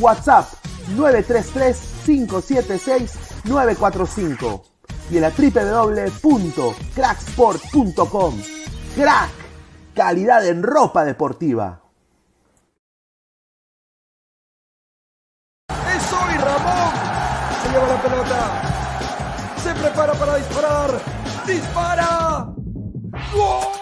WhatsApp 933 576-945 y en la www.cracksport.com. Crack, calidad en ropa deportiva. ¡Es hoy Ramón! Se lleva la pelota. Se prepara para disparar. ¡Dispara! ¡Wow!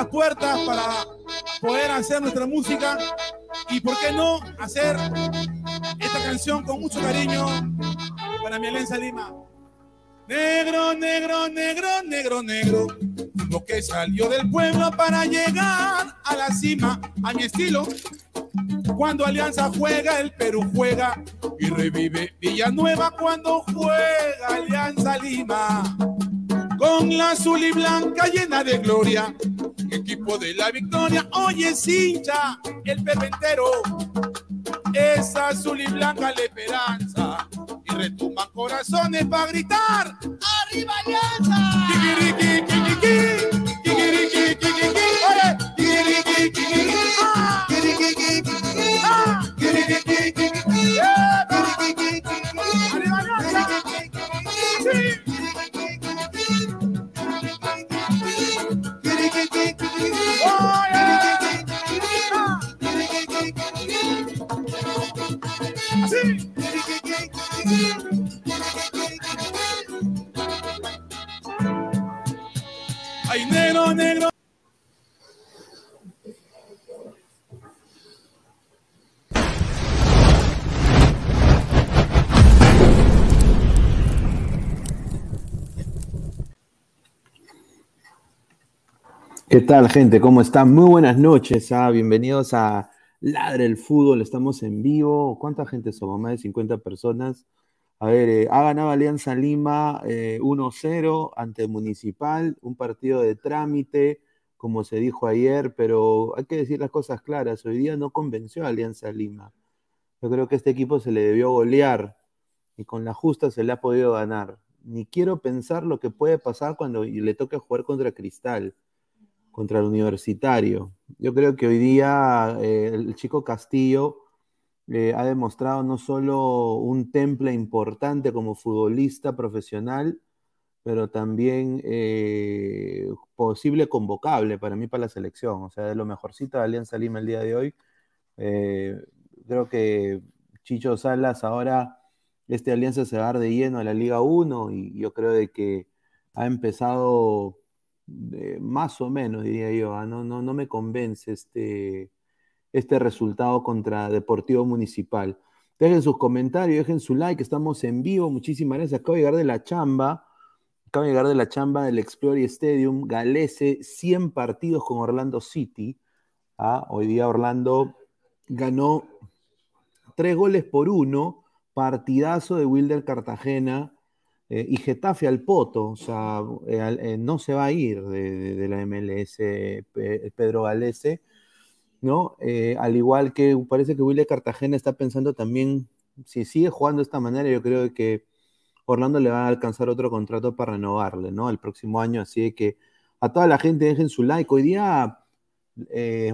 Las puertas para poder hacer nuestra música y, ¿por qué no, hacer esta canción con mucho cariño para mi Alianza Lima. Negro, negro, negro, negro, negro, lo que salió del pueblo para llegar a la cima, a mi estilo. Cuando Alianza juega, el Perú juega y revive Villanueva cuando juega Alianza Lima con la azul y blanca llena de gloria. Equipo de la victoria, oye, hincha el perventero. Es azul y blanca la esperanza. Y retumban corazones para gritar: ¡Arriba Alianza! ¡Kikiriki, kikiriki! ¡Kikiriki, Ay, negro, negro. ¿Qué tal, gente? ¿Cómo están? Muy buenas noches. ah, Bienvenidos a Ladre el Fútbol. Estamos en vivo. ¿Cuánta gente somos? Más de 50 personas. A ver, eh, ha ganado Alianza Lima eh, 1-0 ante Municipal, un partido de trámite, como se dijo ayer, pero hay que decir las cosas claras. Hoy día no convenció a Alianza Lima. Yo creo que este equipo se le debió golear y con la justa se le ha podido ganar. Ni quiero pensar lo que puede pasar cuando le toque jugar contra Cristal contra el Universitario. Yo creo que hoy día eh, el chico Castillo eh, ha demostrado no solo un temple importante como futbolista profesional, pero también eh, posible convocable para mí para la selección. O sea, de lo mejorcito de Alianza Lima el día de hoy. creo que Chicho Salas ahora, este Alianza se va a dar de lleno a la Liga 1 y yo creo de que ha empezado eh, más o menos, diría yo, ¿ah? no, no, no me convence este, este resultado contra Deportivo Municipal. Dejen sus comentarios, dejen su like, estamos en vivo, muchísimas gracias. Acabo de llegar de la chamba, Acaba de llegar de la chamba del Explorer Stadium, Galese, 100 partidos con Orlando City. Ah, hoy día Orlando ganó tres goles por uno, partidazo de Wilder Cartagena eh, y Getafe al Poto, o sea, eh, eh, no se va a ir de, la MLS Pedro Galese, ¿no? al igual que parece que Wilder Cartagena está pensando también, si sigue jugando de esta manera, yo creo que Orlando le va a alcanzar otro contrato para renovarle, ¿no? El próximo año, así que a toda la gente dejen su like. Hoy día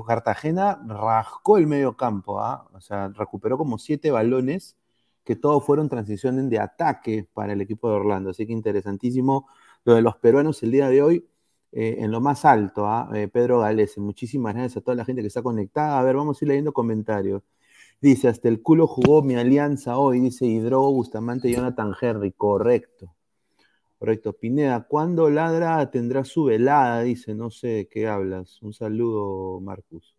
Cartagena rascó el medio campo, ¿ah? o sea, recuperó como siete balones que todos fueron transiciones de ataque para el equipo de Orlando. Así que interesantísimo lo de los peruanos el día de hoy eh, en lo más alto. ¿ah? Eh, Pedro Galese, muchísimas gracias a toda la gente que está conectada. A ver, vamos a ir leyendo comentarios. Dice, hasta el culo jugó mi alianza hoy, dice Hidrogo Bustamante Jonathan Henry. Correcto. Correcto. Pineda, ¿cuándo Ladra tendrá su velada? Dice, no sé de qué hablas. Un saludo, Marcus.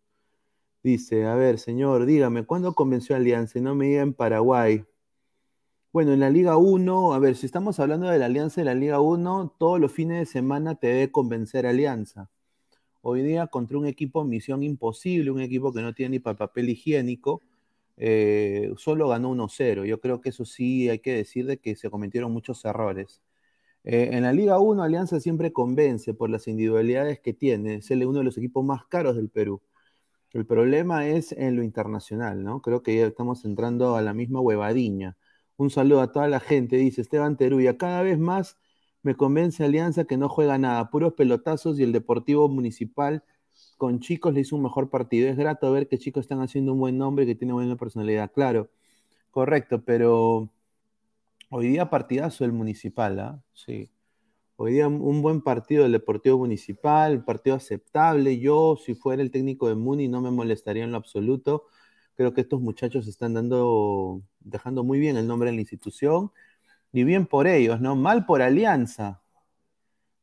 Dice, a ver, señor, dígame, ¿cuándo convenció Alianza? No me diga en Paraguay. Bueno, en la Liga 1, a ver, si estamos hablando de la Alianza de la Liga 1, todos los fines de semana te debe convencer Alianza. Hoy día contra un equipo misión imposible, un equipo que no tiene ni para papel higiénico, eh, solo ganó 1-0. Yo creo que eso sí hay que decir de que se cometieron muchos errores. Eh, en la Liga 1, Alianza siempre convence por las individualidades que tiene. Es uno de los equipos más caros del Perú. El problema es en lo internacional, ¿no? Creo que ya estamos entrando a la misma huevadiña. Un saludo a toda la gente, dice Esteban Teruya. Cada vez más me convence Alianza que no juega nada, puros pelotazos y el Deportivo Municipal con chicos le hizo un mejor partido. Es grato ver que chicos están haciendo un buen nombre y que tienen buena personalidad. Claro, correcto, pero hoy día partidazo el Municipal, ¿ah? Sí. Hoy día un buen partido del Deportivo Municipal, partido aceptable. Yo, si fuera el técnico de Muni, no me molestaría en lo absoluto. Creo que estos muchachos están dando, dejando muy bien el nombre de la institución y bien por ellos, ¿no? Mal por Alianza.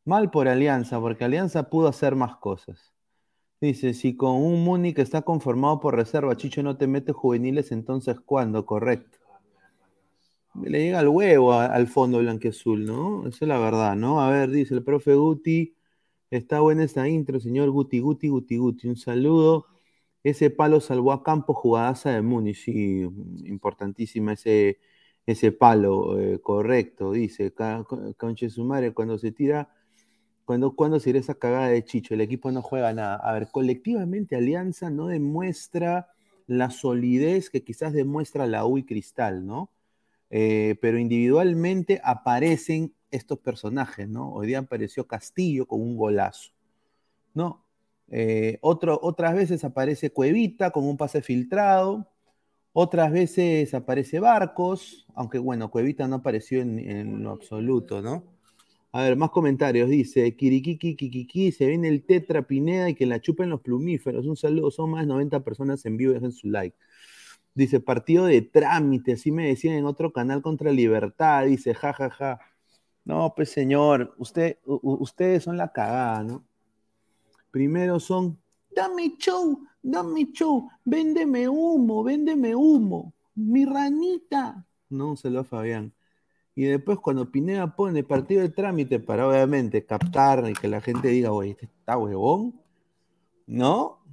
Mal por Alianza, porque Alianza pudo hacer más cosas. Dice, si con un Muni que está conformado por reserva, Chicho no te mete juveniles, entonces ¿cuándo? Correcto. Le llega al huevo al fondo blanqueazul, ¿no? Esa es la verdad, ¿no? A ver, dice el profe Guti, está buena esta intro, señor Guti, Guti, Guti, Guti. Un saludo. Ese palo salvó a campo jugadaza de Muni, sí, importantísima ese, ese palo, eh, correcto, dice, Conche su madre, cuando se tira, cuando, cuando se irá esa cagada de Chicho, el equipo no juega nada. A ver, colectivamente Alianza no demuestra la solidez que quizás demuestra la U y Cristal, ¿no? Eh, pero individualmente aparecen estos personajes, ¿no? Hoy día apareció Castillo con un golazo, ¿no? Eh, otras veces aparece Cuevita con un pase filtrado. Otras veces aparece Barcos, aunque bueno, Cuevita no apareció en, lo absoluto, ¿no? A ver, más comentarios. Dice, Kirikiki, Kikiki, se viene el Tetra Pineda y que la chupen los plumíferos. Un saludo, son más de 90 personas en vivo, dejen su like. Dice, partido de trámite, así me decían en otro canal contra Libertad. Dice, jajaja. Ja, ja. No, pues señor, usted, ustedes son la cagada, ¿no? Primero son, dame show, dame show, véndeme humo, véndeme humo, mi ranita. No, se lo Fabián. Y después cuando Pineda pone partido de trámite para obviamente captar y que la gente diga, oye, este está huevón, ¿no?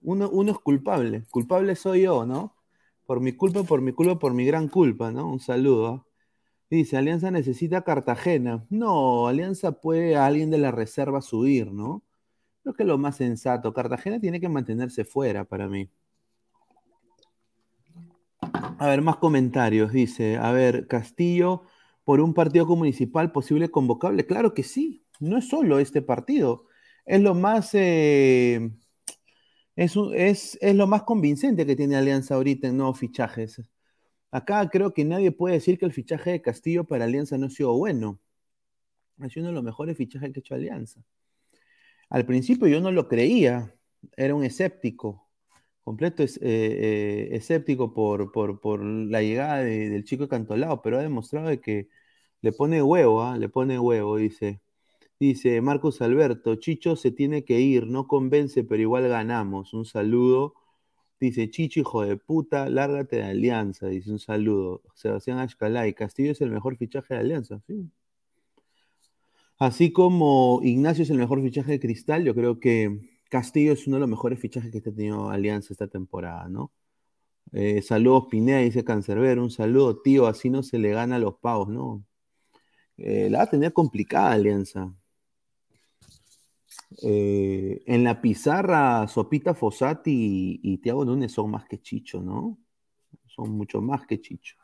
Uno, uno es culpable, culpable soy yo, ¿no? Por mi culpa, por mi culpa, por mi gran culpa, ¿no? Un saludo. Dice, Alianza necesita Cartagena. No, Alianza puede a alguien de la reserva subir, ¿no? Creo que es lo más sensato. Cartagena tiene que mantenerse fuera para mí. A ver, más comentarios. Dice, a ver, Castillo, por un partido municipal posible convocable. Claro que sí. No es solo este partido. Es lo más, eh, es, es, lo más convincente que tiene Alianza ahorita en nuevos fichajes. Acá creo que nadie puede decir que el fichaje de Castillo para Alianza no ha sido bueno. Ha sido uno de los mejores fichajes que ha hecho Alianza. Al principio yo no lo creía, era un escéptico, completo eh, eh, escéptico por, por, la llegada del chico Cantolao, pero ha demostrado que le pone huevo, ¿ah? le pone huevo, dice. Dice Marcos Alberto, Chicho se tiene que ir, no convence, pero igual ganamos. Un saludo. Dice Chicho, hijo de puta, lárgate de Alianza. Dice un saludo. Sebastián Ashkalay, Castillo es el mejor fichaje de Alianza. Sí, Así como Ignacio es el mejor fichaje de Cristal, yo creo que Castillo es uno de los mejores fichajes que ha tenido Alianza esta temporada, ¿no? Eh, saludos Pineda, dice Cancerbero, un saludo, tío, así no se le gana a los pavos, ¿no? Eh, la va a tener complicada Alianza. Eh, en la pizarra, Sopita Fossati y, Tiago Núñez son más que Chicho, ¿no? Son mucho más que Chicho.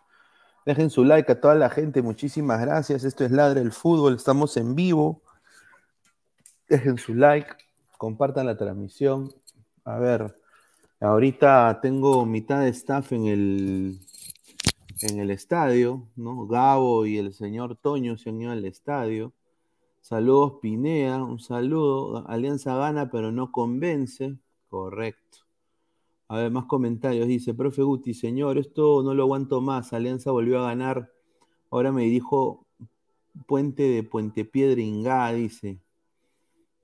Dejen su like a toda la gente, muchísimas gracias. Esto es Ladre el Fútbol, estamos en vivo. Dejen su like, compartan la transmisión. A ver, ahorita tengo mitad de staff en el, en el estadio, ¿no? Gabo y el señor Toño se ido al estadio. Saludos Pinea, un saludo. Alianza gana pero no convence. Correcto. A ver, más comentarios. Dice, profe Guti, señor, esto no lo aguanto más. Alianza volvió a ganar. Ahora me dijo Puente de Puente Piedra dice.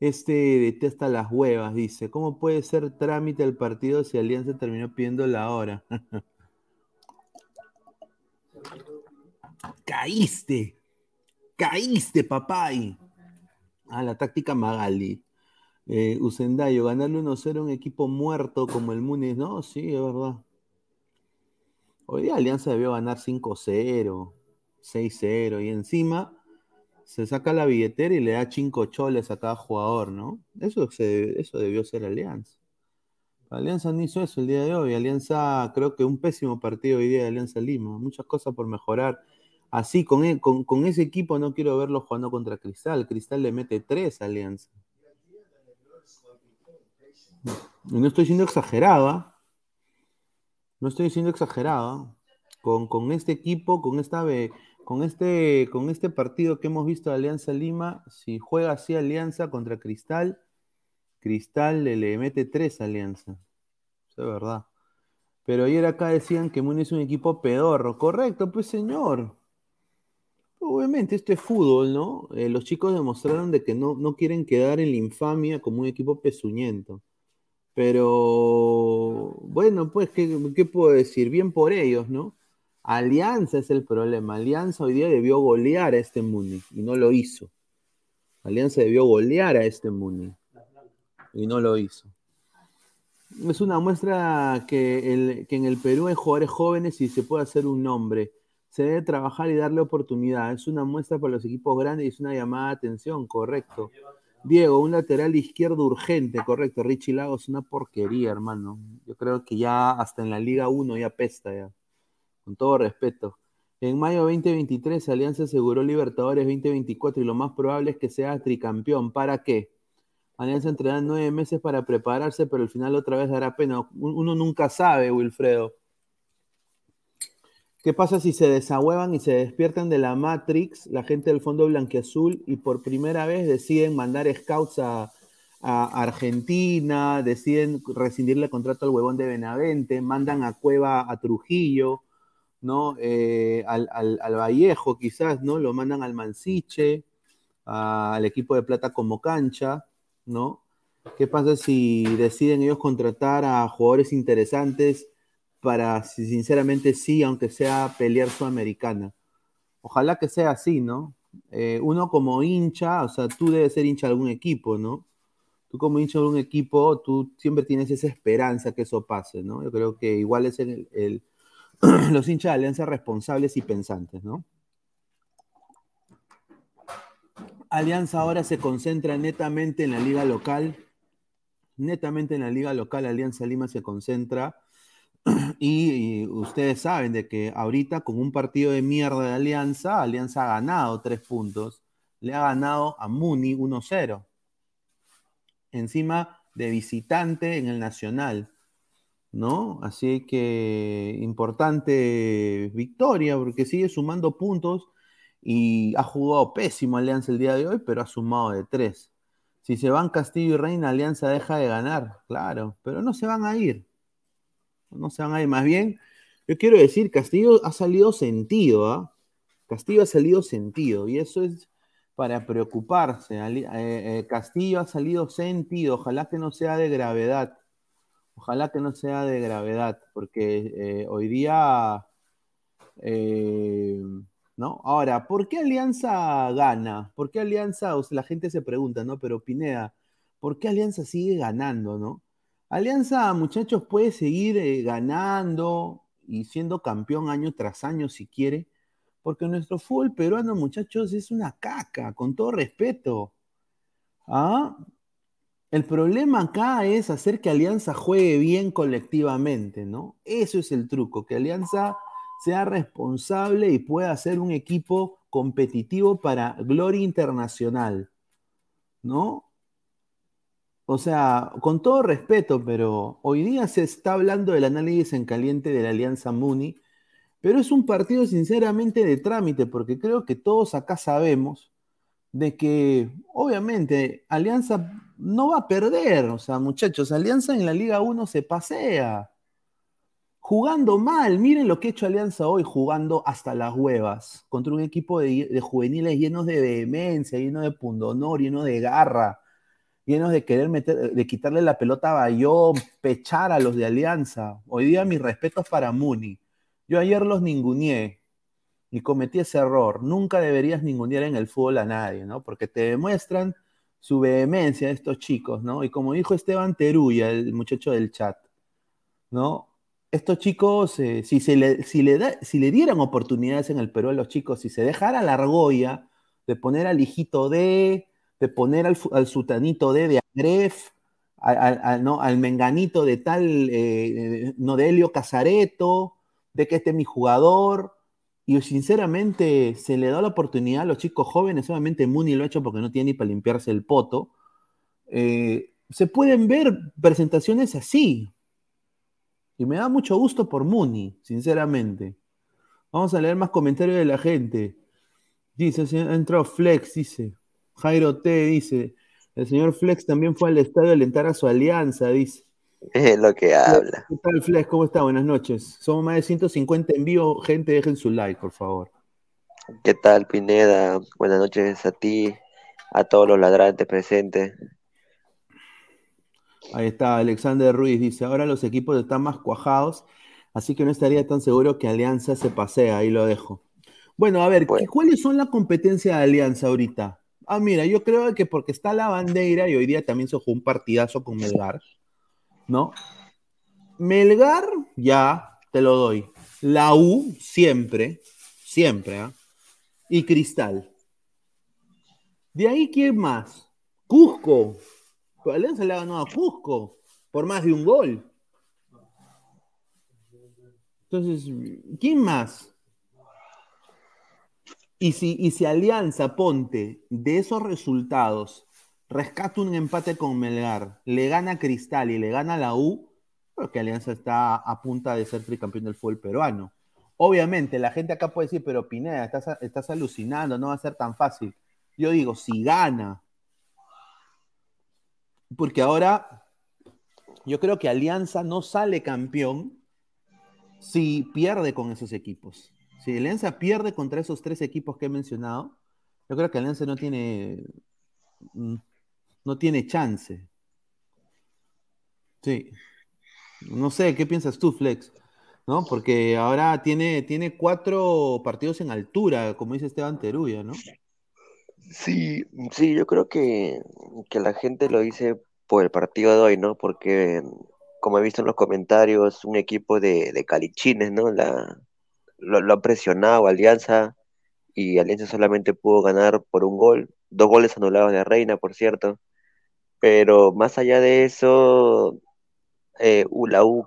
Este detesta las huevas, dice. ¿Cómo puede ser trámite el partido si Alianza terminó pidiendo la hora? Caíste. Caíste, papay. Ah, la táctica Magali. Eh, Usendayo, ganarle 1-0 a un equipo muerto como el Muniz, no, sí, es verdad. Hoy día Alianza debió ganar 5-0, 6-0 y encima se saca la billetera y le da 5 choles a cada jugador, ¿no? Eso, se, eso debió ser Alianza. Alianza no hizo eso el día de hoy. Alianza, creo que un pésimo partido hoy día de Alianza Lima. Muchas cosas por mejorar. Así, con, e, con, con ese equipo no quiero verlo jugando contra Cristal. Cristal le mete 3 a Alianza. No estoy siendo exagerada. No estoy siendo exagerada. Con, con este equipo, con esta con este, con este partido que hemos visto de Alianza Lima, si juega así Alianza contra Cristal, Cristal le, le mete tres Alianza. Eso es verdad. Pero ayer acá decían que Muni es un equipo pedorro. Correcto, pues señor. Obviamente, esto es fútbol, ¿no? Eh, los chicos demostraron de que no, no quieren quedar en la infamia como un equipo pezuñento. Pero, bueno, pues, ¿qué, ¿qué, puedo decir? Bien por ellos, ¿no? Alianza es el problema. Alianza hoy día debió golear a este Muni y no lo hizo. Alianza debió golear a este Muni y no lo hizo. Es una muestra que, el, que en el Perú hay jugadores jóvenes y se puede hacer un nombre. Se debe trabajar y darle oportunidad. Es una muestra para los equipos grandes y es una llamada de atención, correcto. Diego, un lateral izquierdo urgente, correcto. Richie Lagos, una porquería, hermano. Yo creo que ya hasta en la Liga 1 ya pesta, ya. Con todo respeto. En mayo 2023, Alianza aseguró Libertadores 2024 y lo más probable es que sea tricampeón. ¿Para qué? Alianza entrena nueve meses para prepararse, pero al final otra vez dará pena. Uno nunca sabe, Wilfredo. ¿Qué pasa si se desahuevan y se despiertan de la Matrix, la gente del fondo blanqueazul, y por primera vez deciden mandar scouts a, Argentina, deciden rescindirle el contrato al huevón de Benavente, mandan a Cueva a Trujillo, ¿no? Eh, al, Vallejo quizás, ¿no? Lo mandan al Mansiche, al equipo de Plata como cancha, ¿no? ¿Qué pasa si deciden ellos contratar a jugadores interesantes? Para, sinceramente, sí, aunque sea pelear sudamericana. Ojalá que sea así, ¿no? Eh, uno como hincha, o sea, tú debes ser hincha de algún equipo, ¿no? Tú como hincha de algún equipo, tú siempre tienes esa esperanza que eso pase, ¿no? Yo creo que igual es el, el los hinchas de Alianza responsables y pensantes, ¿no? Alianza ahora se concentra netamente en la liga local, netamente en la liga local, Alianza Lima se concentra y, ustedes saben de que ahorita con un partido de mierda de Alianza, Alianza ha ganado tres puntos, le ha ganado a Muni 1-0. Encima de visitante en el Nacional, ¿no? Así que importante victoria porque sigue sumando puntos y ha jugado pésimo Alianza el día de hoy, pero ha sumado de tres. Si se van Castillo y Reina, Alianza deja de ganar, claro, pero no se van a ir no se van a ir. Más bien, yo quiero decir, Castillo ha salido sentido, ¿ah? Castillo ha salido sentido, y eso es para preocuparse. Eh, eh, Castillo ha salido sentido, ojalá que no sea de gravedad. Ojalá que no sea de gravedad, porque eh, hoy día ¿no? Ahora, ¿por qué Alianza gana? ¿Por qué Alianza, la gente se pregunta, ¿no? Pero Pineda, ¿por qué Alianza sigue ganando, ¿no? Alianza, muchachos, puede seguir eh, ganando y siendo campeón año tras año si quiere, porque nuestro fútbol peruano, muchachos, es una caca, con todo respeto. ¿Ah? El problema acá es hacer que Alianza juegue bien colectivamente, ¿no? Eso es el truco, que Alianza sea responsable y pueda ser un equipo competitivo para gloria internacional, ¿no? O sea, con todo respeto, pero hoy día se está hablando del análisis en caliente de la Alianza Muni, pero es un partido sinceramente de trámite, porque creo que todos acá sabemos de que obviamente Alianza no va a perder, o sea, muchachos, Alianza en la Liga 1 se pasea jugando mal. Miren lo que ha hecho Alianza hoy, jugando hasta las huevas, contra un equipo de, juveniles llenos de vehemencia, lleno de pundonor, lleno de garra, llenos de querer meter, de quitarle la pelota a Bayón, pechar a los de Alianza. Hoy día mis respetos para Muni. Yo ayer los ninguneé y cometí ese error. Nunca deberías ningunear en el fútbol a nadie, ¿no? Porque te demuestran su vehemencia estos chicos, ¿no? Y como dijo Esteban Teruya, el muchacho del chat, ¿no? estos chicos, eh, si, se le, si, le si le dieran oportunidades en el Perú a los chicos, si se dejara la argolla de poner al hijito de, de poner al, al sutanito de, de Agref, al, ¿no? al menganito de tal, eh, no de Casareto, de que este es mi jugador, y sinceramente se le da la oportunidad a los chicos jóvenes, obviamente Muni lo ha hecho porque no tiene ni para limpiarse el poto, eh, se pueden ver presentaciones así, y me da mucho gusto por Muni, sinceramente. Vamos a leer más comentarios de la gente. Dice, entró Flex, dice. Jairo T dice. El señor Flex también fue al estadio a alentar a su alianza, dice. Es lo que habla. ¿Qué tal, Flex? ¿Cómo está? Buenas noches. Somos más de 150 en vivo. Gente, dejen su like, por favor. ¿Qué tal, Pineda? Buenas noches a ti, a todos los ladrantes presentes. Ahí está, Alexander Ruiz dice, ahora los equipos están más cuajados, así que no estaría tan seguro que Alianza se pasea, ahí lo dejo. Bueno, a ver, ¿cuáles son la competencia de Alianza ahorita? Ah, mira, yo creo que porque está la bandera y hoy día también se jugó un partidazo con Melgar, ¿no? Melgar, ya, te lo doy. La U, siempre, siempre, ¿ah? Y Cristal. De ahí, ¿quién más? Cusco, Alianza le ha ganado a Cusco por más de un gol. Entonces, ¿quién más? Y si, y si Alianza Ponte de esos resultados rescata un empate con Melgar, le gana Cristal y le gana la U, creo que Alianza está a punta de ser tricampeón del fútbol peruano. Obviamente, la gente acá puede decir, pero Pineda, estás, estás alucinando, no va a ser tan fácil. Yo digo, si gana, porque ahora yo creo que Alianza no sale campeón si pierde con esos equipos. Si Alianza pierde contra esos tres equipos que he mencionado, yo creo que Alianza no tiene mm, no tiene chance. Sí. No sé, ¿qué piensas tú, Flex? ¿No? Porque ahora tiene, tiene cuatro partidos en altura, como dice Esteban Teruya, ¿no? Sí, sí, yo creo que, que la gente lo dice por el partido de hoy, ¿no? Porque, como he visto en los comentarios, un equipo de, de calichines, ¿no? Lo, ha presionado Alianza y Alianza solamente pudo ganar por un gol, dos goles anulados de Reina, por cierto. Pero más allá de eso, eh,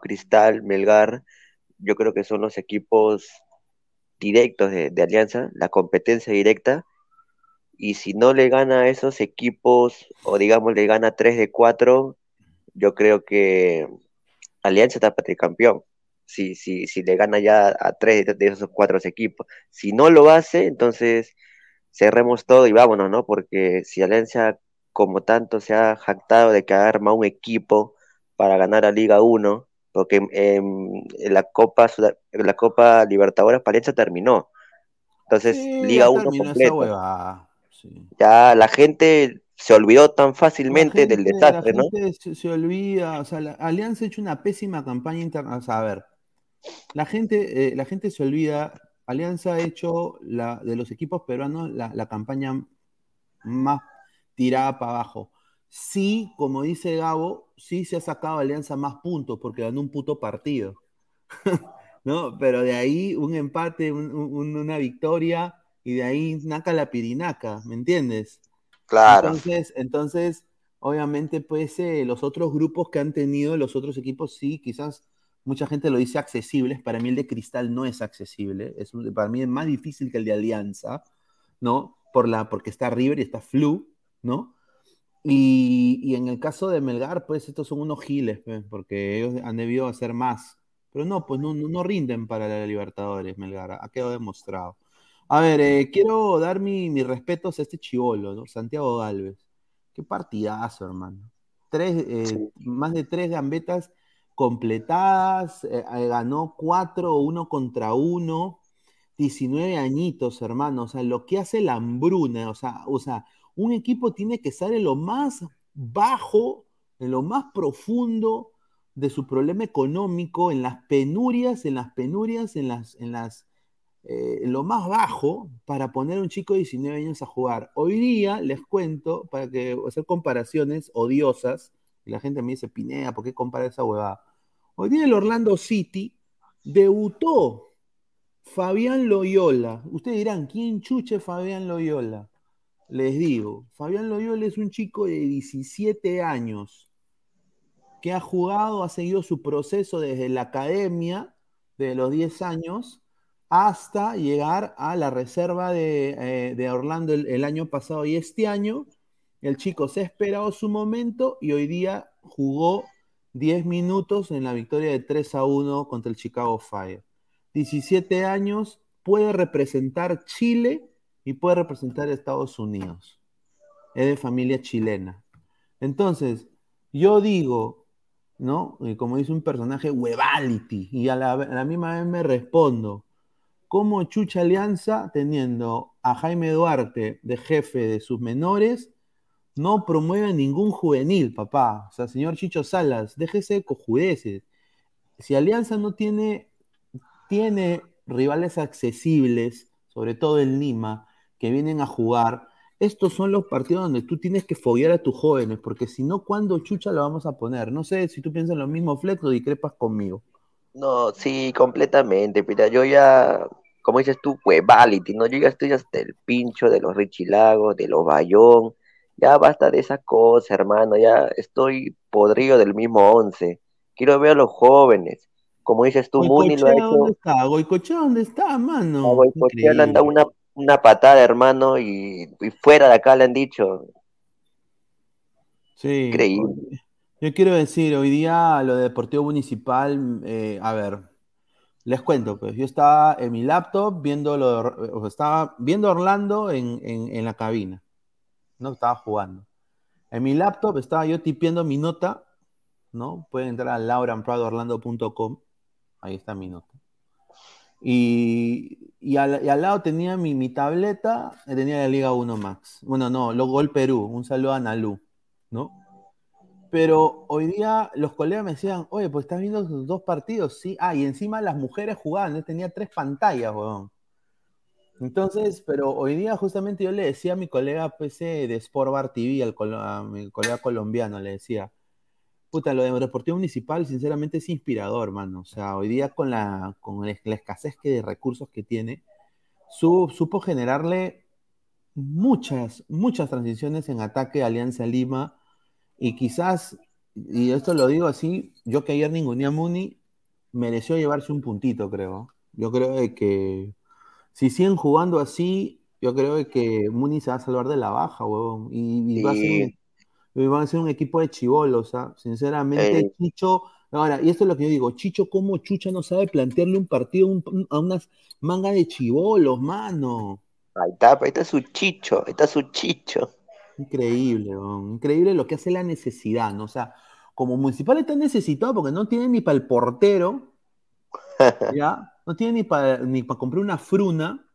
Cristal, Melgar, yo creo que son los equipos directos de, de Alianza, la competencia directa y si no le gana a esos equipos, o digamos le gana 3 de 4, yo creo que Alianza está para el campeón. Si, si, si le gana ya a 3 de esos 4 equipos. Si no lo hace, entonces cerremos todo y vámonos, ¿no? Porque si Alianza, como tanto, se ha jactado de que arma un equipo para ganar a Liga 1, porque en, la Copa la Copa Libertadores Alianza terminó. Entonces, Liga 1 completa. Ya la gente se olvidó tan fácilmente del desastre, ¿no? Se, olvida, o sea, la Alianza ha hecho una pésima campaña interna. O sea, a ver, la gente, eh, la gente se olvida Alianza ha hecho la, de los equipos peruanos la, la campaña más tirada para abajo. Sí, como dice Gabo, sí se ha sacado Alianza más puntos porque ganó un puto partido. ¿No? Pero de ahí un empate, un- un- una victoria y de ahí naca la pirinaca, ¿me entiendes? Claro. Entonces, entonces, obviamente, pues eh, los otros grupos que han tenido los otros equipos, sí, quizás mucha gente lo dice accesibles. Para mí el de Cristal no es accesible. Es para mí es más difícil que el de Alianza, ¿no? Por la, porque está River y está Flu, ¿no? Y, y en el caso de Melgar, pues estos son unos giles, pues, porque ellos han debido hacer más. Pero no, pues no, no, no rinden para la Libertadores, Melgar, ha quedado demostrado. A ver, eh, quiero dar mi- mis respetos a este chivolo, ¿no? Santiago Galvez. Qué partidazo, hermano. Tres, eh, Más de tres gambetas completadas, eh, eh, ganó cuatro, uno contra uno, 19 añitos, hermano. O sea, lo que hace la hambruna, o sea, o sea, un equipo tiene que estar en lo más bajo, en lo más profundo de su problema económico, en las penurias, en las penurias, en las, en las, eh, lo más bajo para poner a un chico de 19 años a jugar. Hoy día les cuento, para que hacer comparaciones odiosas, y la gente me dice, Pinea, ¿por qué compara esa huevada? Hoy día el Orlando City debutó Fabián Loyola. Ustedes dirán, ¿quién chuche Fabián Loyola? Les digo, Fabián Loyola es un chico de 17 años que ha jugado, ha seguido su proceso desde la academia, de los 10 años, hasta llegar a la reserva de, eh, Orlando el, año pasado y este año. El chico se ha su momento y hoy día jugó 10 minutos en la victoria de 3 a 1 contra el Chicago Fire. 17 años, puede representar Chile y puede representar Estados Unidos. Es de familia chilena. Entonces, yo digo, ¿no? Y como dice un personaje, huevality. Y a la, a la misma vez me respondo, ¿cómo chucha alianza teniendo a Jaime Duarte de jefe de sus menores? No promueve ningún juvenil, papá. O sea, señor Chicho Salas, déjese de cojudeces. Si Alianza no tiene, tiene rivales accesibles, sobre todo en Lima, que vienen a jugar, estos son los partidos donde tú tienes que foguear a tus jóvenes, porque si no, ¿cuándo chucha lo vamos a poner? No sé si tú piensas lo mismo, Flex, o discrepas conmigo. No, sí, completamente. Mira, yo ya, como dices tú, huevality, ¿no? Yo ya estoy hasta el pincho de los Richilagos, de los Bayón. Ya basta de esas cosas, hermano. Ya estoy podrido del mismo once. Quiero ver a los jóvenes. Como dices tú, Muni lo ha Goicochea, ¿dónde hecho. está? Goicochea, ¿dónde está, mano? A le han dado una, una patada, hermano, y, y fuera de acá le han dicho. Sí. Increíble. Yo quiero decir, hoy día lo de Deportivo Municipal, eh, a ver, les cuento, pues yo estaba en mi laptop viendo lo o estaba viendo a Orlando en, en- en la cabina, no estaba jugando. En mi laptop estaba yo tipeando mi nota, ¿no? Pueden entrar a lauranpradoorlando.com, ahí está mi nota. Y, y al, lado tenía mi, mi tableta, tenía la Liga 1 Max. Bueno, no, lo Gol Perú, un saludo a Nalú, ¿no? Pero hoy día los colegas me decían, oye, pues estás viendo dos partidos, sí. Ah, y encima las mujeres jugaban, tenía tres pantallas, weón. Entonces, pero hoy día justamente yo le decía a mi colega pues, eh, de Sport Bar TV, al a mi colega colombiano, le decía, puta, lo de Deportivo Municipal sinceramente es inspirador, mano. O sea, hoy día con la, con la escasez que de recursos que tiene, su- supo generarle muchas, muchas transiciones en ataque a Alianza Lima y quizás, y esto lo digo así, yo que ayer ninguné a Muni, mereció llevarse un puntito, creo. Yo creo que si siguen jugando así, yo creo que Muni se va a salvar de la baja, huevón. Y, y va a ser un, Sí, y van a ser un equipo de chivolos, ¿ah? Sinceramente, Chicho, ahora, y esto es lo que yo digo, Chicho, ¿cómo Chucha no sabe plantearle un partido un- a unas mangas de chivolos, mano? ahí está, ahí está su chicho, ahí está su chicho. Increíble. Increíble lo que hace la necesidad, ¿no? O sea, como Municipal está necesitado porque no tiene ni para el portero, ¿ya? No tiene ni para ni para comprar una fruna.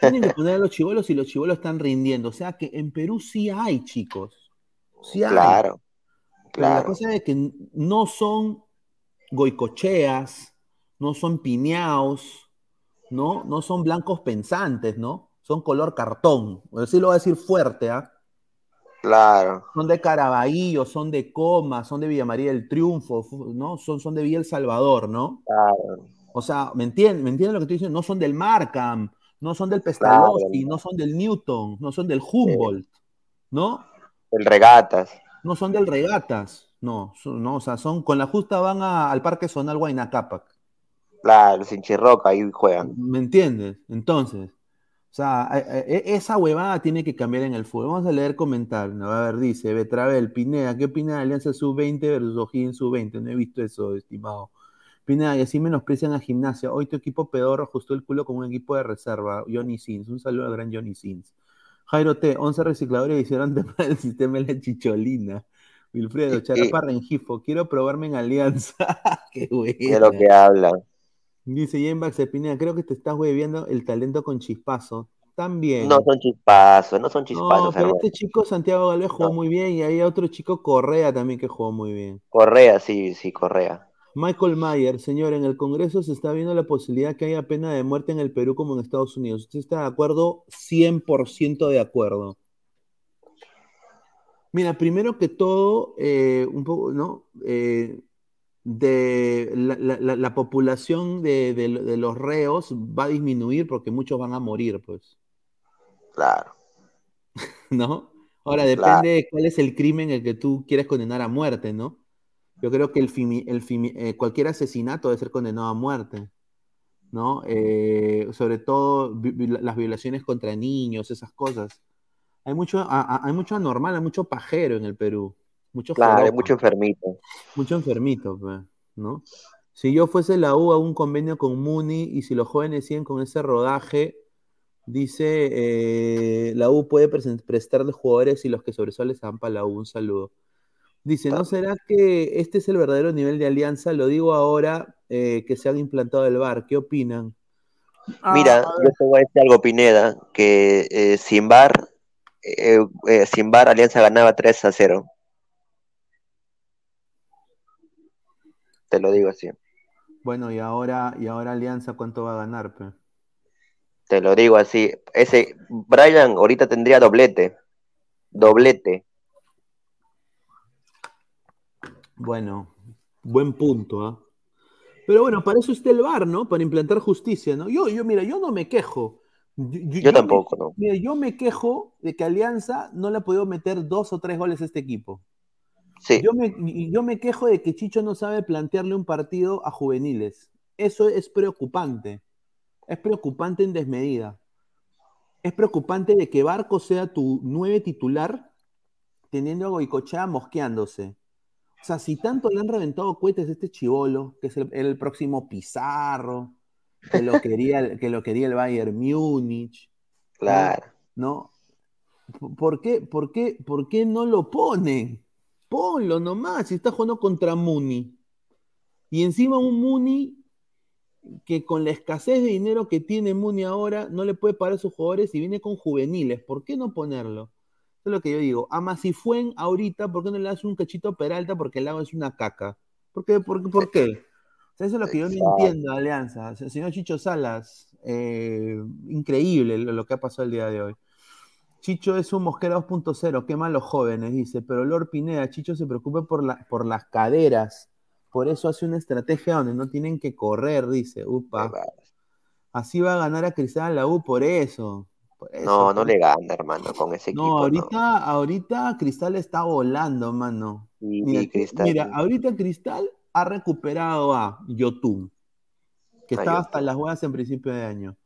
Tienen que poner a los chivolos y los chivolos están rindiendo. O sea que en Perú sí hay, chicos. Sí hay. Claro, Pero la claro. cosa es que no son goicocheas, no son piñaos, ¿no? No son blancos pensantes, ¿no? Son color cartón. Así lo voy a decir fuerte, ¿ah? Claro. Son de Caraballo, son de Coma, son de Villa María del Triunfo, ¿no? Son, son de Villa El Salvador, ¿no? Claro. O sea, ¿me entienden? ¿Me entienden lo que estoy diciendo? No son del Markham, no son del Pestalozzi, Claro. no son del Newton, no son del Humboldt, ¿no? El regatas. No son del Regatas, no, son- no, o sea, son con la justa van a- al Parque Zonal Huayna Claro, sin chirroca ahí juegan. ¿Me entiendes? Entonces, o sea, e- esa huevada tiene que cambiar en el fútbol. Vamos a leer comentarios. A ver, dice Betravel, Pineda, ¿qué opina de Alianza Sub-20 versus O'Higgins Sub-20? No he visto eso, estimado. Pineda, y así menosprecian a Gimnasia. Hoy tu equipo pedorro ajustó el culo con un equipo de reserva. Johnny Sins. Un saludo al gran Johnny Sins. Jairo T, 11 recicladores hicieron temprano el sistema de la chicholina. Wilfredo, Charapa Rengifo, quiero probarme en Alianza. Qué bueno. De lo que habla. Dice Jenbax Pineda, creo que te estás hueviando el talento con chispazo. También. No son chispazos, no son No, chispazos, pero hermano. este chico Santiago Galvez jugó muy bien y hay otro chico Correa también que jugó muy bien. Correa, sí, sí, Correa. Michael Mayer, señor, en el Congreso se está viendo la posibilidad que haya pena de muerte en el Perú como en Estados Unidos. ¿Usted está de acuerdo? 100% de acuerdo. Mira, primero que todo, eh, un poco, ¿no? Eh, de la, la- la- la población de, de- de los reos va a disminuir porque muchos van a morir, pues. Claro. ¿no? Ahora depende Claro. de cuál es el crimen el que tú quieres condenar a muerte, ¿no? Yo creo que el fimi- el fimi- eh, cualquier asesinato debe ser condenado a muerte, ¿no? Eh, sobre todo vi- las violaciones contra niños, esas cosas. Hay mucho, a- a- hay mucho anormal, hay mucho pajero en el Perú, mucho Claro, hay mucho enfermito. mucho enfermito, pues, ¿no? Si yo fuese la U a un convenio con Muni y si los jóvenes siguen con ese rodaje, dice eh, la U puede prestarle jugadores y los que sobresalen se van para la U. Un saludo. Dice, ¿no será que este es el verdadero nivel de alianza? Lo digo ahora eh, que se han implantado el VAR. ¿Qué opinan? Mira, yo te voy a decir algo, Pineda, que eh, sin VAR, eh, eh, sin VAR Alianza ganaba 3 a 0. Te lo digo así. Bueno, y ahora, y ahora Alianza, ¿cuánto va a ganar? pe? Te lo digo así. Ese Brian ahorita tendría doblete. Doblete. Bueno, buen punto, ¿ah? Pero bueno, para eso está el VAR, ¿no? Para implantar justicia, ¿no? Yo, yo, mira, yo no me quejo. Yo, Yo tampoco, me, ¿no? Mira, yo me quejo de que Alianza no le ha podido meter dos o tres goles a este equipo. Sí. Yo me, yo me quejo de que Chicho no sabe plantearle un partido a juveniles. Eso es preocupante. Es preocupante en desmedida. Es preocupante de que Barco sea tu nueve titular teniendo a Goicochea mosqueándose. O sea, si tanto le han reventado cohetes a este chivolo, que es el, el próximo Pizarro, que lo quería, el- que lo quería el Bayern Múnich, Claro. ¿no? ¿Por qué, por, qué, ¿Por qué no lo ponen? Ponlo nomás, si está jugando contra Muni. Y encima un Muni que con la escasez de dinero que tiene Muni ahora no le puede pagar a sus jugadores y viene con juveniles. ¿Por qué no ponerlo? Eso es lo que yo digo. A Masifuen ahorita, ¿por qué no le das un cachito a Peralta? Porque el lago es una caca. ¿Por qué? ¿Por, qué? ¿Por qué? O sea, eso es lo que yo no entiendo, Alianza. Se- Señor Chicho Salas, eh, increíble lo, lo que ha pasado el día de hoy. Chicho es un mosquera 2.0, qué malos jóvenes, dice. Pero Lord Pineda, Chicho se preocupa por, la, por las caderas. Por eso hace una estrategia donde no tienen que correr, dice. Upa. Así va a ganar a Cristal la U por eso. Eso, No, no le gana, hermano, con ese equipo. no, No, ahorita, ahorita Cristal está volando, mano. Y- Mira, Cristal- mira, ahorita Cristal ha recuperado a Yotun, que estaba hasta las huevas en principio de año.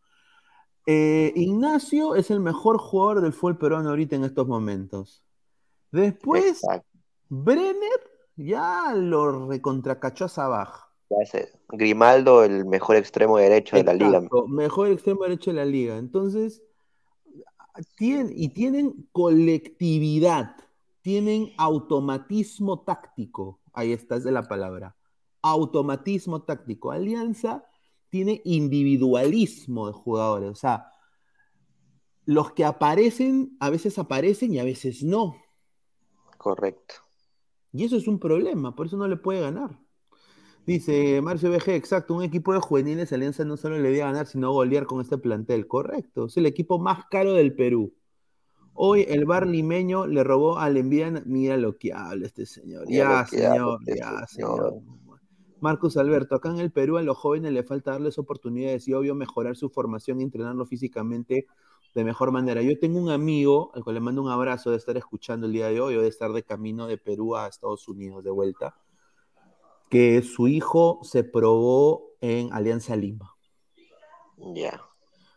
Eh, Ignacio es el mejor jugador del fútbol peruano ahorita en estos momentos. Después, Brenner ya lo recontracachó a Sabaj. Sé, Grimaldo, el mejor extremo derecho de la liga. Mejor extremo derecho de la liga. Entonces, tienen, y tienen colectividad, tienen automatismo táctico. Ahí está, es la palabra. Automatismo táctico. Alianza tiene individualismo de jugadores. O sea, los que aparecen, a veces aparecen y a veces no. Correcto. Y eso es un problema, por eso no le puede ganar. Dice Marcio BG, exacto, un equipo de juveniles Alianza no solo le debe ganar, sino golear con este plantel. Correcto, es el equipo más caro del Perú. Hoy el bar limeño le robó al Envidia. Mira lo que habla este señor. Mira Ya, habla señor, este ya, señor. señor. Marcus Alberto, acá en el Perú a los jóvenes le falta darles oportunidades y obvio mejorar su formación y entrenarlo físicamente de mejor manera. Yo tengo un amigo al cual le mando un abrazo de estar escuchando el día de hoy o de estar de camino de Perú a Estados Unidos de vuelta, que su hijo se probó en Alianza Lima. Ya.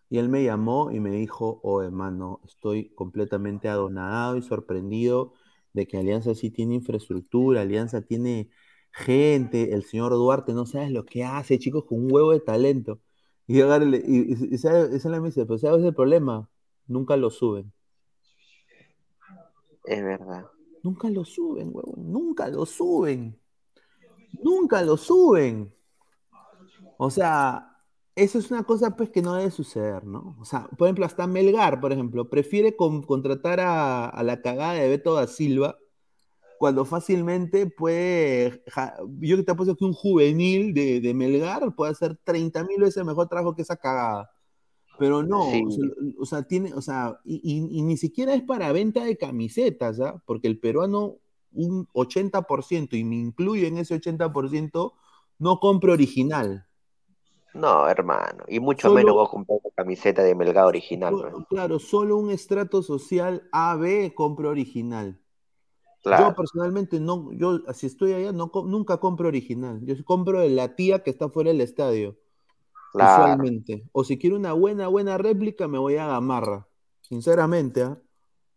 Y él me llamó y me dijo, oh hermano, estoy completamente adonado y sorprendido de que Alianza sí tiene infraestructura, Alianza tiene gente, el señor Duarte no sabes lo que hace, chicos, con un huevo de talento. Y, yo agarré- y, y, esa es la dice, pues ¿sabes el problema? Nunca lo suben. Es verdad. Nunca lo suben, huevón. Nunca lo suben. Nunca lo suben. O sea, eso es una cosa pues que no debe suceder, ¿no? O sea, por ejemplo, hasta Melgar, por ejemplo, prefiere con- contratar a, a la cagada de Beto da Silva cuando fácilmente puede, ja- yo que te apuesto que un juvenil de, de Melgar puede hacer 30 mil veces mejor trabajo que esa cagada. Pero no, Sí. o sea, tiene, o sea, y, y- y ni siquiera es para venta de camisetas, ¿ah? Porque el peruano, un 80%, y me incluyo en ese 80%, no compra original. No, hermano. Y mucho Solo- menos voy a comprar una camiseta de Melgar original. So- pues. Claro, solo un estrato social AB compra original. Yo personalmente no, yo si estoy allá no nunca compro original. Yo compro de la tía que está fuera del estadio, Claro. usualmente. O si quiero una buena, buena réplica, me voy a Gamarra. Sinceramente, ¿ah?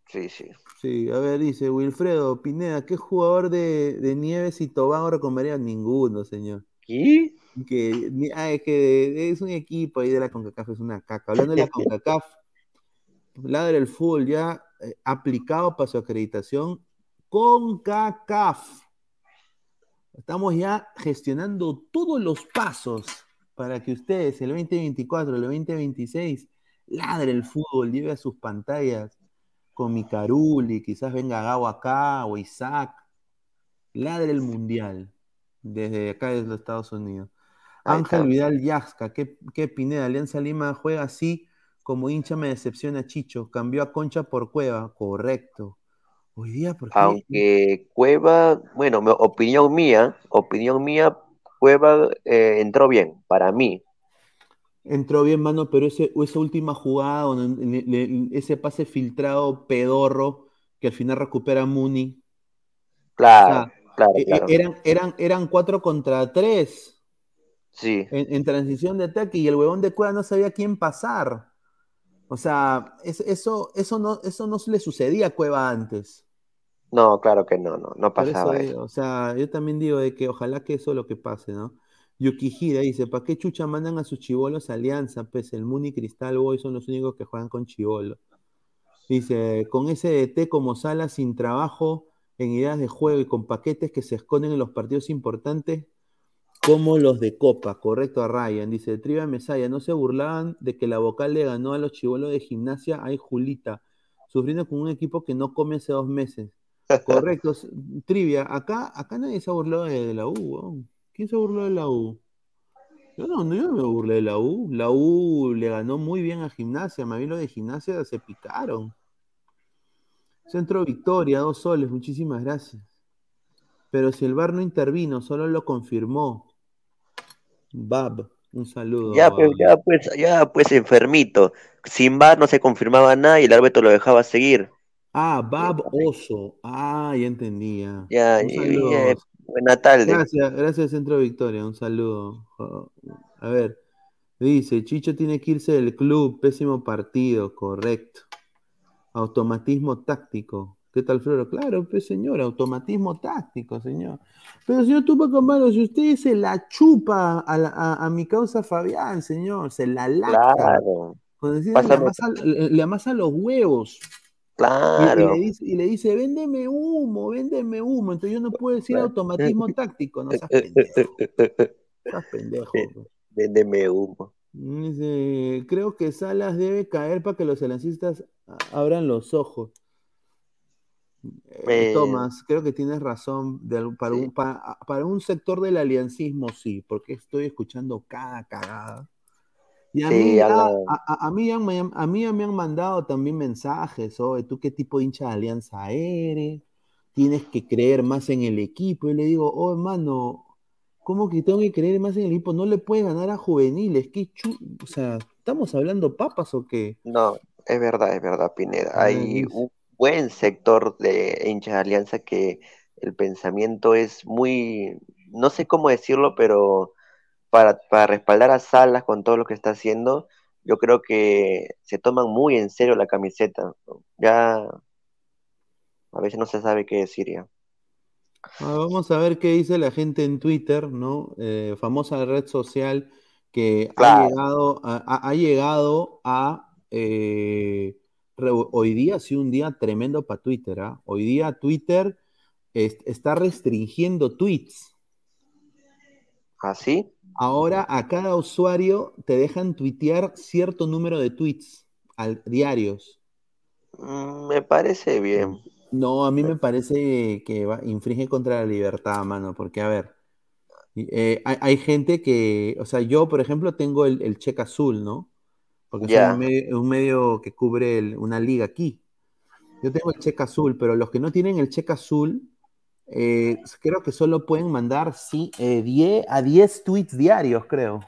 Sí, sí. Sí, a ver, dice Wilfredo Pineda, ¿qué jugador de, de Nieves y Tobago recomendaría? Ninguno, señor. Ni- ah, es que es un equipo ahí de la CONCACAF, es una caca. Hablando de la CONCACAF, Ladra el fútbol ya eh, aplicado para su acreditación CONCACAF. Estamos ya gestionando todos los pasos para que ustedes el 2024, el 2026, ladre el fútbol, lleve a sus pantallas con Micaruli, quizás venga Gabo acá o Isaac. Ladre el mundial desde acá desde los Estados Unidos. Ahí Ángel está. Vidal Yaxca, ¿qué, qué Pineda? Alianza Lima juega así como hincha me decepciona Chicho. Cambió a Concha por Cueva, correcto. Hoy día, ¿por qué? Aunque Cueva, bueno, opinión mía, opinión mía, Cueva eh, entró bien, para mí. Entró bien, mano, pero ese, esa última jugada, donde le- le- ese pase filtrado pedorro que al final recupera Muni. Claro, claro, E- e- claro. Eran, eran, eran cuatro contra tres Sí, en, en transición de ataque y el huevón de Cueva no sabía quién pasar. O sea, es- eso, eso, no, eso no le sucedía a Cueva antes. no, claro que no, no, no eso pasaba digo, eso. o sea, yo también digo de que ojalá que eso es lo que pase, ¿no? Yukihira dice, ¿para qué chucha mandan a sus chivolos a Alianza? Pues el Muni Cristal Boy son los únicos que juegan con chivolo. Dice, con ese DT como sala sin trabajo en ideas de juego y con paquetes que se esconden en los partidos importantes, como los de Copa, correcto a Ryan. Dice, Triva Mesaya, no se burlaban de que la vocal le ganó a los chivolos de gimnasia, ay Julita, sufriendo con un equipo que no come hace dos meses. Correcto, trivia. Acá, acá nadie se ha burlado de, la U. ¿Quién se burló de la U? Yo no, no, yo me burlé de la U. La U le ganó muy bien a Gimnasia. Más bien los de Gimnasia se picaron. Centro Victoria, dos soles. Muchísimas gracias. Pero si el VAR no intervino, solo lo confirmó. Bab, un saludo. Ya, pues, ya, pues, ya, pues, enfermito. Sin VAR no se confirmaba nada y el árbitro lo dejaba seguir. Ah, Bab Oso. Ah, ya entendía. Ya, Un y- saludo. eh, buena tarde. Gracias, gracias Centro Victoria, un saludo. A ver, dice, Chicho tiene que irse del club, pésimo partido, correcto. Automatismo táctico. ¿Qué tal, Floro? Claro, pues señor, automatismo táctico, señor. Pero señor Tupac Amaro, si usted se la chupa a, la- a- a mi causa Fabián, señor, se la lacta. Claro, Cuando decide, le, amasa, le amasa los huevos. Y, y claro. le dice, y le dice, véndeme humo, véndeme humo. Entonces yo no puedo decir automatismo táctico, no seas pendejo. Seas pendejo. pues. Véndeme humo. Dice, creo que Salas debe caer para que los alancistas a- abran los ojos. Eh, Tomás, creo que tienes razón. para, un, para, un sector del aliancismo, sí, porque estoy escuchando cada cagada. Y a, mí, a, mí, a, mí me han mandado también mensajes, oye, ¿tú qué tipo de hincha de alianza eres? Tienes que creer más en el equipo. Y le digo, oh, hermano, ¿cómo que tengo que creer más en el equipo? No le puedes ganar a juveniles. ¿Qué o sea, ¿estamos hablando papas o qué? No, es verdad, es verdad, Pineda. Hay un buen sector de hinchas de alianza que el pensamiento es muy, no sé cómo decirlo, pero para, para respaldar a Salas con todo lo que está haciendo, yo creo que se toman muy en serio la camiseta. Ya a veces no se sabe qué decir ya. Ah, vamos a ver qué dice la gente en Twitter, ¿no? Eh, famosa red social que ha llegado a, ha, llegado a eh, hoy día ha sido un día tremendo para Twitter. ¿ah? Hoy día Twitter está restringiendo tweets. ¿Ah, Ahora a cada usuario te dejan tuitear cierto número de tweets al, diarios. Mm, me parece bien. No, a mí me parece que infringe contra la libertad, mano, porque a ver, eh, hay, gente que, o sea, yo, por ejemplo, tengo el, cheque azul, ¿no? Porque es un medio, que cubre una liga aquí. Yo tengo el cheque azul, pero los que no tienen el cheque azul, eh, creo que solo pueden mandar sí, 10 eh, a 10 tweets diarios, creo.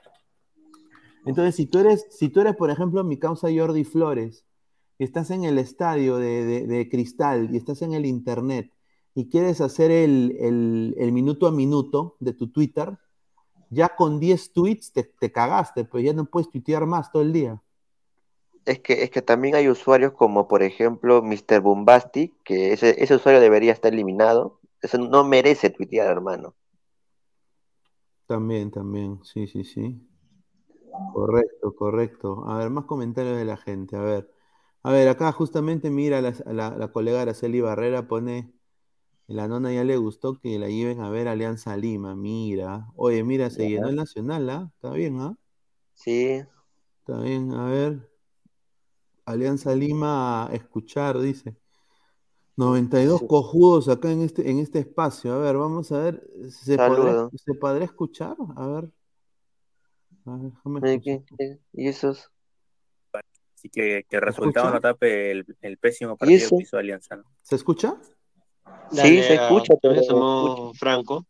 Entonces, si tú eres, si tú eres, por ejemplo, mi causa Jordi Flores, y estás en el estadio de, cristal y estás en el internet y quieres hacer el, minuto a minuto de tu Twitter, ya con 10 tweets te, te, cagaste, pues ya no puedes tuitear más todo el día. Es que, es que también hay usuarios como, por ejemplo, Mr. Bombastic, que ese usuario debería estar eliminado. Eso no merece tuitear, hermano. También, también, sí, sí, sí. Correcto, correcto. A ver, más comentarios de la gente. A ver, a ver, acá justamente mira la, la, colega Araceli Barrera pone, la nona ya le gustó que la lleven a ver Alianza Lima, mira. Oye, mira, se llenó el Nacional, ¿ah? Está bien, ¿ah? Sí. Está bien, a ver. Alianza Lima a escuchar, dice. 92 cojudos acá en este, en este espacio. A ver, vamos a ver. ¿Se, podrá, ¿se podrá escuchar? A ver. A ver déjame ¿Y esos? Así que que el resultado no tape el, el pésimo partido que hizo Alianza. ¿Se escucha? sí, se escucha. Pero somos Franco.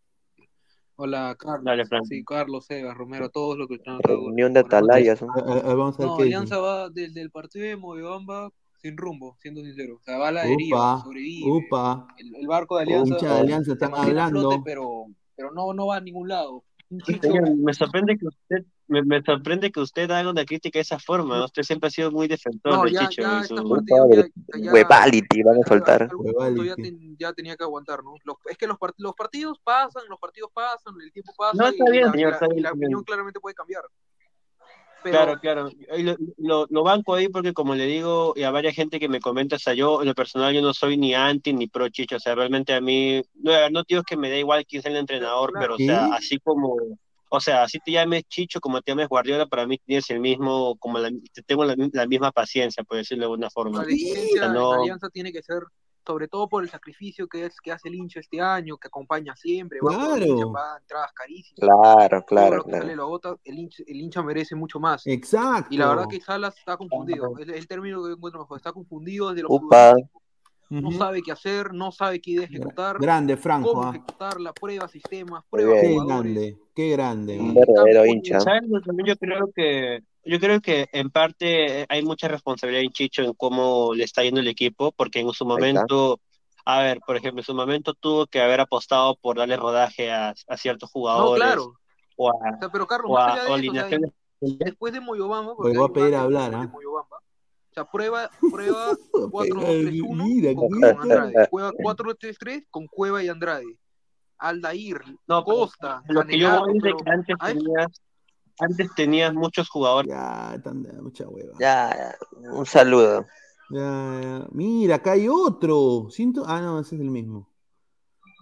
Hola, Carlos. Dale, Franco. Sí, Carlos, Eva, Romero, todos los que están Reunión de atalayas. ¿no? vamos a ver no, Alianza va desde el partido de Movibamba sin rumbo, siendo sincero. O sea, va a la deriva, sobrevive. Upa. El, el, barco de Alianza. Mucha de Alianza están hablando. Flote, pero, pero no, no va a ningún lado. me sorprende que usted me, me, sorprende que usted haga una crítica de esa forma. Usted siempre ha sido muy defensor no, del ya, Chicho. Ya, su... Webality, van a soltar. Ya, ya, tenía que aguantar, ¿no? Los, es que los, part los, partidos pasan, los partidos pasan, el tiempo pasa. No, está bien, señor. Y la, opinión claramente puede cambiar. Pero... Claro, claro. Lo, lo, lo, banco ahí porque, como le digo, y a varias gente que me comenta, o sea, yo en lo personal yo no soy ni anti ni pro Chicho, o sea, realmente a mí, no, no digo que me da igual quién es el entrenador, claro, pero, ¿sí? o sea, así como o sea, si te llames Chicho como te llames Guardiola, para mí tienes el mismo, como la, tengo la, la, misma paciencia, por decirlo de alguna forma. La diligencia o no... alianza tiene que ser, sobre todo por el sacrificio que es que hace el hincha este año, que acompaña siempre, claro. va, hincha, va entradas carísimas. Claro, claro. claro. Sale, lo el, hincha, el hincha merece mucho más. Exacto. Y la verdad que Salas está confundido. El, el término que encuentro mejor, está confundido desde los Upa no sabe qué hacer, no sabe qué idea ejecutar. Grande, Franco. Cómo ¿ah? ejecutar la prueba, sistemas, pruebas. Qué grande, qué grande. Un verdadero hincha. Yo creo que yo creo que en parte hay mucha responsabilidad en Chicho en cómo le está yendo el equipo, porque en su momento, a ver, por ejemplo, en su momento tuvo que haber apostado por darle rodaje a, a ciertos jugadores. No, claro. O a, o sea, pero Carlos, o a, de eso, o sea, después de Moyobamba, porque voy a pedir a hablar, ¿ah? O sea, prueba, prueba 4-2-3-1 con Andrade. Juega 4-3-3 con Cueva y Andrade. Aldair, no, Costa. Lo que yo voy de que antes tenías, antes tenías muchos jugadores. Ya, tan, mucha hueva. Ya, un saludo. Ya, ya. Mira, acá hay otro. Siento... Ah, no, ese es el mismo.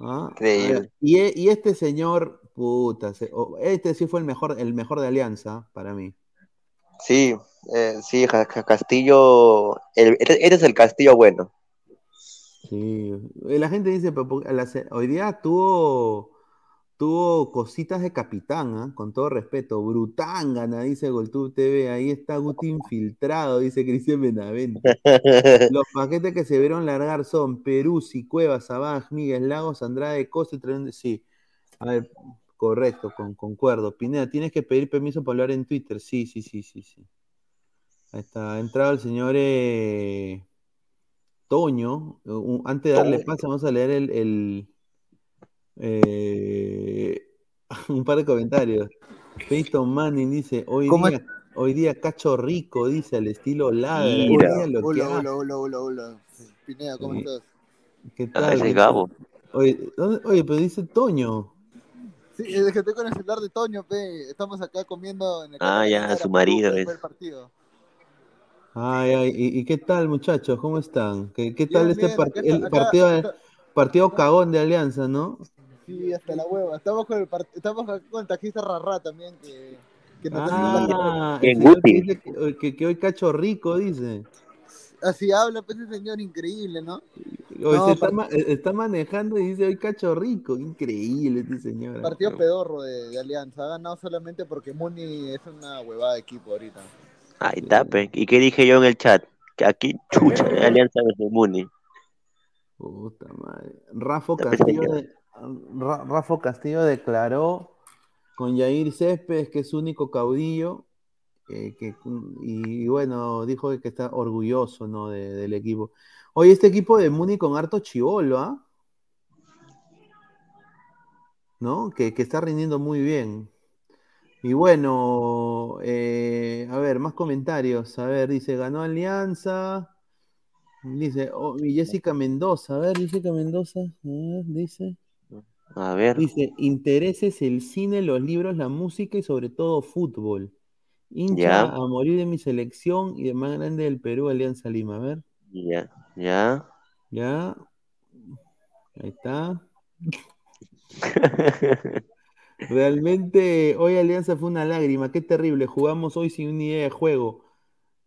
Ah, y, y, este señor, puta, este sí fue el mejor, el mejor de Alianza para mí. Sí, eh, sí, Castillo, eres el Castillo bueno. Sí, la gente dice, hoy día tuvo, tuvo cositas de capitán, ¿ah? Con todo respeto, Brutangana, dice Goltube TV, ahí está Guti infiltrado, dice Cristian Benavente. Los paquetes que se vieron largar son Peruzzi, Cuevas, Sabaj, Miguel Lagos, Andrade, Costa y Sí, a ver, correcto, con, concuerdo. Pineda, tienes que pedir permiso para hablar en Twitter. Sí, sí, sí, sí, sí. Ahí está, ha entrado el señor eh, Toño. Antes de darle paso, vamos a leer el, el, eh, un par de comentarios. Peyton Manning dice, hoy ¿Cómo día, hoy día cacho rico, dice, al estilo ladra. Lo Hola, hace. hola, hola, hola, hola. Pineda, ¿cómo Sí. estás? ¿Qué Ah, tal? ese ¿Qué es tal? Gabo. Oye, ¿dónde- oye, pero dice Toño. Sí, es que estoy con el celular de Toño, pe. Estamos acá comiendo en el Ah, ya, su marido es. partido. Ay, ay, ¿y, y qué tal, muchachos? ¿Cómo están? ¿Qué, qué tal Bien, este bien, part- acá el acá partido, está- partido cagón de Alianza, no? Sí, hasta la hueva. Estamos con el, part- estamos con el taxista Rarra también, que, que nos Ah, el que Guti. dice que, que- que hoy cacho rico, dice. Así habla, pues ese señor increíble, ¿no? Hoy No, se está, par- ma- eh, está manejando y dice hoy cacho rico. Increíble este señor. Partido pedorro de, de Alianza. Ha ganado solamente porque Muni es una huevada de equipo ahorita. Ahí está, pe. ¿Y qué dije yo en el chat? Que aquí, chucha, Alianza versus Muni. Puta madre. Rafa pues, Castillo, de- Rafa Castillo declaró con Yair Céspedes que es su único caudillo. eh, que, y, bueno, dijo que está orgulloso ¿no? de- del equipo. Oye, este equipo de Muni con harto chivolo, ¿ah? ¿No? Que, que está rindiendo muy bien. Y bueno, eh, a ver, más comentarios. A ver, dice, ganó Alianza. Dice, oh, y Jessica Mendoza, a ver, Jessica Mendoza, a ver, dice. A ver. Dice, intereses el cine, los libros, la música y sobre todo fútbol. Hincha Ya. a morir de mi selección y de más grande del Perú, Alianza Lima. A ver, Ya, ya. ya. Ahí está. Realmente hoy Alianza fue una lágrima, qué terrible. Jugamos hoy sin una idea de juego.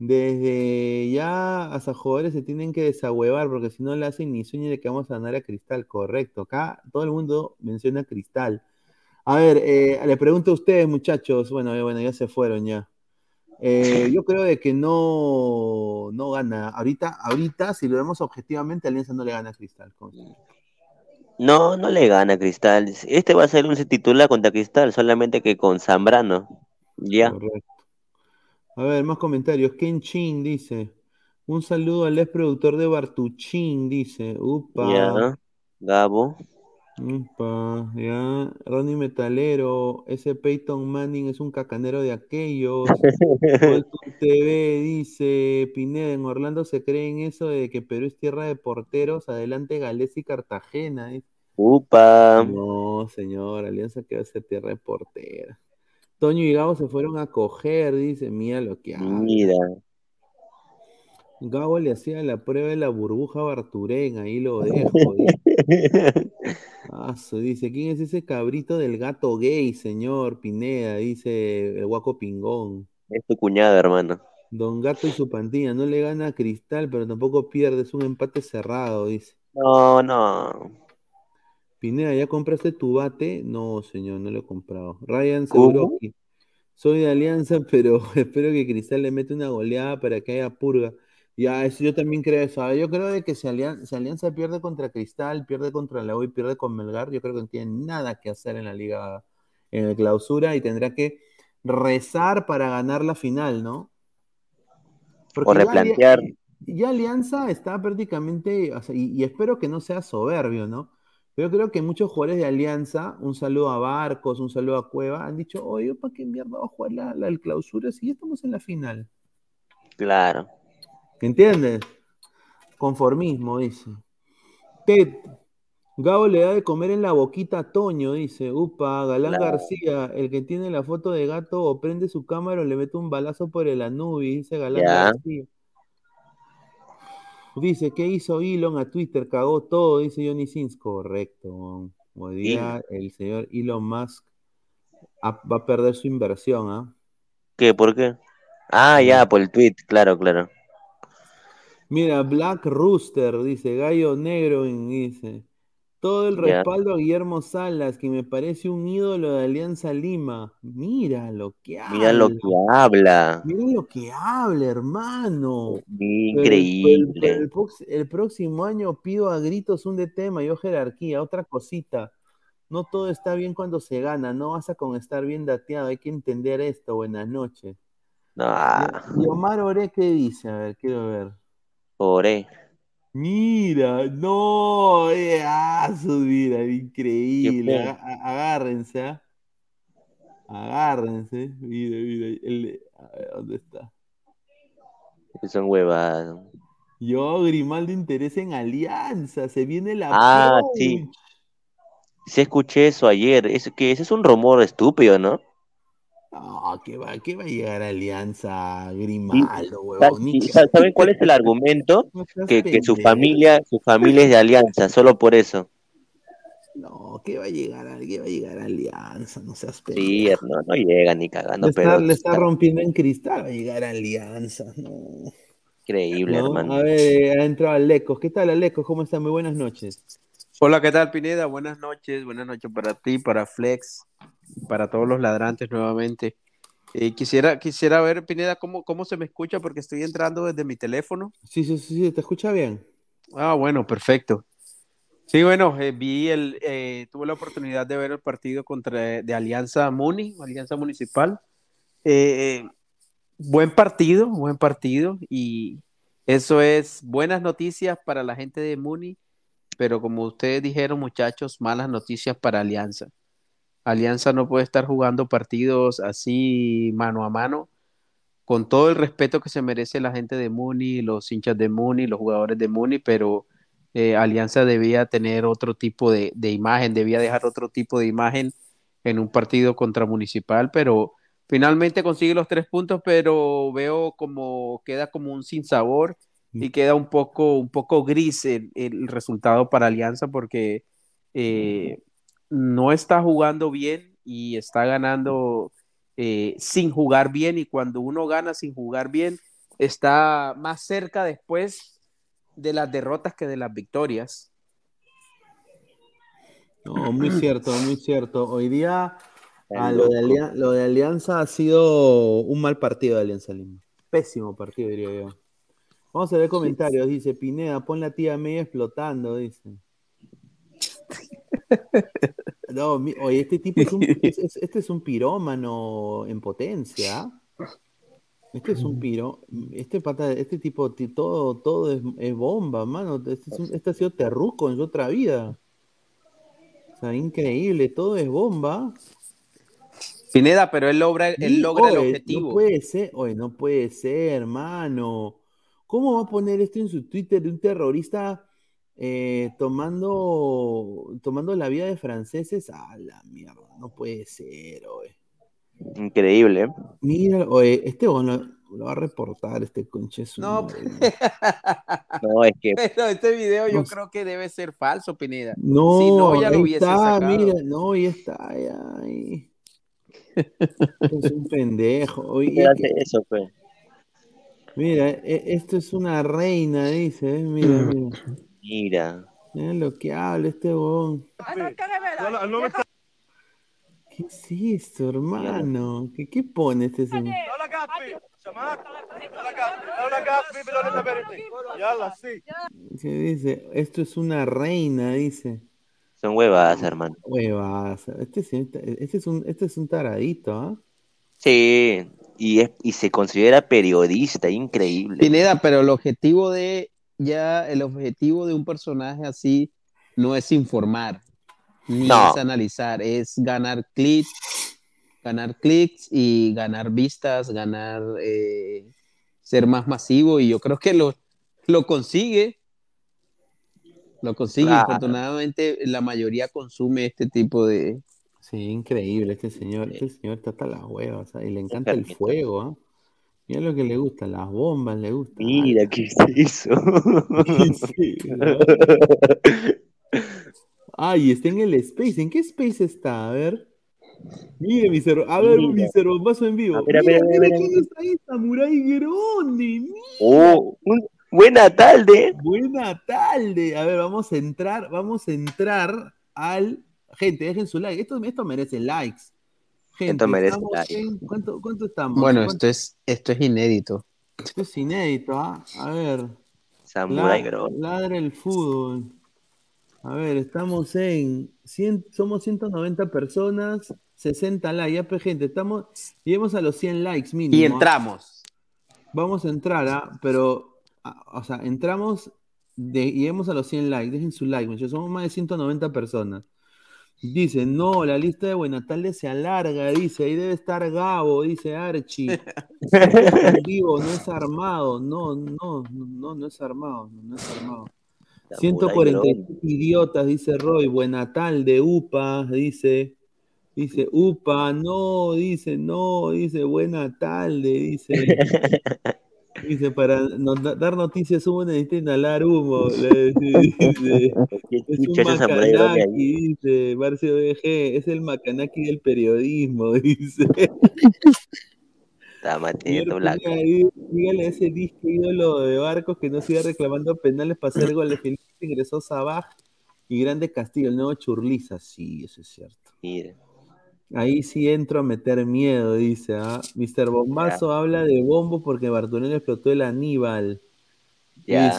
Desde ya hasta jugadores se tienen que desahuevar porque si no le hacen ni sueño de que vamos a ganar a Cristal, correcto. Acá todo el mundo menciona a Cristal. A ver, eh, le pregunto a ustedes, muchachos. Bueno, eh, bueno, ya se fueron ya. Eh, yo creo de que no, no gana. Ahorita, ahorita, si lo vemos objetivamente, Alianza no le gana a Cristal. No, no le gana Cristal. Este va a ser un titular contra Cristal, solamente que con Zambrano. Ya. Correcto. A ver, más comentarios. Ken Chin dice: Un saludo al ex productor de Bartuchín, dice. Upa. Ya. Gabo. Upa, ya. Ronnie Metalero, ese Peyton Manning es un cacanero de aquellos. TV dice, Pineda, en Orlando se cree en eso de que Perú es tierra de porteros, adelante Gales y Cartagena. dice. Upa. No, señor, Alianza que va a ser tierra de porteros. Toño y Gabo se fueron a coger, dice, mira lo que habla. Mira. Gabo le hacía la prueba de la burbuja Barturén, ahí lo dejo. dice. ¿quién es ese cabrito del gato gay, señor Pineda? Dice el guaco pingón. Es tu cuñado, hermano. Don Gato y su pandilla, no le gana a Cristal, pero tampoco pierde, es un empate cerrado, dice. No, no. Pineda, ¿ya compraste tu bate? No, señor, no lo he comprado. Ryan. Seuroki, soy de Alianza, pero espero que Cristal le mete una goleada para que haya purga. Ya, eso yo también creo eso. A ver, Yo creo de que si Alianza, si Alianza pierde contra Cristal, pierde contra la U y pierde con Melgar, yo creo que no tiene nada que hacer en la liga, en la clausura y tendrá que rezar para ganar la final, ¿no? O ya Ali- replantear. ya Alianza está prácticamente, o sea, y, y espero que no sea soberbio, ¿no? Pero yo creo que muchos jugadores de Alianza, un saludo a Barcos, un saludo a Cueva, han dicho, oye, ¿para qué mierda va a jugar la, la clausura si ya estamos en la final? Claro. ¿Entiendes? Conformismo, dice. Ted, Gabo le da de comer en la boquita a Toño, dice. Upa, Galán Claro. García, el que tiene la foto de gato o prende su cámara o le mete un balazo por el anubi, dice Galán Ya. García. Dice, ¿qué hizo Elon a Twitter? Cagó todo, dice Johnny Sins. Correcto. Hoy día el señor Elon Musk va a perder su inversión, ¿ah? ¿Qué? ¿Por qué? Ah, ya, por el tweet. Claro, claro. Mira, Black Rooster, dice, Gallo Negro, dice. Todo el respaldo a Guillermo Salas, que me parece un ídolo de Alianza Lima. Mira lo que habla. Mira lo que habla. Mira lo que habla, hermano. Increíble. el, próximo año pido a gritos un DT mayor jerarquía. Otra cosita. No todo está bien cuando se gana. No basta con estar bien dateado. Hay que entender esto. Buenas noches. Ah, Y Omar Ore, ¿qué dice? A ver, quiero ver. oré. Mira, no, eh, ah, su mira, increíble. Agárrense, ¿ah? Agárrense. Mira, mira. el- a ver, ¿dónde está? Son huevadas. Yo, Grimaldo interesa en alianza. Se viene la Ah, punch. sí. Sí escuché eso ayer. Es que ese es un rumor estúpido, ¿no? No, que va, que va a llegar Alianza Grimaldo, huevón. ¿Saben cuál es el argumento? No Que, que su familia, su familia es de Alianza, solo por eso. No, que va a llegar, a- que va a llegar Alianza, no seas pendejo. Sí, no, no llega ni cagando, Le está, pero le está está rompiendo en cristal, va a llegar Alianza. No. increíble, ¿no? hermano. A ver, ha entrado Alecos. ¿Qué tal, Alecos? ¿Cómo están? Muy buenas noches. Hola, ¿qué tal, Pineda? Buenas noches, buenas noches para ti, para Flex, para todos los ladrantes nuevamente. Eh, quisiera, quisiera ver, Pineda, cómo, cómo se me escucha porque estoy entrando desde mi teléfono. Sí, sí, sí, ¿te escucha bien? Ah, bueno, perfecto. Sí, bueno, eh, vi el, eh, tuve la oportunidad de ver el partido contra de Alianza Muni, Alianza Municipal. Eh, buen partido, buen partido y eso es buenas noticias para la gente de Muni, pero como ustedes dijeron, muchachos, malas noticias para Alianza. Alianza no puede estar jugando partidos así mano a mano, con todo el respeto que se merece la gente de Muni, los hinchas de Muni, los jugadores de Muni, pero eh, Alianza debía tener otro tipo de, de imagen, debía dejar otro tipo de imagen en un partido contra Municipal, pero finalmente consigue los tres puntos, pero veo como queda como un sinsabor y queda un poco, un poco gris el, el resultado para Alianza porque eh, no está jugando bien y está ganando eh, sin jugar bien y cuando uno gana sin jugar bien está más cerca después de las derrotas que de las victorias. No, muy cierto, muy cierto. Hoy día ah, lo, de lo de Alianza ha sido un mal partido de Alianza Lima. Pésimo partido, diría yo. Vamos a ver comentarios. Dice Pineda, pon la tía media explotando, dice. No, mi- oye, este tipo es un, es- es- este es un pirómano en potencia. Este es un piro, este pata, este tipo, ti- todo, todo es, es bomba, mano. Este, es un- este ha sido terruco en su otra vida. O sea, increíble, todo es bomba. Pineda, pero él logra, él Sí, logra el objetivo. No puede ser, oye, no puede ser, hermano. ¿Cómo va a poner esto en su Twitter de un terrorista eh, tomando, tomando la vida de franceses? A la mierda, no puede ser, oye. Increíble. ¿eh? Mira, oye, este bueno, lo va a reportar, este conche No. No, es que Pero este video yo No creo que debe ser falso, Pineda. No, si no, ya lo ahí hubiese está, sacado. mira, no, ya está, ya. ahí. Es un pendejo. Oye, ¿qué es hace que- eso, pues? Mira, e- esto es una reina, dice, eh, mira, mira. Mira. Mira lo que habla este huevón. ¿Qué es esto, hermano? ¿Qué, qué pone este señor? ¿Qué dice? Esto es una reina, dice. Son huevadas, hermano. Huevas. Este, sí- este es un, este es un taradito, ¿ah? Sí, y, es, y se considera periodista, increíble. Pineda, pero el objetivo de ya, el objetivo de un personaje así no es informar, ni No. es analizar, es ganar clics, ganar clics y ganar vistas, ganar eh, ser más masivo y yo creo que lo, lo consigue. Lo consigue, Claro. afortunadamente la mayoría consume este tipo de... Sí, increíble este señor. Este señor está hasta las huevas, ¿ah? Y le encanta el fuego, ¿ah? Mira lo que le gusta, las bombas le gusta. Mira, ¿qué es eso? Sí, ¿no? Ay, está en el Space. ¿En qué Space está? A ver. Mire, mi cerro. A ver, Mira. mi cerro, vaso en vivo. A ver, a Mira, a ver, quién está ahí, Samurai. Mira. Oh, un, Buena tarde. Buena tarde. A ver, vamos a entrar, vamos a entrar al. Gente, dejen su like. Esto, esto merece likes. Gente, Esto merece estamos like. en- ¿cuánto, cuánto estamos? Bueno, ¿Cuánto- esto es, esto es inédito. esto es inédito, ¿ah? A ver. Samurai La- Grown. Ladra el fútbol. A ver, estamos en 100, somos 190 personas, 60 likes, ya pues, gente, estamos, lleguemos a los 100 likes mínimo. Y ¿ah? entramos. Vamos a entrar, ¿ah? pero, ah, o sea, entramos, de, lleguemos a los 100 likes, dejen su like, muchachos, somos más de 190 personas. Dice, no, la lista de Buenatalde se alarga, dice, ahí debe estar Gabo, dice Archie. En vivo, no es armado, no, no, no, no es armado, no es armado. 147 idiotas, dice Roy. Buenatal de UPA, dice. Dice UPA, no, dice no, dice buena tarde, dice. Dice, para no- dar noticias humo necesita inhalar humo. le dice. es un macanaki, dice Marcio BG, es el macanaki del periodismo, dice. Está manteniendo blanco. Dígale a ese disco ídolo de Barcos que no siga reclamando penales para hacer goles. Felipe ingresó Sabaj y Grande Castillo, el nuevo Churliza. Sí, eso es cierto. Mira. Ahí sí entro a meter miedo, dice. ¿ah? Mr. Bombazo habla de bombo porque Bartolomé explotó el Aníbal. Ya.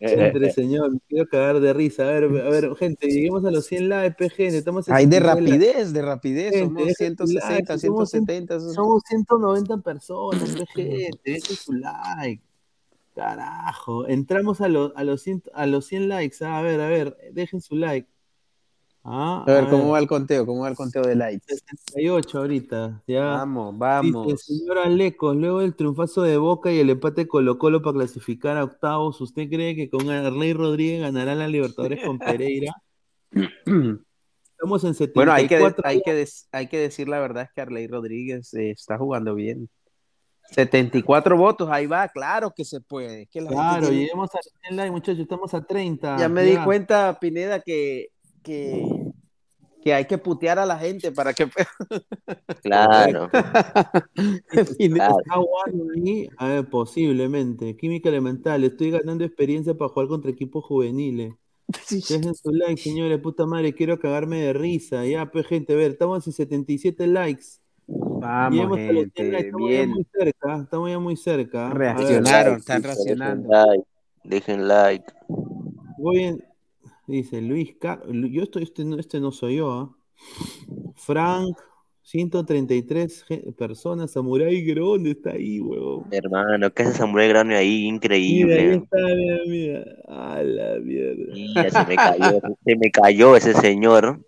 Entre señor, me quiero cagar de risa. A ver, a ver, gente, lleguemos a los 100 likes, gente. Estamos Hay de 59 likes. rapidez, de rapidez. Gente, Somos dejen su 160, like, somos 170. Somos 190 personas, pe, gente. Dejen su like. Carajo. Entramos a, los a, los 100, a los 100 likes. ah, A ver, a ver, dejen su like. Ah, A ver, ¿cómo va el conteo? ¿Cómo va el conteo de likes? 68 ahorita. Ya. Vamos, vamos. Dice, señor Alecos, luego del triunfazo de Boca y el empate de Colo Colo para clasificar a octavos, ¿usted cree que con Arley Rodríguez ganará la Libertadores con Pereira? Estamos en 74. Bueno, hay que, hay, que hay que decir la verdad es que Arley Rodríguez eh, está jugando bien. 74 votos, ahí va, claro que se puede. que la gente Claro, lleguemos a 100 likes, muchachos, estamos a 30. Ya me di cuenta, Pineda, que, que, que hay que putear a la gente para que... Claro. Ahí, a ver, posiblemente. Química elemental, estoy ganando experiencia para jugar contra equipos juveniles. Dejen su like, señores, puta madre, quiero cagarme de risa. Ya, pues, gente, a ver, estamos en 77 likes. Vamos, Lleguemos a los 100 gente, likes, estamos ya muy cerca, estamos ya muy cerca. Ver, Reaccionaron, están Dejen reaccionando. like, Dejen like. Voy en, dice Luis Car yo estoy, este no, este no soy yo, ¿ah? Frank, 133 ge- personas, Samurai Grande está ahí, huevón. Hermano, ¿qué hace Samurai Grown ahí? Mira, ahí Increíble. está, mira, mira. A la mierda. Mira, se me cayó, se me cayó ese señor.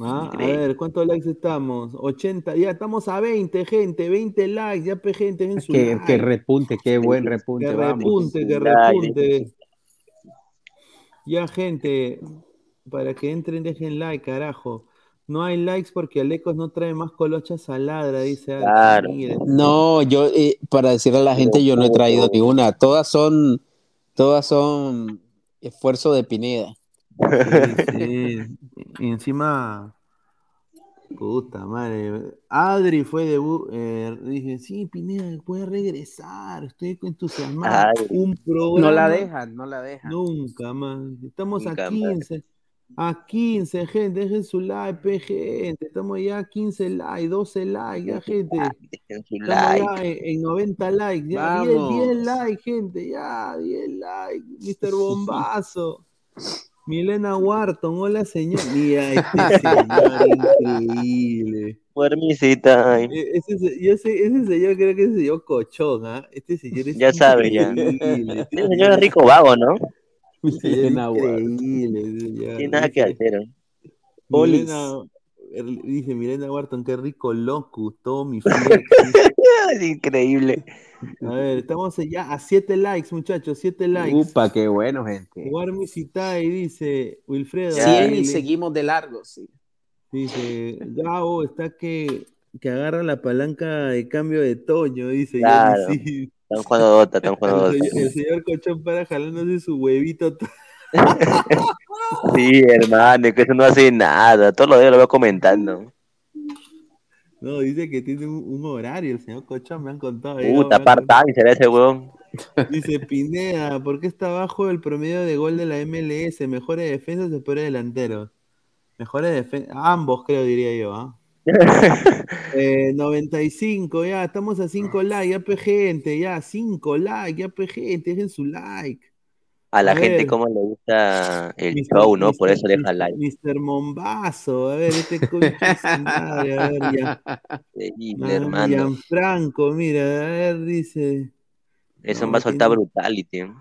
Ah, a Increíble. ver, ¿cuántos likes estamos? 80, ya estamos a 20, gente, 20 likes, ya, gente, en su Que, like. que repunte, qué buen repunte, Que vamos. repunte, que repunte. Ya, gente, para que entren, dejen like, carajo. No hay likes porque Alecos no trae más colochas a ladra, dice. Claro. No, yo, eh, para decirle a la gente, yo no he traído ni una. Todas son, todas son esfuerzo de Pineda. Sí, sí. Y encima, puta madre. Adri fue de. dije, sí, Pineda, puede regresar. Estoy entusiasmado. Adri. Un programa. No la dejan, no la dejan. Nunca más. Estamos Nunca a más. 15. A 15, gente. Dejen su like, pe, gente. Estamos ya a 15 likes, 12 likes, ya, gente. Dejen su Estamos like. ya en, en 90 likes. Ya, 10, Vamos. 10 likes, gente. Ya, 10 likes. Mr. Bombazo. Milena Wharton, hola señor. Mira, este señor increíble. Muermisita. ay. E- Ese, se- yo sé- ese señor creo que es el señor Cochón, ¿ah? Este señor es Ya sabe, ya. Este señor es rico vago, ¿no? señor es Milena Wharton. señor. Tiene nada que Dice- hacer. ¿eh? Milena, dice Milena Wharton, qué rico locus, todo mi flex. Es increíble. A ver, estamos ya a 7 likes, muchachos, 7 likes. Upa, qué bueno, gente. Warmi Citai dice Wilfredo. Ya. 100 y seguimos de largo, sí. Dice, Gabo está que, que agarra la palanca de cambio de Toño, dice. ya Claro. sí. Están jugando Dota, están jugando Dota. el señor Cochón para jalándose su huevito. Sí, hermano, que eso no hace nada. Todos los días lo veo comentando. No, dice que tiene un, un horario, el señor Cocha me han contado. Puta, part-time será ese weón. Dice Pineda, ¿por qué está bajo el promedio de gol de la MLS? ¿Mejores defensas o peores delanteros? Mejores defensas, ambos creo diría yo, ¿ah? Eh, 95, ya, estamos a 5 likes, ya pe gente, ya, 5 likes, ya pe gente, dejen su like. A la A gente ver. como le gusta el show, ¿no? Por eso deja like. Mr. Mombazo, a ver, este su madre, a ver, ya. Ah, hermano. Gianfranco, mira, a ver, dice. Eso No, va a soltar tiene- brutality. ¿eh?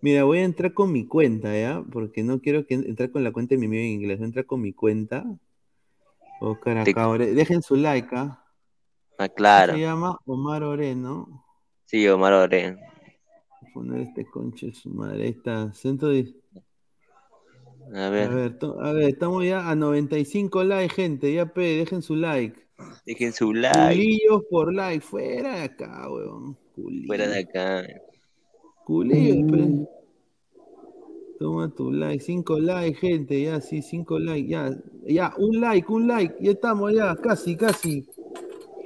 Mira, voy a entrar con mi cuenta, ¿ya? Porque no quiero que entrar con la cuenta de mi amigo en inglés. Voy a entrar con mi cuenta. Oscar Te- acá, Ore- Dejen su like, ¿ah? Ah, claro. Se llama Omar Oreno. Sí, Omar Orén. Poner este conche su madre. Ahí está. Centro de... A A ver, ver, to- a ver, estamos ya a 95 likes, gente. Ya, pe, dejen su like. dejen su like. Culillos por like. Fuera de acá, weón. Culillos. Fuera de acá. Culillos, pe. Toma tu like, 5 likes, gente, ya, sí, 5 likes, ya, ya, un like, un like, ya estamos, ya, casi, casi.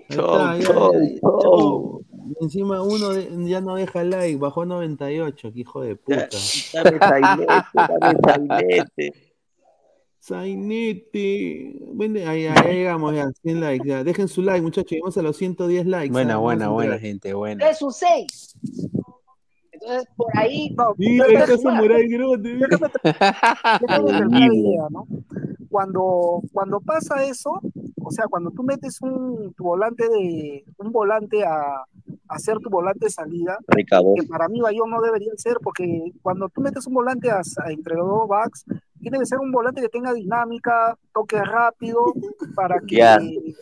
Ahí Chau, está, chau, ya, ya, chau. Encima uno de- ya no deja like, bajó a 98, que hijo de puta. Dame sainete, dame sainete. Sainete. Bueno, ahí, ahí, ahí llegamos ya, 100 likes, ya. Dejen su like, muchachos, llegamos a los 110 likes. Buena, ah, buena, buena, gente, buena. Es un 6. Entonces, por ahí. No, Grote. Terminar la idea, ¿no? Cuando, cuando pasa eso, o sea, cuando tú metes un tu volante de un volante a, hacer tu volante de salida, Rica voz. que para mí Bayón no debería ser, porque cuando tú metes un volante a- a- entre los dos backs, tiene que ser un volante que tenga dinámica, toque rápido, para que Ya.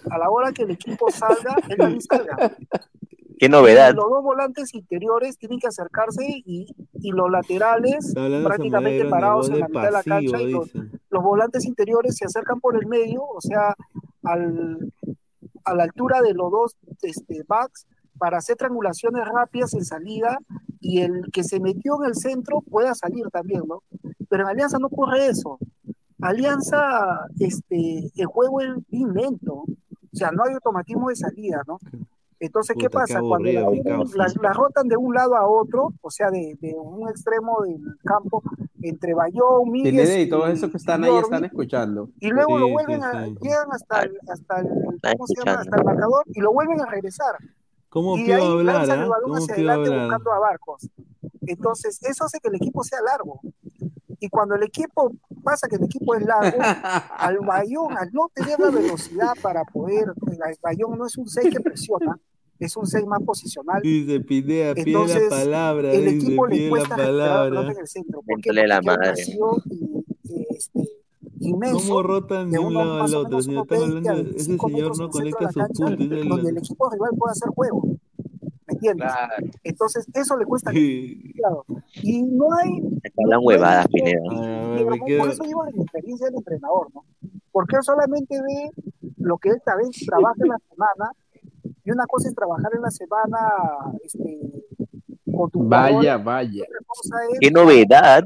a la hora que el equipo salga, él también salga. Qué novedad. Y los dos volantes interiores tienen que acercarse y, y los laterales prácticamente parados en la mitad de la cancha y los, los volantes interiores se acercan por el medio, o sea, al, a la altura de los dos este, backs para hacer triangulaciones rápidas en salida y el que se metió en el centro pueda salir también, ¿no? Pero en Alianza no ocurre eso. Alianza, este, el juego es bien lento, o sea, no hay automatismo de salida, ¿no? Entonces, ¿qué Puta, qué pasa? Cuando la, la- la rotan de un lado a otro, o sea, de, de un extremo del campo, entre Bayón, Miguel y todos esos que están ahí están escuchando. y luego lo Sí, vuelven sí, a, llegan hasta el, hasta el, ¿cómo se llama? Hasta el marcador y lo vuelven a regresar. ¿Cómo y ahí hablar, lanzan el ah? balón ¿Cómo hacia adelante hablar? buscando a Barcos. Entonces, eso hace que el equipo sea largo. Y cuando el equipo pasa que el equipo es largo, al Bayón, al no tener la velocidad para poder, el Bayón no es un 6 que presiona, es un 6 más posicional. Dice Pineda, pide Entonces, la palabra, el dice, equipo le pide la cuesta recuperar la pelota palabra. en la Porque hay un madre. y, y, este, inmenso ¿Cómo rotan de un lado al otro? Señor, unos estamos 20 a hablando, ese 25 señor no conecta la sus puntos. donde el equipo rival puede hacer juego. ¿Me entiendes? Entonces, eso le cuesta. Claro. Y no hay. Te hablan huevadas, Pineda. Por quedo- eso digo la inexperiencia del entrenador, ¿no? Porque él solamente ve lo que él vez trabaja en la semana, y una cosa es trabajar en la semana este, con tus Vaya, jugadores, vaya. otra cosa es Qué novedad.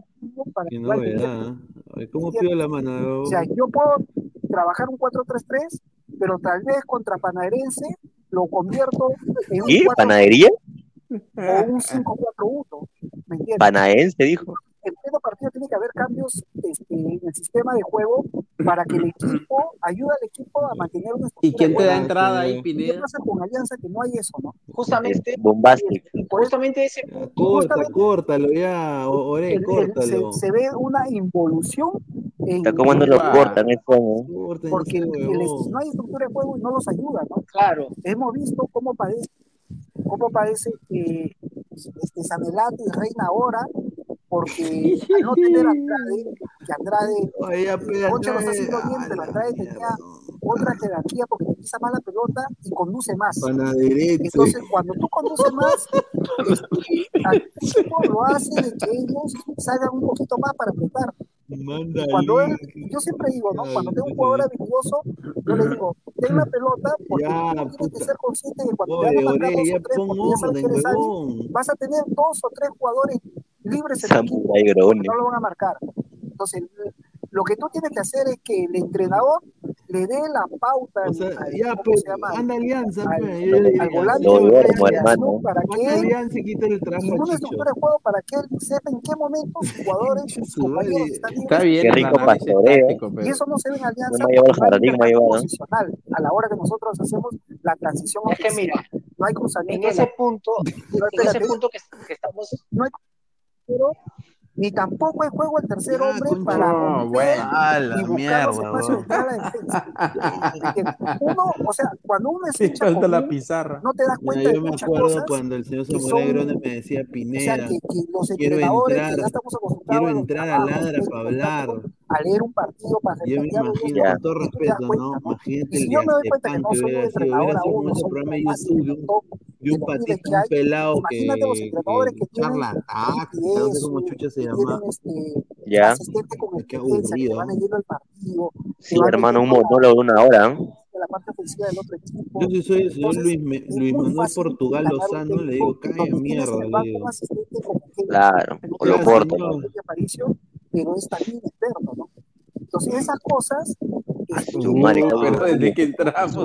Qué novedad. ¿eh? Ver, ¿Cómo pido la mano? O sea, yo puedo trabajar un 4-3-3, pero tal vez contra Panaderense lo convierto en un ¿Qué? 4 ¿Panadería? o un 5-4-1. ¿Me entiendes? Panaense, dijo. En partido tiene que haber cambios este, en el sistema de juego para que el equipo ayude al equipo a mantener una ¿Y quién te da entrada ahí, juego. ¿Qué Pineda? pasa con Alianza que no hay eso, no? Justamente. Bombastic. Justamente ese Corta, córtalo ya, Ore, córtalo. se, se ve una involución en Está como no lo cortan, es como. porque el- el- no hay estructura de juego y no los ayuda, ¿no? Claro. Hemos visto cómo padece, cómo padece que este Sanelati reina ahora, porque al no tener a Andrade, que Andrade, Oye, ya, pe, Concha lo está haciendo bien, pero Andrade tenía otra jerarquía porque te pisa más la pelota y conduce más. Entonces, cuando tú conduces más, este, al equipo lo hace de que ellos salgan un poquito más para apretar. Manda Cuando él, yo siempre digo, ¿no? Cuando tengo un jugador habilidoso, yo le digo, ten la pelota porque Ya, tú tienes que ser consciente de cuando Oye, te van a marcar dos o tres, porque ya sabes que eres vas a tener dos o tres jugadores libres en el no lo van a marcar. Entonces, lo que tú tienes que hacer es que el entrenador le dé la pauta O sea, al- ya, ¿cómo pues, se llama? anda Alianza, al, pues, al volante para que Alianza el trabajo y a una Chicho. estructura de juego para que él sepa en qué momento sus jugadores, sus su compañeros madre. están Está bien Qué rico pastoreo. táctico, Y eso no se ve en Alianza a la hora que nosotros hacemos la transición Es que mira. No hay en cruzamiento ese punto, No, en ese punto que, que estamos, no hay pero ni tampoco hay juego al tercer Ya, hombre para No, romper bueno. A y la buscar los mierda, espacios entre la defensa. Uno, o sea, cuando uno es sí, hincha falta la pizarra. no te das cuenta yo me acuerdo cosas cuando el señor Samuel me decía, o sea, Pineda, que, que los quiero entrar, ya estamos acostumbrados quiero entrar a ladra para hablar. A leer un partido para Yo me imagino, con todo respeto, cuenta, ¿no? Imagínate el si yo me doy cuenta que diazepam no que soy un hubiera sido, entrenador hubiera sido aún, como no ese soy programa de YouTube de un, de un pibes que pelado imagínate los entrenadores que tienen no sé cómo chucha se llama. este Ya. aburrido. Sí, hermano, un monólogo de una hora. ¿no? de la parte ofensiva del otro equipo. Yo si soy el señor Luis, Me- Luis Manuel Portugal Lozano, le digo, en mierda, le digo. Claro. O lo porto. Pero es también experto, ¿no? Entonces, esas cosas, este, Su madre, está Pero desde que entramos.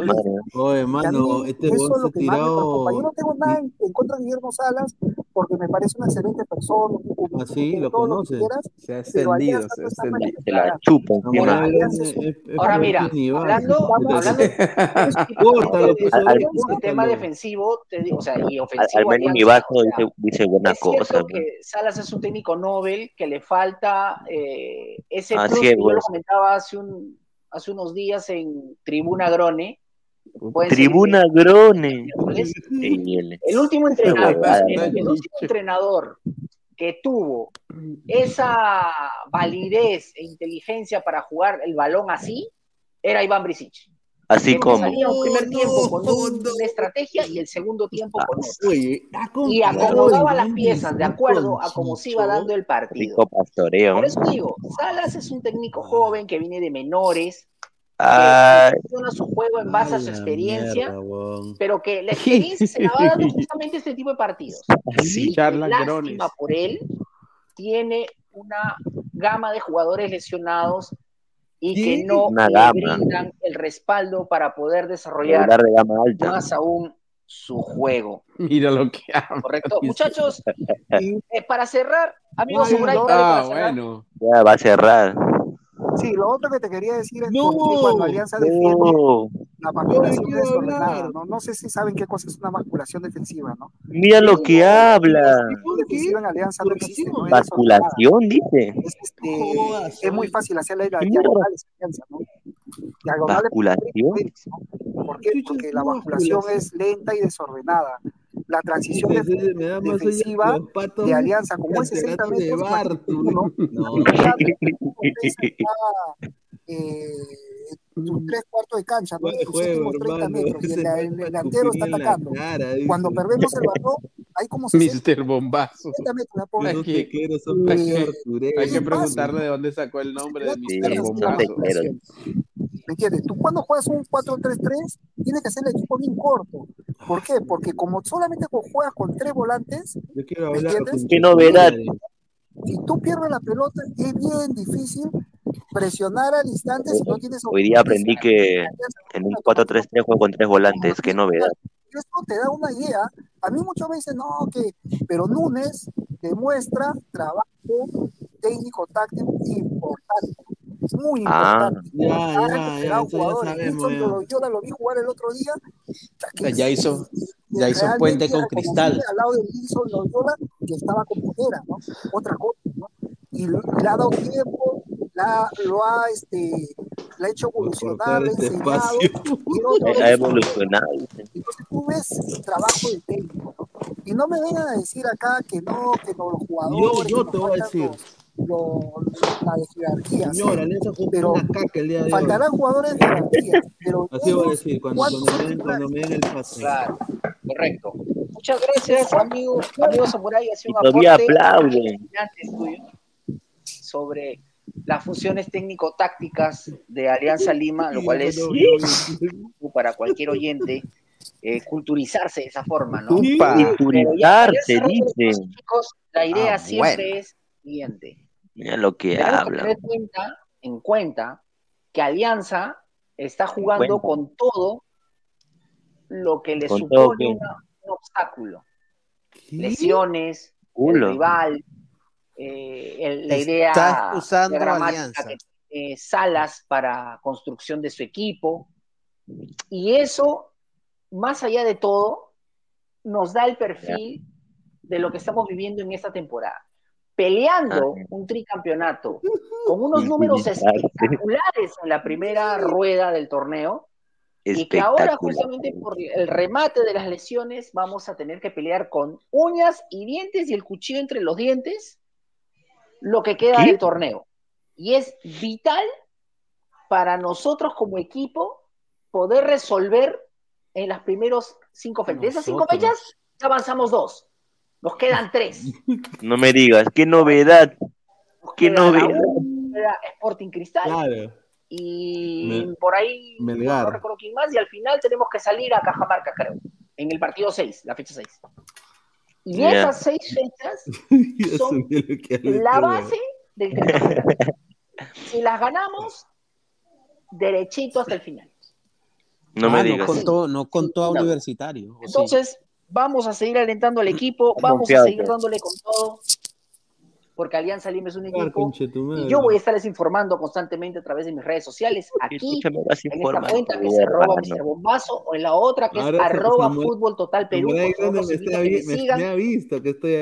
Oye, mano, este me preocupa. Yo tirado no tengo nada en, en contra de Guillermo Salas, porque me parece una excelente persona, un tipo así, humilde, lo todo lo que conoce. quieras, Se ha extendido, se ha extendido. Se la es ahora peor mira, hablando, vamos, hablando del pues, Al, al, ahora sistema córtalo. defensivo, te digo, o sea, y al, al ofensivo menos mi Alianza, o vaso sea, dice, dice buena es cosa. Salas es un técnico Nobel, que le falta eh, ese plus Así que yo lo comentaba hace, un, hace unos días en Tribuna Grone. Tribuna el Grone. el- último entrenador, el, hermano. el último entrenador que tuvo esa validez e inteligencia para jugar el balón así era Iván Brisic. Así como. salía un primer tiempo con una estrategia y el segundo tiempo con otra. Y acomodaba las piezas de acuerdo a cómo se iba dando el partido. Por eso digo, Salas es un técnico joven que viene de menores, que funciona su juego en base A a su experiencia, mierda, pero que la experiencia se la va dando justamente este tipo de partidos. sí. Lástima por él, tiene una gama de jugadores lesionados y que no le gama. brindan el respaldo para poder desarrollar Regular de gama alta. más aún su juego. Mira lo que habla. ¿Correcto? Muchachos, eh, para cerrar, amigos no. para Ah, cerrar. bueno. Ya va a cerrar. Sí, lo otro que te quería decir es No, qué cuando Alianza defiende No. la maculación quiero desordenada. ¿no? No sé si saben qué cosa es una maculación defensiva, ¿no? Mira lo que habla. La defensiva en Alianza no existe, ¿no? Es desordenada. Basculación, dice. Es, este, Jodas, es muy fácil hacerle las ¿Qué mierda? diagonales a Alianza, ¿no? Diagonales Basculación. ¿Por qué? Porque la basculación. es lenta y desordenada. La transición Ese- de- me da más defensiva los patos de Alianza, como es 60 Cacerate de metros, No, ya, eh, tus tres cuartos de cancha, ¿no? ¿Cuál tus juego, últimos 30 hermano? metros, y el, el delantero está la atacando. cara. Cuando perdemos el balón, hay como 60 Mr. Bombazo. metros, Por- no Aquí- te quiero, son Eh, Hay que preguntarle de dónde sacó el nombre de Sí, la te Bombazo. ¿Me entiendes? Tú cuando juegas un 4-3-3, tienes que hacer el equipo bien corto. ¿Por qué? Porque como solamente juegas con tres volantes, Yo quiero ¿Me hablar entiendes? con Qué novedad. si tú pierdes la pelota, es bien difícil presionar al instante si no tienes Hoy día aprendí que en un 4-3-3 juego con tres volantes. Qué novedad. Eso te da una idea. A mí muchas veces no, que, pero Núñez demuestra trabajo técnico táctico importante, muy Ah. importante. Ya, Ha ya, ya, ya jugadores. sabemos, Wilson ya. Lo- yo lo vi jugar el otro día. que Ya hizo, ya hizo puente con cristal. Al lado de Wilson Loyola, que estaba con Motera, ¿no? Otra cosa, ¿no? Y le ha dado tiempo, la, lo ha, este, la ha hecho evolucionar, este enseñado. espacio. y el otro Ha es- evolucionado. entonces tú ves el trabajo del técnico, ¿no? Y no me vengan a decir acá que no, que no los Yo, jugadores. yo que te voy a decir, los- los- la de jerarquía. señor, sí, Alianza jugó pero una caca el día de hoy. faltarán jugadores de jerarquía. Pero Así voy a decir, cuando, ¿cuántos cuando, me den, cuando me den el pase. Claro, correcto. Muchas gracias, amigo, amigo Samurai. Ha sido un aporte sobre las funciones técnico-tácticas de Alianza Lima, lo cual es para cualquier oyente eh, culturizarse de esa forma, ¿no? Culturizarse, dice. la idea Ah, siempre bueno. es siguiente. Mira lo que habla. tener cuenta, en cuenta que Alianza está jugando con todo lo que le Con supone un obstáculo. Lesiones, el rival, eh, el- la idea usando Alianza. que Salas para construcción de su equipo. Y eso, más allá de todo, nos da el perfil de lo que estamos viviendo en esta temporada. Peleando un tricampeonato con unos números espectaculares en la primera rueda del torneo, y que ahora justamente por el remate de las lesiones vamos a tener que pelear con uñas y dientes y el cuchillo entre los dientes lo que queda ¿Qué? del torneo. Y es vital para nosotros como equipo poder resolver en las primeros cinco fechas. De esas cinco fechas ya avanzamos dos. Nos quedan tres. No me digas, qué novedad. Qué Queda la novedad. Sporting Cristal Claro. y Me- por ahí no Melgar. recuerdo quién más, y al final tenemos que salir a Cajamarca, creo, en el partido 6, la fecha 6. Y esas seis fechas son la base del tricampeonato. Si las ganamos, derechito hasta el final. No me Ah, digas. No contó, no contó a No. Universitario. Entonces, vamos a seguir alentando al equipo, vamos a seguir dándole con todo, porque Alianza Lima es un equipo y yo voy a estarles informando constantemente a través de mis redes sociales, aquí, en esta cuenta que es arroba Mr. Bombazo, o en la otra que es Ahora, arroba Samuel- Fútbol Total Perú,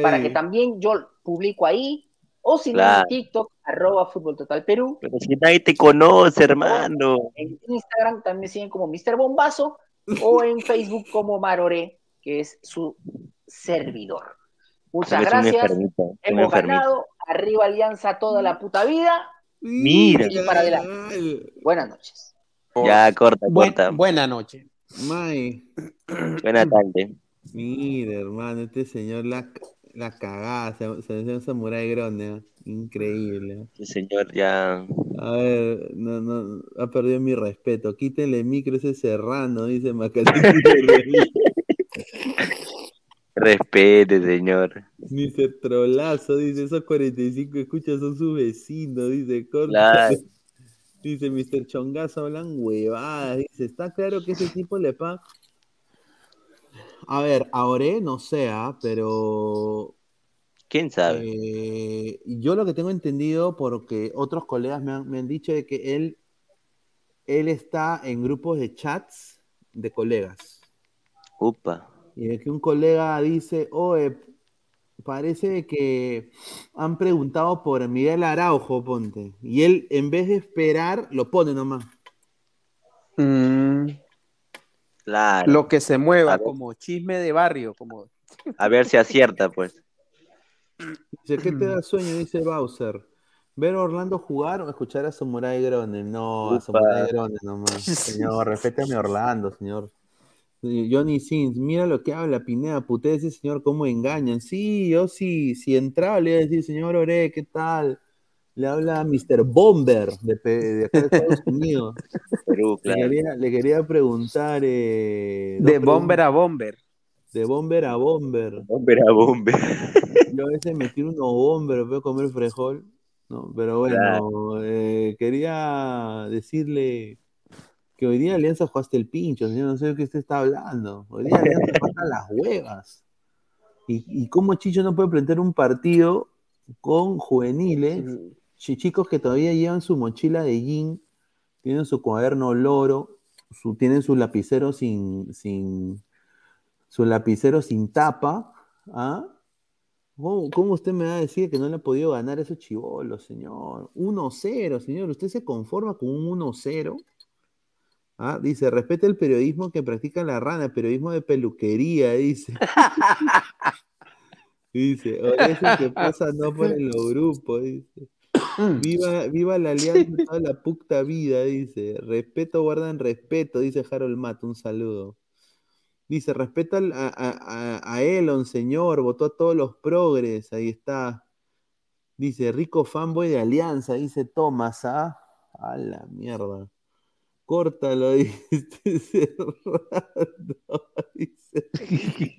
para que también yo publico ahí, o si no Claro. en TikTok, arroba Fútbol Total Perú, Pero si nadie te conoce, hermano. en Instagram también me siguen como Mr. Bombazo, o en Facebook como Marore, que es su servidor. Muchas Eres un gracias, enfermito, un hemos ganado, arriba Alianza toda la puta vida, Mira. y para adelante. Buenas noches. Ya, corta, Buen- corta. buena noche. May. Buena tarde. Mira, hermano, este señor la, la cagada, se, se llama Samurai Grande, ¿eh? increíble. Sí, señor, ya. A ver, no, no, ha perdido mi respeto. Quítenle micro ese serrano, dice Macalén. Respete, señor. Dice trolazo, dice, esos 45 escuchas son sus vecinos, dice, corta. Claro. Dice Mr. Chongazo, hablan huevadas, dice, está claro que ese tipo le paga. A ver, a Ore no sea, pero ¿Quién sabe? eh, yo lo que tengo entendido, porque otros colegas me han, me han dicho de que él, él está en grupos de chats de colegas. Upa. Y de que un colega dice, oye, parece que han preguntado por Miguel Araujo, ponte. Y él, en vez de esperar, lo pone nomás. Mm, Claro. lo que se mueva, A como chisme de barrio, como A ver si acierta, pues. Dice, ¿qué te da sueño? Dice Bowser. ¿Ver a Orlando jugar o escuchar a Samurai Grone? No, a Upa. Samurai Grone nomás. Señor, respétame a Orlando, señor. Johnny Sins, mira lo que habla Pineda, putea ese señor, cómo engañan. Sí, yo sí, si entraba le iba a decir, señor Ore, ¿qué tal? Le habla Mr. Bomber de, de acá de Estados Unidos. Perú, Le quería, le quería preguntar. eh, de bomber preguntas. a bomber. De bomber a bomber. Bomber a bomber. Yo a veces me tiro unos bomber, voy a comer frijol. ¿no? Pero bueno, eh, quería decirle que hoy día Alianza jugaste el pincho, señor, no sé de qué usted está hablando. Hoy día Alianza falta las huevas. ¿Y, y cómo Chicho no puede plantear un partido con juveniles, chi- chicos que todavía llevan su mochila de jean, tienen su cuaderno loro, su, tienen su lapicero sin, sin, su lapicero sin tapa, ¿ah? ¿Cómo, cómo usted me va a decir que no le ha podido ganar a esos chivolos, señor? 1-0, señor. ¿Usted se conforma con un 1-0? Ah, dice, respeta el periodismo que practica la rana, periodismo de peluquería, dice. dice, ahora eso que pasa no por los grupos, dice. Viva, viva la alianza toda la puta vida, dice. Respeto, guardan respeto, dice Harold Matt, un saludo. Dice, respeta a Elon, señor, votó a todos los progres, ahí está. Dice, rico fanboy de Alianza, dice Thomas, ¿ah? A la mierda. Córtalo, dice Serrano, dice.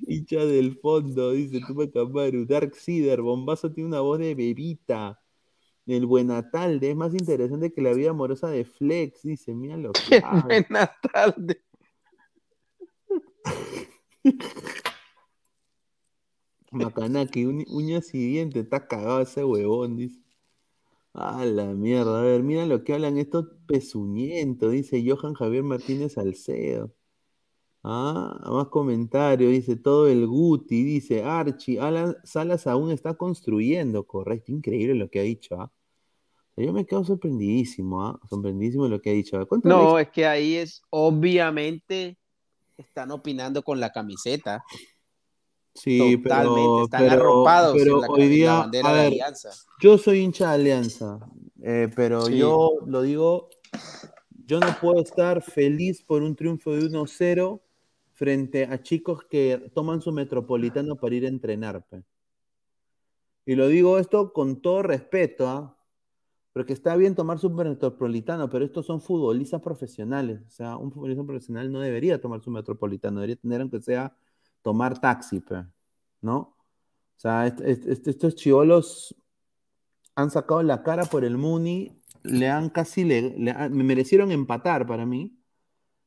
Hincha del fondo, dice Tupac Amaru. Dark Cider, Bombazo tiene una voz de bebita. El Buenatalde es más interesante que la vida amorosa de Flex, dice, mira lo que habla. Buenatalde. Macanaki, uñ- uñas y dientes, está cagado ese huevón, dice. A la mierda, a ver, mira lo que hablan estos pezuñentos, dice Johan Javier Martínez Salcedo. Ah, más comentarios, dice todo el Guti, dice Archie, Alan Salas aún está construyendo, correcto, increíble lo que ha dicho, ¿ah? Yo me quedo sorprendidísimo, ¿ah? Sorprendidísimo lo que ha dicho. No, es que ahí es obviamente están opinando con la camiseta. Sí, Totalmente, pero, están pero- arropados pero en la, hoy en la día, bandera a de ver, Alianza. yo soy hincha de Alianza, eh, pero Sí. yo lo digo, yo no puedo estar feliz por un triunfo de 1-0 frente a chicos que toman su metropolitano para ir a entrenar. pe. Y lo digo esto con todo respeto, ¿ah? porque está bien tomar su metropolitano, pero estos son futbolistas profesionales. O sea, un futbolista profesional no debería tomar su metropolitano, debería tener aunque sea tomar taxi, pe, ¿no? O sea, est- est- est- estos chivolos han sacado la cara por el Muni, le han casi, le, le han- me merecieron empatar para mí.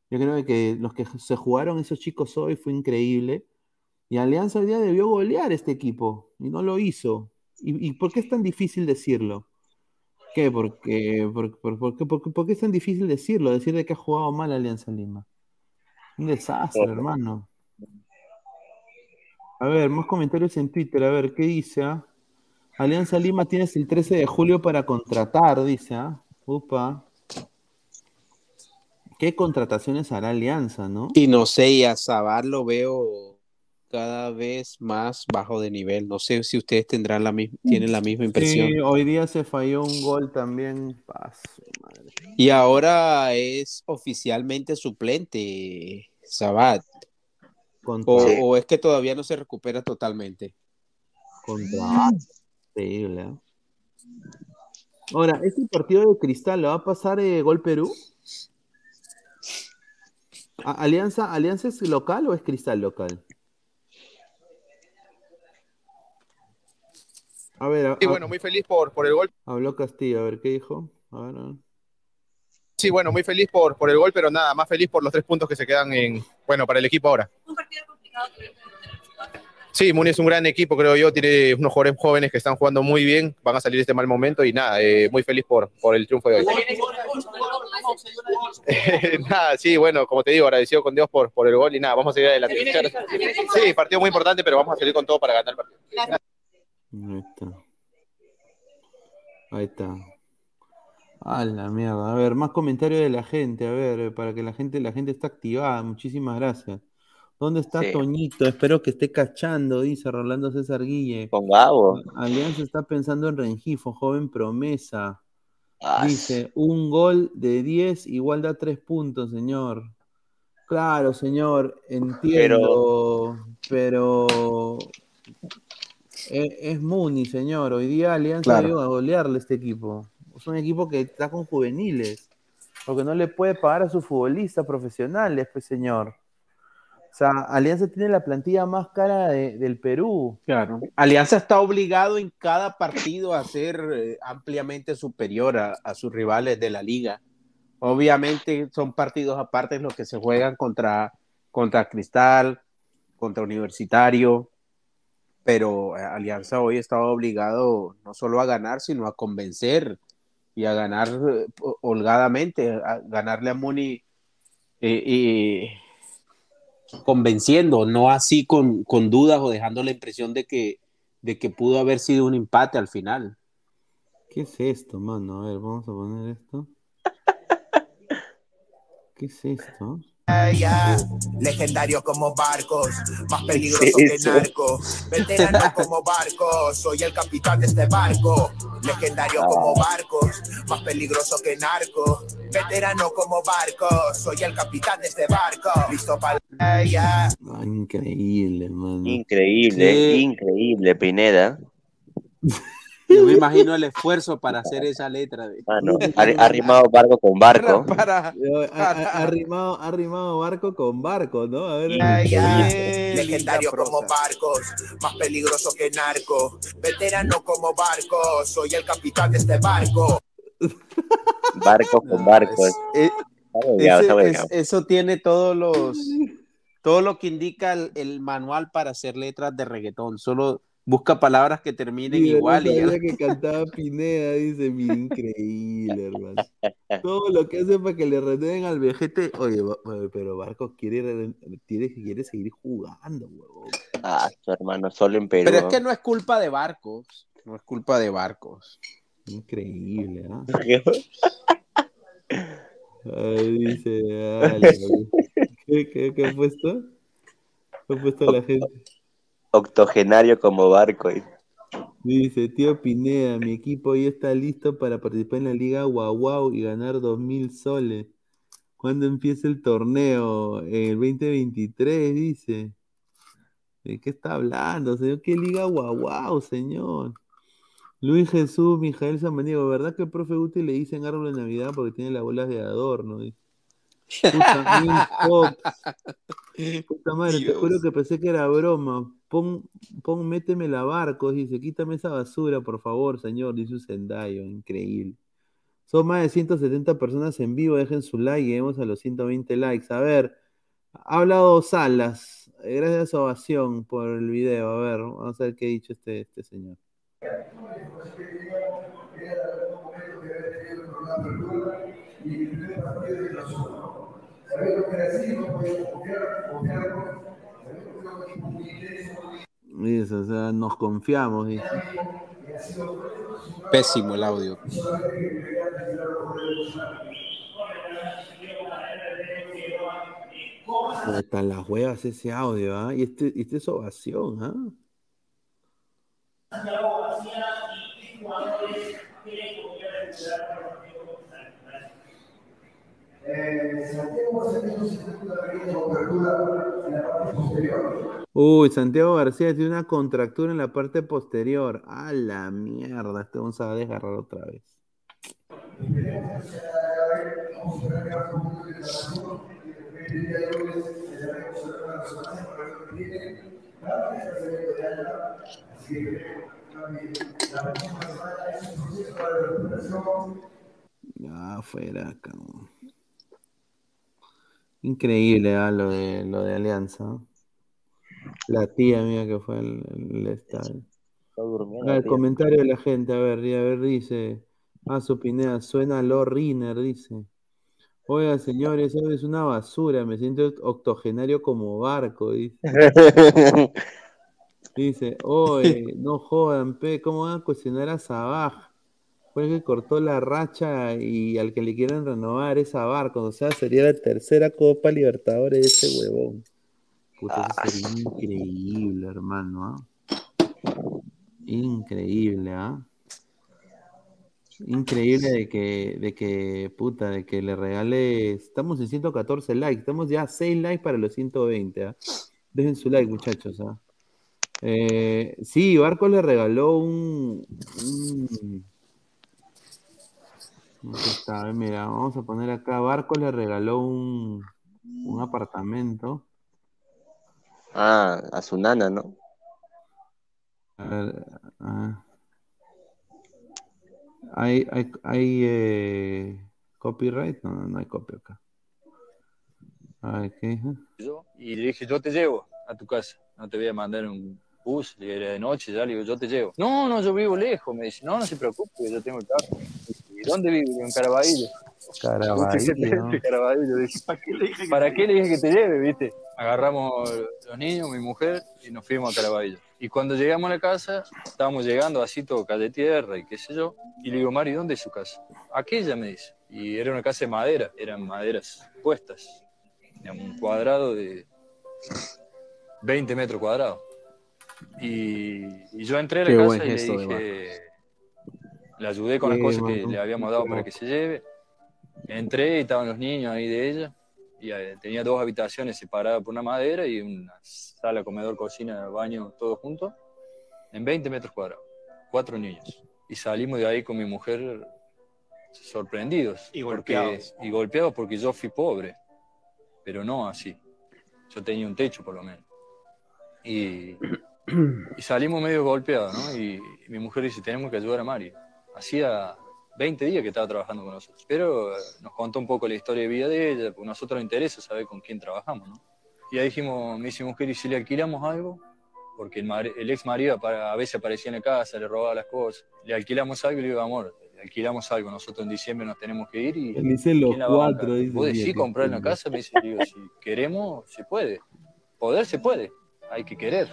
Yo creo que los que se jugaron esos chicos hoy fue increíble. Y Alianza hoy día debió golear este equipo y no lo hizo. ¿Y, y por qué es tan difícil decirlo? ¿Qué? Por, por- por qué, por qué- por qué es tan difícil decirlo? Decir de que ha jugado mal Alianza Lima. Un desastre, hermano. A ver, más comentarios en Twitter. A ver, ¿qué dice? ah? Alianza Lima tienes el 13 de julio para contratar, dice. ¿ah? Upa. ¿Qué contrataciones hará Alianza, no? Y no sé, y a Sabar lo veo cada vez más bajo de nivel. No sé si ustedes tendrán la misma, tienen la misma impresión. Sí, hoy día se falló un gol también. Paso, madre. Y ahora es oficialmente suplente Sabat. Contra- O, Sí. o es que todavía no se recupera totalmente. Contra. Increíble, ¿eh? Ahora, ¿este partido de cristal lo va a pasar eh, Gol Perú? ¿Alianza, ¿Alianza es local o es cristal local? A ver, a- Sí, bueno, muy feliz por, por el gol. habló Castillo, a ver qué dijo. A ver, a ver. Sí, bueno, muy feliz por, por el gol, pero nada, más feliz por los tres puntos que se quedan en, bueno, para el equipo ahora. Sí, Muni es un gran equipo, creo yo, tiene unos jugadores jóvenes que están jugando muy bien, van a salir de este mal momento y nada, eh, muy feliz por, por el triunfo de hoy. nada, sí, bueno, como te digo, agradecido con Dios por, por el gol y nada, vamos a seguir adelante. Sí, partido muy importante, pero vamos a salir con todo para ganar el partido. Ahí está. Ahí está. A la mierda. A ver, más comentarios de la gente. A ver, eh, para que la gente, la gente está activada. Muchísimas gracias. ¿Dónde está Sí. Toñito? Espero que esté cachando, dice Rolando César Guille. Con Gabo. Alianza está pensando en Rengifo, joven promesa. Ah, Dice, un gol de 10 igual da 3 puntos, señor. Claro, señor, entiendo, pero, es, es Muni, señor. Hoy día Alianza Claro. a golearle a este equipo. Es un equipo que está con juveniles, porque no le puede pagar a sus futbolistas profesionales, pues, señor. O sea, Alianza tiene la plantilla más cara de- del Perú. Claro. Alianza está obligado en cada partido a ser eh, ampliamente superior a, a sus rivales de la liga. Obviamente son partidos aparte los que se juegan contra, contra Cristal, contra Universitario, pero eh, Alianza hoy estaba obligado no solo a ganar, sino a convencer y a ganar eh, holgadamente, a ganarle a Muni eh, convenciendo, no así con, con dudas o dejando la impresión de que, de que pudo haber sido un empate al final. ¿Qué es esto, mano? A ver, vamos a poner esto. ¿Qué es esto? Legendario como barcos, más peligroso ¿Qué que es eso? narco. Veterano como barcos, soy el capitán de este barco. Legendario como barcos, más peligroso que narco. Veterano como barcos, soy el capitán de este barco. Listo para. Ah, increíble, mano. Increíble, ¿Qué? increíble, Pineda. Yo me imagino el esfuerzo para hacer esa letra. De... Ah, no, ha, ha rimado barco con barco. Para, Yo, ha, ha- ha rimado, ha rimado barco con barco, ¿no? A ver. Legendario como barcos, más peligroso que narco. Veterano como barcos, soy el capitán de este barco. Barco con barco. Eh, Está bugueado, ese- está es- bugueado. eso tiene todos los todo lo que indica el, el manual para hacer letras de reggaetón. Solo busca palabras que terminen Mira, igual no y ya. sabía que cantaba Pineda, dice, mira, increíble, hermano. Todo lo que hace para que le renueven al vejete. Oye, pero Barco quiere, re- quiere, quiere seguir jugando, huevón. Ah, su hermano, solo en Perú. Pero es que no es culpa de barcos. No es culpa de barcos. Increíble, ¿ah? Ay, dice, dale, güey. ¿Qué, qué, qué ha puesto? ¿Qué ha puesto la gente? Octogenario como barco. y- Dice, tío Pineda, mi equipo ya está listo para participar en la Liga Guau y ganar dos mil soles. ¿Cuándo empieza el torneo? En el 2023, dice. ¿De qué está hablando, señor? ¿Qué Liga Guau Guau, señor? Luis Jesús, Mijael Samaniego, ¿verdad que el profe Guti le dicen árbol de Navidad porque tiene las bolas de adorno? Puta, madre, te juro que pensé que era broma. Pon, pon, méteme la barco, dice, quítame esa basura, por favor, señor, dice un Sendayo, increíble. Son más de 170 personas en vivo, dejen su like, lleguemos a los 120 likes. A ver, ha hablado Salas, eh, gracias a ovación por el video, a ver, vamos a ver qué ha dicho este, este señor. O sea, nos confiamos, dice. Pésimo el audio. Están las huevas ese audio, ¿ah? Y este, y este es ovación, ¿ah? Uy, Santiago García tiene una contractura en la parte posterior. A la mierda, este vamos a desgarrar otra vez. Ya, fuera, cabrón. Increíble, ¿ah? Lo de, lo de Alianza. La tía mía que fue el, el estadio. Ah, el comentario de la gente, a ver, a ver, dice. Ah, su Pineda, suena Lord Riner, dice. Oiga, señores, eso es una basura, me siento octogenario como barco, dice. Dice, oye, no jodan, pe, ¿cómo van a cuestionar a Sabaj? Fue el que cortó la racha y al que le quieren renovar es Barcos, o sea, sería la tercera Copa Libertadores de ese huevón. Puta, eso sería increíble, hermano, ¿ah? Increíble, ¿ah? Increíble de que, de que, puta, de que le regale. Estamos en 114 likes, estamos ya a 6 likes para los 120, ¿ah? Dejen su like, muchachos, ¿ah? Eh, sí, Barco le regaló un. un- está, mira, vamos a poner acá. Barco le regaló un, un apartamento. Ah, a su nana, ¿no? A ver, ah. ¿Hay, hay, hay eh, copyright? No, no, no hay copy acá. A ver, ¿qué? yo, y le dije, yo te llevo a tu casa, no te voy a mandar un bus, y era de noche, ya le digo, yo te llevo. No, no, yo vivo lejos, me dice, no, no se preocupe, yo tengo el carro. ¿Y dónde vive? En Caraballo. Caraballo. Caraballo. Dije, ¿Para qué le dije, ¿Para qué le dije que te lleve, viste? Agarramos los niños, mi mujer, y nos fuimos a Caraballo. Y cuando llegamos a la casa, estábamos llegando así todo calle tierra y qué sé yo. Y le digo, Mari, ¿dónde es su casa? Aquella me dice. Y era una casa de madera, eran maderas puestas. Era un cuadrado de 20 metros cuadrados. Y, y yo entré a la Qué casa y le dije, le ayudé con las cosas que le habíamos dado para que se lleve. Entré y estaban los niños ahí de ella. Y eh, tenía dos habitaciones separadas por una madera y una sala, comedor, cocina, baño, todo junto. En 20 metros cuadrados. Cuatro niños. y salimos de ahí con mi mujer sorprendidos. Y porque- golpeados. y golpeados porque yo fui pobre, pero no así. Yo tenía un techo por lo menos. Y, y salimos medio golpeados, ¿no? Y, y mi mujer dice, tenemos que ayudar a Mari. Hacía 20 días que estaba trabajando con nosotros, pero eh, nos contó un poco la historia de vida de ella, porque a nosotros nos interesa saber con quién trabajamos, ¿no? Y ahí dijimos, me dice mi mujer, ¿y si le alquilamos algo? Porque el, mari- el ex marido a veces aparecía en la casa, le robaba las cosas. Le alquilamos algo y le digo, amor, le alquilamos algo, nosotros en diciembre nos tenemos que ir y... Le dicen los cuatro, dice ¿Vos decís comprar en la casa? Me dice, digo, si queremos, se puede. Poder se puede, hay que querer.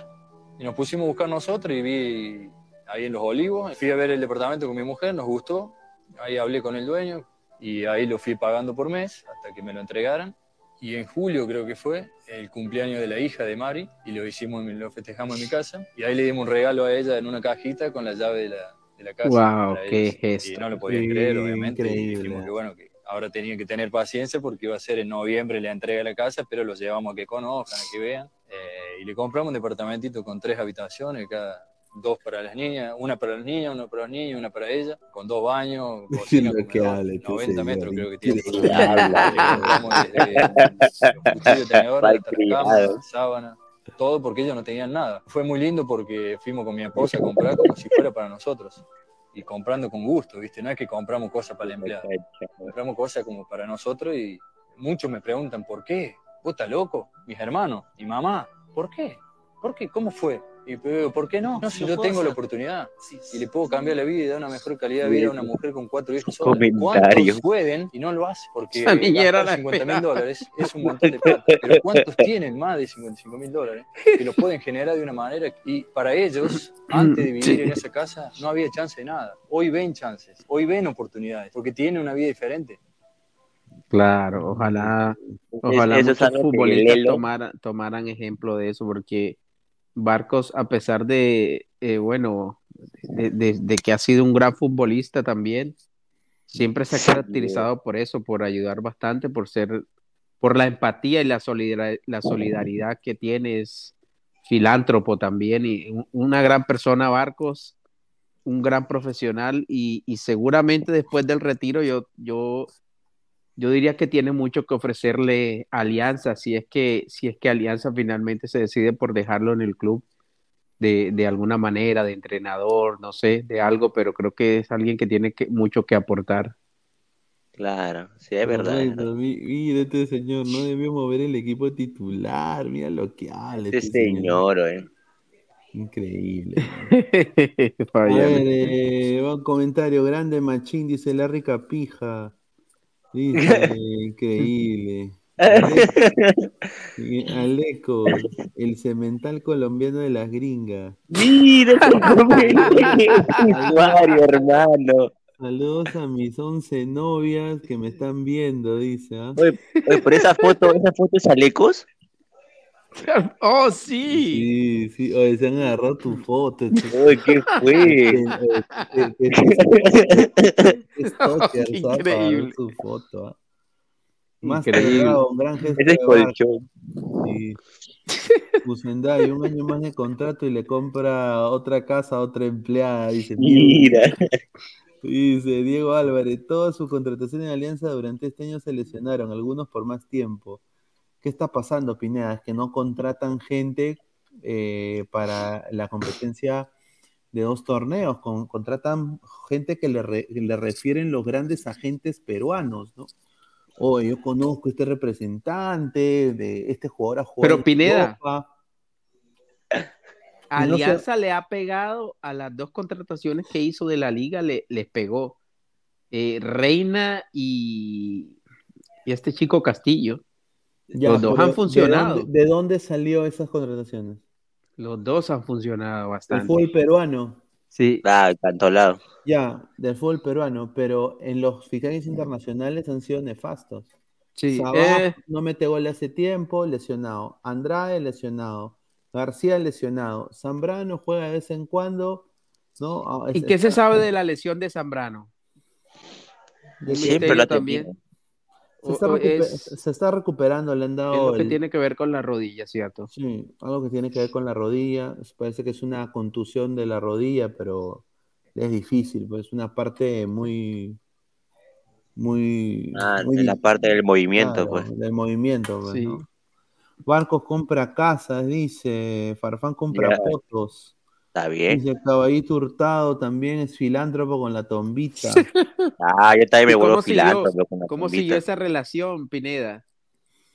Y nos pusimos a buscar nosotros y vi ahí en Los Olivos, fui a ver el departamento con mi mujer, nos gustó, ahí hablé con el dueño y ahí lo fui pagando por mes hasta que me lo entregaran. Y en julio creo que fue el cumpleaños de la hija de Mari y lo hicimos, lo festejamos en mi casa y ahí le dimos un regalo a ella en una cajita con la llave de la, de la casa. Para qué ellos. gesto. Y no lo podían Sí, creer, obviamente. Y increíble. dijimos que bueno, que ahora tenían que tener paciencia porque iba a ser en noviembre la entrega de la casa, pero los llevamos a que conozcan, a que vean. Eh, y le compramos un departamentito con tres habitaciones, cada dos para las niñas, una para las niñas, una para los niños, una para ella, con dos baños, cocina, Lo que este 90 señor, metros creo que tiene. sábana, todo porque ellos no tenían nada. Fue muy lindo porque fuimos con mi esposa a comprar como si fuera para nosotros. Y comprando con gusto, ¿viste? No es que compramos cosas para la empleada. Compramos cosas como para nosotros y muchos me preguntan, ¿por qué? ¿Vos estás loco? Mis hermanos, mi mamá, ¿por qué? ¿Por qué? ¿Cómo fue? Y ¿por qué no? No, si yo tengo la oportunidad y le puedo cambiar la vida y dar una mejor calidad de vida a una mujer con cuatro hijos. ¿Cuántos pueden y no lo hacen? Porque Esa niña era gastar la 50 mil dólares es un montón de plata. Pero ¿cuántos tienen más de 55 mil dólares que lo pueden generar de una manera? Y para ellos, antes de vivir Sí. en esa casa, no había chance de nada. Hoy ven chances, hoy ven oportunidades, porque tienen una vida diferente. Claro, ojalá, ojalá es muchos futbolistas tomaran, tomaran ejemplo de eso, porque Barcos, a pesar de, eh, bueno, de, de- de que ha sido un gran futbolista también, siempre se ha caracterizado por eso, por ayudar bastante, por ser, por la empatía y la solidar- la solidaridad que tiene, es filántropo también, y un- una gran persona, Barcos, un gran profesional, y, y seguramente después del retiro yo, yo yo diría que tiene mucho que ofrecerle Alianza, si es que, si es que Alianza finalmente se decide por dejarlo en el club de, de alguna manera, de entrenador, no sé, de algo, pero creo que es alguien que tiene que, mucho que aportar. Claro, sí, es verdad. Mira este señor, no debió mover el equipo titular, mira lo que habla Este este señor, eh. Increíble. A Fabián. ver, eh, un comentario grande, Machín, dice Larry Capija. Dice, increíble. Ale- Aleco, el cemental colombiano de las gringas. Mira usuario, hermano. Saludos a mis 11 novias que me están viendo, dice. ¿ah? Oye, oye, por esa foto, esa foto es Alecos. ¡Oh, sí! Sí, sí, oye, se han agarrado tu foto. Oye, ¿qué fue? Increíble. Tu foto, ¿ah? Más Increíble. un gran gesto Ese es colchón. Sí. Un año más de contrato y le compra otra casa a otra empleada. Dice, Mira. Dice Diego Álvarez, todas sus contrataciones en Alianza durante este año se lesionaron, algunos por más tiempo. ¿Qué está pasando, Pineda? Es que no contratan gente eh, para la competencia de dos torneos, con- contratan gente que le, re- le refieren los grandes agentes peruanos, ¿no? Oye, yo conozco este representante de este jugador a jugar Pero Pineda, Europa. Y no se- Alianza le ha pegado a las dos contrataciones que hizo de la liga, le, les pegó. Eh, Reina y, y este chico Castillo. Ya, Los dos han funcionado. ¿De dónde, de dónde salió esas contrataciones? Los dos han funcionado El bastante. fútbol peruano. Sí. Ah, cantolado. Ya, del fútbol peruano, pero en los fichajes internacionales han sido nefastos. Sí, Sabah eh. no mete gol hace tiempo, lesionado. Andrade, lesionado. García, lesionado. Zambrano juega de vez en cuando. ¿no? Ah, ¿Y es- qué se sabe de la lesión de Zambrano? Siempre lo ha también. tenido. Se está, es- se está recuperando, le han Es dado lo que el- tiene que ver con la rodilla, ¿cierto? Sí, algo que tiene que ver con la rodilla. Parece que es una contusión de la rodilla, pero es difícil, pues es una parte muy, muy, Ah, muy la parte del movimiento, claro, pues. del movimiento, pues, Sí. ¿no? Barcos compra casas, dice, Farfán compra Ya. fotos. Está bien. Dice Caballito Hurtado también es filántropo con la tombita. Ah, yo también me ¿Y vuelvo siguió, filántropo con la cómo siguió esa relación, Pineda?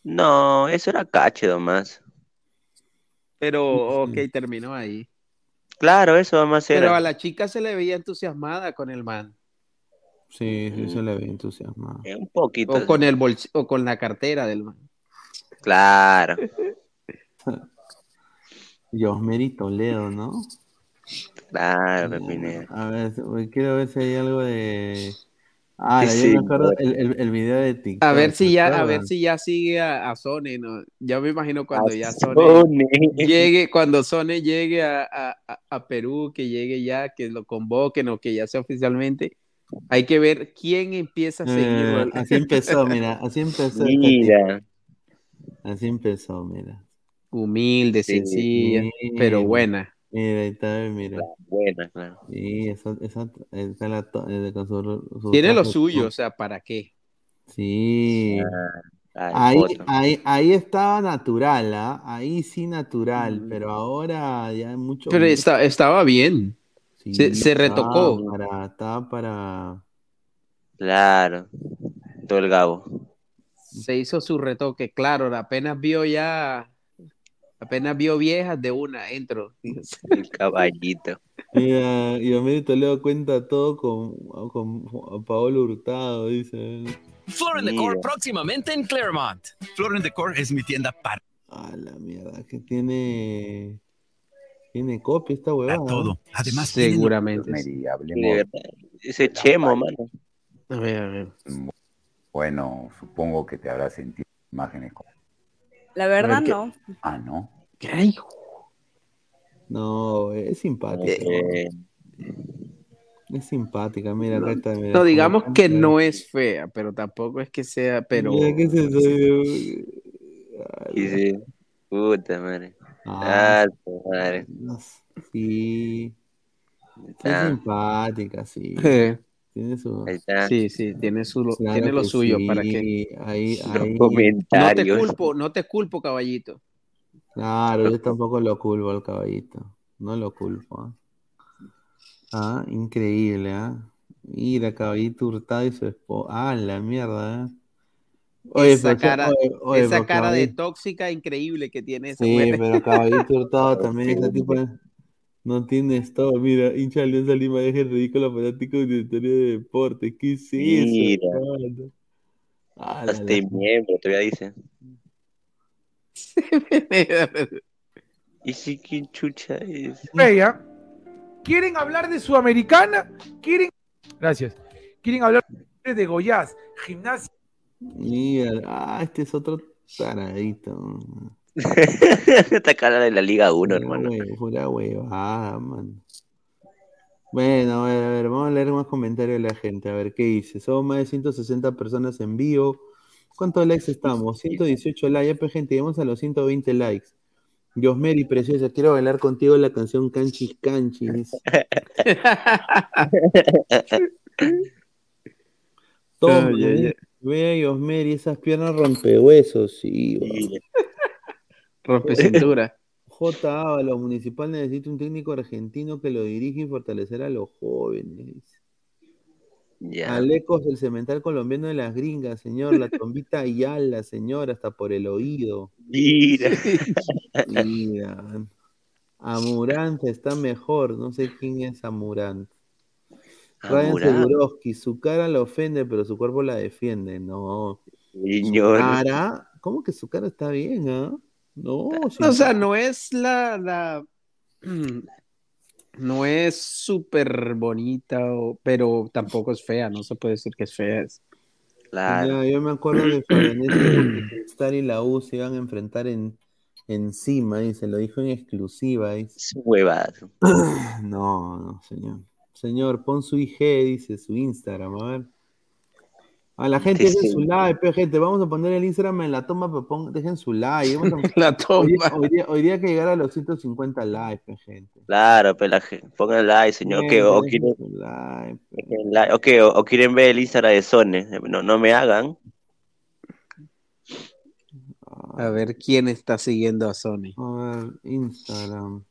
No, eso era cache nomás. Pero, ok, terminó ahí. Claro, eso nomás Pero era. a la chica se le veía entusiasmada con el man. Sí, sí, se le ve entusiasmado. Eh, Un poquito. O con el bolsi- o con la cartera del man. Claro. Josmeri Toledo, ¿no? Claro, Pepinero. A ver, quiero ver si hay algo de. Ah, yo Sí, me acuerdo el, el, el video de TikTok. A ver si ¿se ya, a ver si ya sigue a, a Sony, ¿no? Ya me imagino cuando A ya Sony Sony. llegue, cuando Sony llegue a, a- a- Perú, que llegue ya, que lo convoquen o que ya sea oficialmente, hay que ver quién empieza a seguirlo. Eh, así empezó, mira, así empezó. este Mira. Así empezó, mira. Humilde, Sí, sencilla, pero buena. Mira, ahí está, mira. Buena, claro. Sí, esa, esa, está la to- eh, con su- su Tiene lo suyo, o sea, ¿para qué? Sí. Ah, Ahí, ahí, ahí estaba natural, ¿ah? Ahí sí natural, pero ahora ya hay mucho. Pero está- estaba bien. Sí, se, se retocó. Para, estaba para. Claro. Todo el gabo. Se hizo su retoque, claro, apenas vio ya, apenas vio viejas de una, entro. El caballito. Mira, y Omedi Toledo cuenta todo con, con Paolo Hurtado, dice. Floor and Decor próximamente en Claremont. Floor and Decor es mi tienda para A la mierda, que tiene. Tiene copia esta huevada. todo. Además, Seguramente. Verdad. Ese chemo, mano. A ver, a ver. Bueno, supongo que te habrás sentido imágenes como... La verdad ¿qué? no. Ah, ¿no? ¿Qué? No, es simpática. Eh, Es simpática, mira, acá está. mira, No, digamos que no es fea, pero tampoco es que sea, pero Mira, ¿qué es eso? y sí. Puta madre. Ah. Ah, madre. Sí. Es Ah. simpática, sí. Eh, Tiene su. Ahí está. sí, sí, tiene su Claro tiene lo suyo sí, para que Ahí, ahí. no te culpo, no te culpo, caballito. Claro, yo tampoco lo culpo al caballito. No lo culpo. ¿ah? Ah, increíble, ¿ah? Mira, caballito hurtado y su esposa. Ah, la mierda, ¿eh? esa pero- cara, oye, oye, esa cara de tóxica increíble que tiene esa Sí, mujer. pero caballito hurtado también, ese tipo no tiene todo. Mira, hincha de Alianza Lima deja el ridículo fanático de historia de deporte. ¿Qué es eso? Ah, la- miembro, todavía dice. ¿Y si quién chucha es? Bella, ¿quieren hablar de Sudamericana? ¿Quieren? Gracias. ¿Quieren hablar de Goiás? Gimnasia. Mira, ah, este es otro taradito. Esta cara de la Liga 1, Pura hermano. hue- Pura huevada, man. Bueno, a ver, a ver, vamos a leer más comentarios de la gente. A ver, ¿qué dice? Somos más de 160 personas en vivo. ¿Cuántos likes estamos? 118 likes. Ya, pues, gente, llegamos a los 120 likes. Diosmeri, preciosa, quiero bailar contigo la canción Canchis Canchis. Toma, ay. ve a Diosmeri, esas piernas rompehuesos, sí. Rompe cintura. J. Ábalos, Municipal necesita un técnico argentino que lo dirija y fortalecer a los jóvenes. Ya. Alecos, el cemental colombiano de las gringas, señor. La trombita Ayala, señor, hasta por el oído. Mira. Mira. Amurant está mejor. No sé quién es Amurant. Ryan. Seguroski, su cara la ofende, pero su cuerpo la defiende. No. Señor. Su cara, ¿cómo que su cara está bien, ah? No, O sea, no es la, la no es súper bonita, o- pero tampoco es fea, no se puede decir que es fea. es- Claro. Ya, yo me acuerdo que Fabianese Cristal y la U se iban a enfrentar en, encima, y se lo dijo en exclusiva. dice. Es huevada. No, no, señor. Señor, pon su IG, dice su Instagram, a ver. A la gente Sí, dejen sí. su like, pe, gente. Vamos a poner el Instagram en la toma, pero pon- dejen su like. Vamos a- La toma. Hoy, día- hoy día, hoy día hay que llegar a los 150 likes, pe, gente. Claro, pues la gente, pongan like, señor. Bien, que, o, quieren, like. like, o que- o- o quieren ver el Instagram de Sone. No, no me hagan. A ver quién está siguiendo a Sony. A ver, Instagram.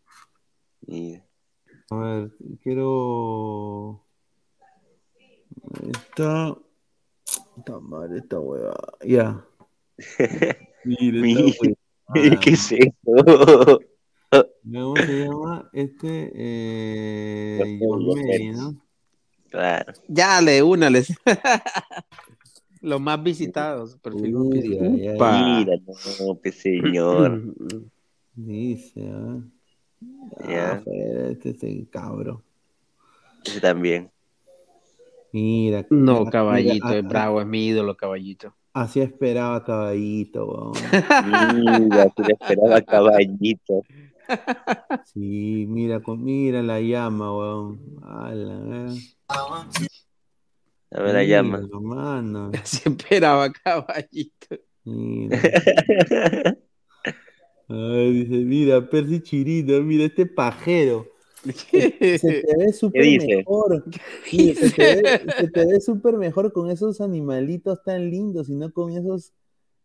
A ver, quiero. Ahí está. Está mal esta hueva. Ya. Mira, Mi- esta huevada. ¿Qué es eso? ¿Cómo se llama? Este. Eh, May. ¿no? Claro. Ya, le una, les. Los más visitados. Perfil. Mira, no, pues, señor. Dice. Ya. Ah, joder, este es el cabro. Ese también. Mira. No, mira, caballito, mira, es bravo, es mi ídolo, caballito. Así esperaba caballito, weón. Mira, le esperaba caballito. Sí, mira, mira la llama, weón. A la ver. A ver la llama. Mano. Se esperaba, caballito. Mira. Ay, dice, mira, Percy Chirito, mira este pajero. Se, se te ve súper mejor. Se, te ve, se te ve súper mejor con esos animalitos tan lindos y no con esos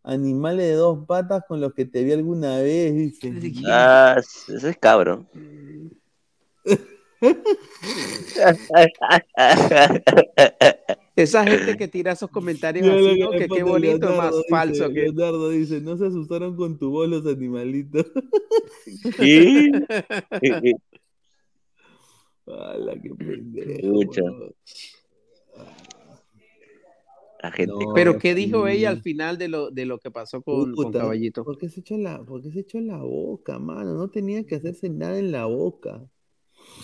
animales de dos patas con los que te vi alguna vez, dice. Ah, ese es cabro. Esa gente que tira esos comentarios así, que ¿no? Que qué bonito, más dice, falso que. Leonardo dice, no se asustaron con tu voz los animalitos. ¿Qué? ¡Hala, qué pendejo! Weón! La gente. No, Pero ¿qué dijo ella al final de lo, de lo que pasó con, con Puta, Caballito? ¿Por qué se echó la, por qué se echó la boca, mano? No tenía que hacerse nada en la boca.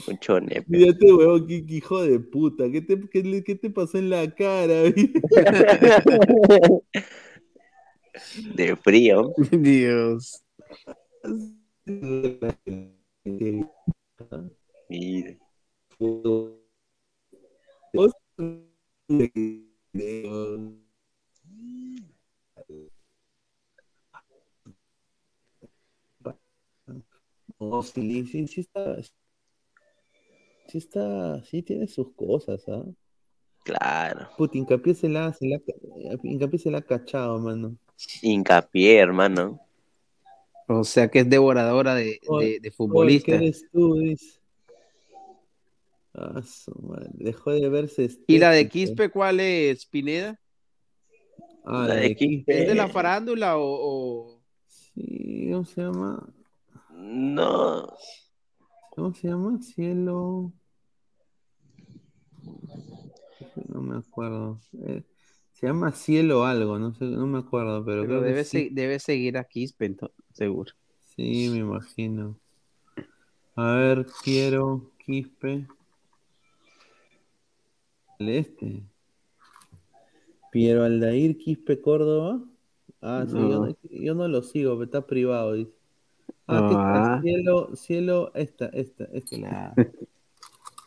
Mucho nepe. Mira este huevón, qué, hijo de puta. ¿Qué te, qué te pasó en la cara? De frío. Dios. Mira. No, sí, sí, sí está. Sí está, sí tiene sus cosas, ¿ah? Claro. Puta, hincapié se la, se la, hincapié se la ha cachado, mano. Hincapié, hermano. O sea que es devoradora de, de, de oye, ¿Qué futbolistas. eres tú? Dice. Ah, su madre, Dejó de verse ¿Y la de. Quispe cuál es, Pineda? Ah, La de Quispe. ¿Es de la farándula o...? o- Sí, ¿cómo se llama? No. ¿Cómo se llama? Cielo. No me acuerdo. Eh, se llama Cielo algo, no sé, no me acuerdo, pero, Pero creo que debe, sí. se- debe seguir a Quispe, seguro. Sí, me imagino. A ver, quiero Quispe. El este. Piero Aldair Quispe Córdoba. Ah, sí, yo, No. no, yo no lo sigo, pero está privado, dice. Ah, ¿qué Ah. Cielo, cielo, esta, esta, esta, la,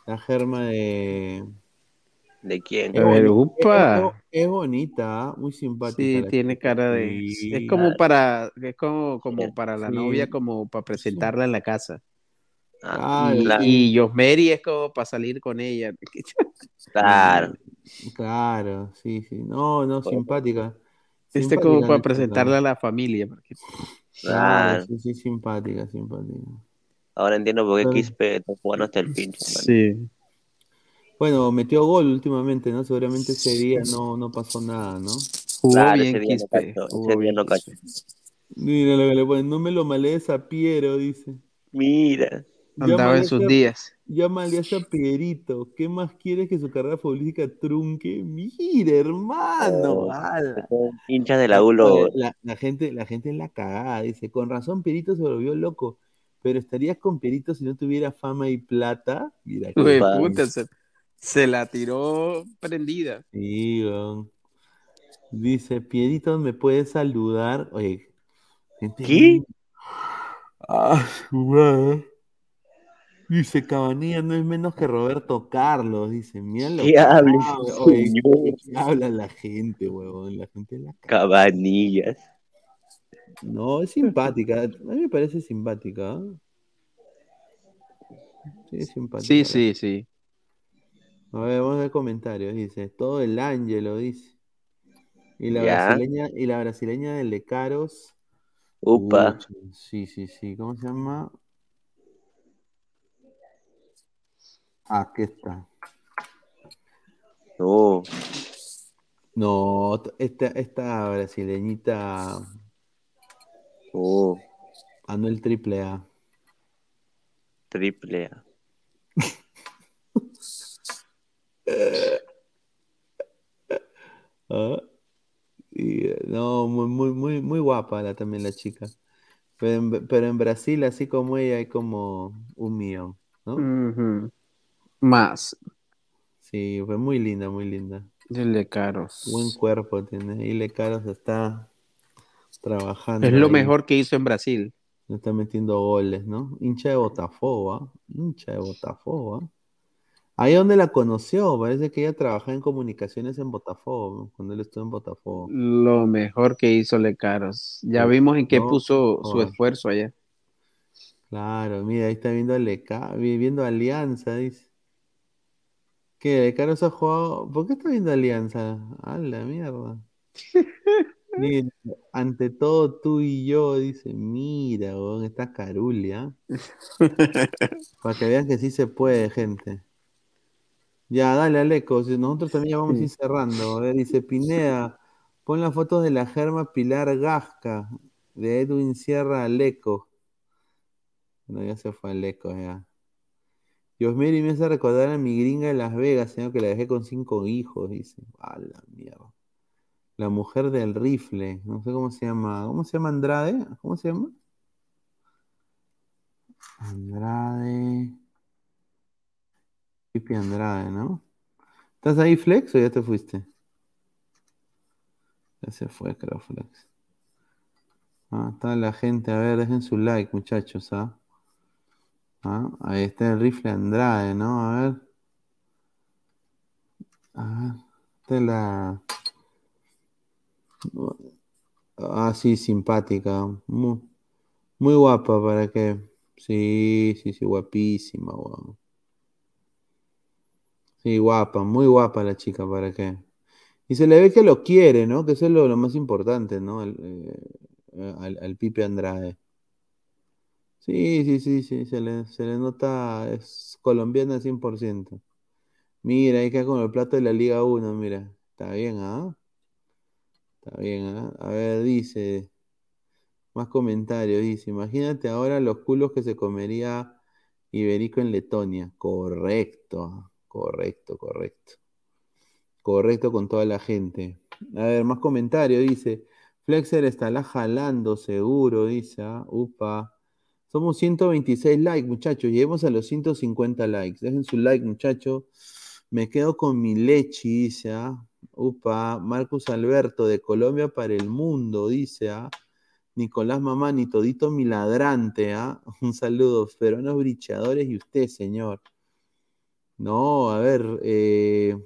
la germa de. ¿De quién? Ver, Es, upa. es bonita, ¿ah? muy simpática. Sí, la tiene cara de... Sí. Es como para, es como, como para la Sí. novia, como para presentarla en la casa. Ah, y, Yosmeri es como para salir con ella. Claro. Claro, sí, sí. No, no, simpática. Este Simpática como para presentarla a la familia. porque- Claro, Claro. sí, sí, simpática, simpática. Ahora entiendo por qué Claro. Quispe está jugando hasta el hermano. Sí. Bueno, metió gol últimamente, ¿no? Seguramente ese día no, no pasó nada, ¿no? Jugó Claro, bien ese día no Quispe. cachó, jugó ese día bien no. Mira lo que le ponen, no me lo malees a Piero, dice. Mira. Andaba en sus días. Llámale a ese Pierito. ¿Qué más quieres que su carrera futbolística trunque? Mira, hermano. Oh, ala. Son hinchas de la U lo- Oye, la, la gente, la gente es la cagada, dice. Con razón, Pierito se volvió loco. Pero estarías con Pierito si no tuviera fama y plata. Mira, qué puta, se, se la tiró prendida. Sí. Dice, Pierito, ¿me puedes saludar? Oye, gente ¿Qué? Ah, su madre. Dice Cabanilla no es menos que Roberto Carlos. Dice, mira lo ¿Qué que habla habla, oye, señor? ¿qué habla la gente, huevón? La gente la Cabanillas. No, es simpática. A mí me parece simpática. ¿ah? Sí, es simpática. Sí, sí, sí. A ver, vamos a ver comentarios. Dice, todo el Ángelo, dice. Y la Ya. brasileña, y la brasileña de Lecaros. Upa. Sí, sí, sí. ¿Cómo se llama? Aquí está. No. No, esta, esta brasileñita. Oh. Anuel Triple A. Triple A. Ah, y, no, muy, muy, muy, muy guapa la, también la chica. Pero en, pero en Brasil, así como ella, hay como un millón, ¿no? Más. Sí, fue muy linda, muy linda. Dile caros. Buen cuerpo tiene. Y Le Caros está trabajando. Es lo ahí. mejor que hizo en Brasil. Está metiendo goles, ¿no? Hincha de Botafogo, ¿ah? Hincha de Botafogo, ¿ah? Ahí donde la conoció, parece que ella trabajaba en comunicaciones en Botafogo, cuando él estuvo en Botafogo. Lo mejor que hizo Lecaros. Ya Sí, vimos en qué no, puso su esfuerzo allá. Claro, mira, ahí está viendo a Leca, vi- viendo Alianza, dice. ¿Qué? Lecaros ha jugado. ¿Por qué está viendo Alianza? A la mierda. Mira, ante todo tú y yo, dice, mira, weón, está Carulia. Para que vean que sí se puede, gente. Ya, dale, Aleco, nosotros también ya vamos a ir cerrando. A ver, dice Pineda, pon las fotos de la Germa Pilar Gasca, de Edwin Sierra Aleco. Bueno, ya se fue Aleco, ya. Dios mío, y me hace recordar a mi gringa de Las Vegas, señor, que la dejé con cinco hijos, dice. A la mierda. La mujer del rifle, no sé cómo se llama. ¿Cómo se llama Andrade? ¿Cómo se llama? Andrade. Pipi Andrade, ¿no? ¿Estás ahí, Flex, o ya te fuiste? Ya se fue, creo, Flex. Ah, está la gente. A ver, dejen su like, muchachos, ¿ah? Ah, ahí está el rifle Andrade, ¿no? A ver. A ver. Esta es la. Ah, sí, simpática. Muy, muy guapa para que. Sí, sí, sí, guapísima, guau. Sí, guapa, muy guapa la chica, ¿para qué? Y se le ve que lo quiere, ¿no? Que eso es lo, más importante, ¿no? El, eh, al, al Pipe Andrade. Sí, sí, sí, sí, se le, se le nota, es colombiana 100%. Mira, ahí queda con el plato de la Liga 1, mira. Está bien, ¿ah? Está bien, ¿ah? A ver, dice, más comentarios, dice, imagínate ahora los culos que se comería Iberico en Letonia. Correcto, correcto, correcto. Correcto con toda la gente. A ver, más comentarios, dice, Flexer estará jalando seguro, dice, ¿ah? Upa. Somos 126 likes, muchachos. Lleguemos a los 150 likes. Dejen su like, muchachos. Me quedo con mi leche, dice, ¿ah? Upa. Marcus Alberto, de Colombia para el mundo, dice, ¿ah? Nicolás Mamani, todito mi ladrante, ¿ah? Un saludo, peruanos brichadores y usted, señor. No, a ver, eh,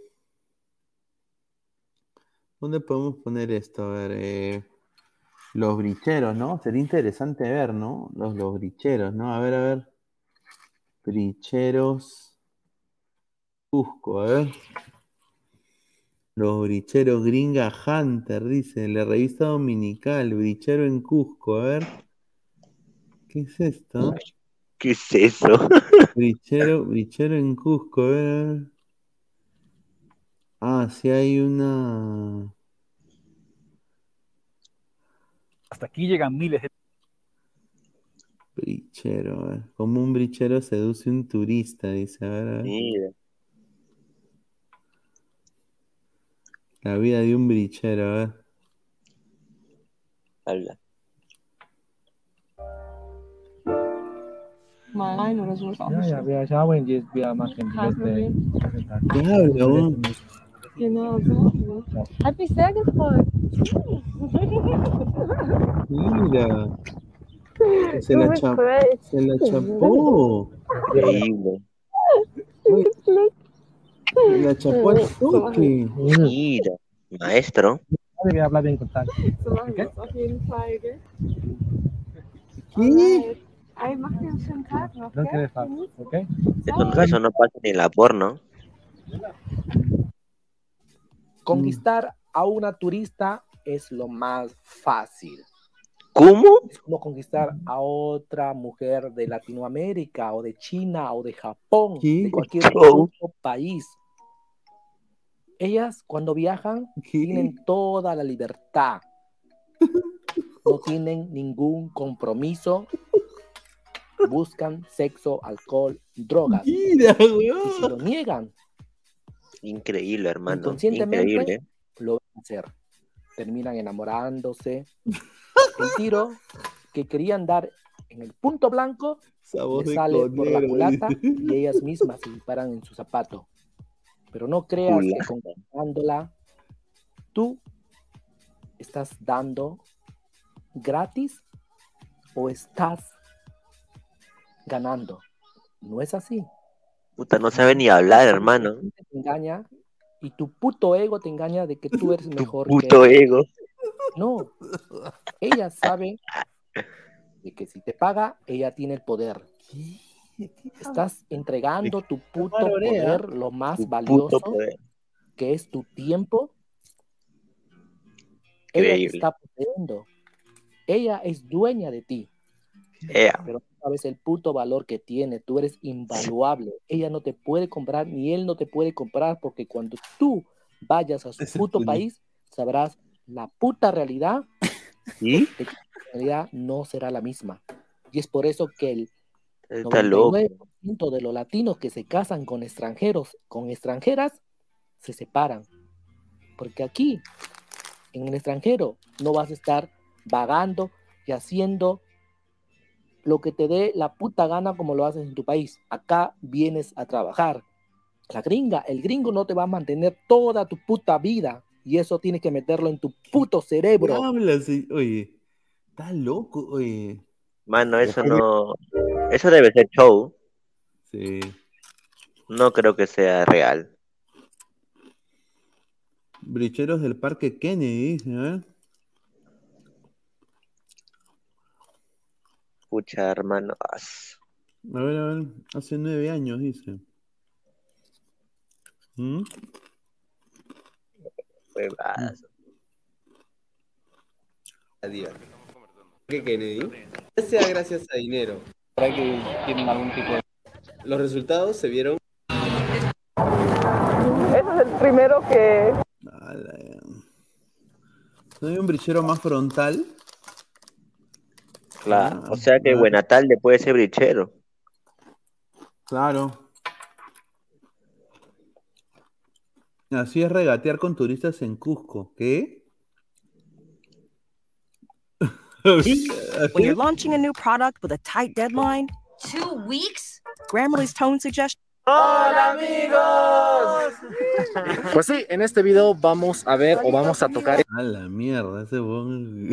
¿dónde podemos poner esto? A ver, eh, los bricheros, ¿no? Sería interesante ver, ¿no? Los, los bricheros, ¿no? A ver, a ver. Bricheros. Cusco, a ver. Los bricheros Gringa Hunter, dice, la revista dominical, brichero en Cusco, a ver. ¿Qué es esto? ¿Qué es eso? Brichero, brichero en Cusco, a ver, a ver. Ah, sí hay una. Hasta aquí llegan miles de... Brichero, a ver. Como un brichero seduce un turista, dice, a ver, a ver. Mira. La vida de un brichero, a ver. Habla. Ja, wir schauen jetzt, wir machen die beste. ¿Qué habla, so. Hat mich sehr gefreut. Mira. Se la, se la chapó. Increíble. Se la chapó al toque. Mira, maestro. Wir hablar bien? ¿Qué? No pasa ni la porno. Conquistar a una turista es lo más fácil. ¿Cómo? Es como conquistar a otra mujer de Latinoamérica o de China o de Japón, de cualquier otro país. Ellas cuando viajan tienen toda la libertad. No tienen ningún compromiso. Buscan sexo, alcohol, drogas. Mira, Y si lo niegan, Increíble, hermano. inconscientemente Increíble. lo van a hacer. Terminan enamorándose. El tiro que querían dar en el punto blanco le sale por la culata y ellas mismas se disparan en su zapato. Pero no creas que Culata. conquistándola, tú estás dando gratis o estás ganando. No es así. Puta, no sabe ni hablar, hermano. Te engaña y tu puto ego te engaña de que tú eres mejor Puto que ella. ego. No, ella sabe de que si te paga, ella tiene el poder. Estás entregando tu puto poder, lo más Tu valioso, que es tu tiempo. Ella te está poseyendo. Ella es dueña de ti. Pero no sabes el puto valor que tiene. Tú eres invaluable. Ella no te puede comprar, ni él no te puede comprar, porque cuando tú vayas a su puto país, sabrás la puta realidad ¿Sí? que la realidad no será la misma. Y es por eso que el Está loco. 99% de los latinos que se casan con extranjeros, con extranjeras, se separan. Porque aquí, en el extranjero, no vas a estar vagando y haciendo lo que te dé la puta gana como lo haces en tu país. Acá vienes a trabajar. La gringa, el gringo no te va a mantener toda tu puta vida. Y eso tienes que meterlo en tu puto ¿Qué cerebro. hablas? Oye, está loco, oye. Mano, eso no. Eso debe ser show. Sí. No creo que sea real. Bricheros del Parque Kennedy, ¿eh? Escucha, hermano. A ver, a ver, hace nueve años, dice. ¿Mm? huevadas. que Kennedy ya sea gracias a dinero. ¿Para que tienen algún tipo de... Los resultados se vieron. Ese es el primero que... ¿No hay un brichero más frontal? Claro. Ah, O sea que claro. Buenatalde puede ser brichero. Claro. Así es regatear con turistas en Cusco. ¿Qué? When you're launching a new product with a tight deadline, Two weeks? Grammarly's tone suggestion. ¡Hola, amigos! Pues sí, en este video vamos a ver o vamos a tocar A la mierda, ese bon...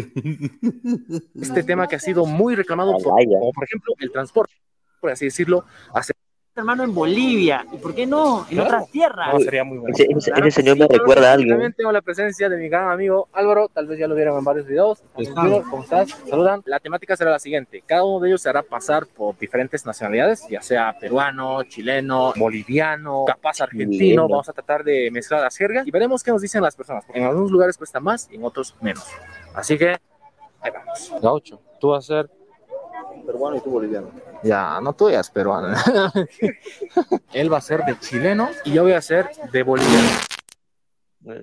este tema que ha sido muy reclamado por, como por ejemplo el transporte, por así decirlo, hace hermano en Bolivia. ¿Y por qué no? En ¿No? otras tierras. No, sería muy bueno. Ese, ese- Claro ese señor sí. me Claro recuerda a alguien. También tengo la presencia de mi gran amigo Álvaro, tal vez ya lo vieron en varios videos. Junior, ¿Cómo estás? Saludan. La temática será la siguiente. Cada uno de ellos se hará pasar por diferentes nacionalidades, ya sea peruano, chileno, boliviano, capaz argentino. Vamos a tratar de mezclar las jergas y veremos qué nos dicen las personas. porque En algunos lugares cuesta más y en otros menos. Así que ahí vamos. Gaucho, tú vas a ser Peruano y tú boliviano. Ya, no tú eres peruano. Él va a ser de chileno y yo voy a ser de boliviano.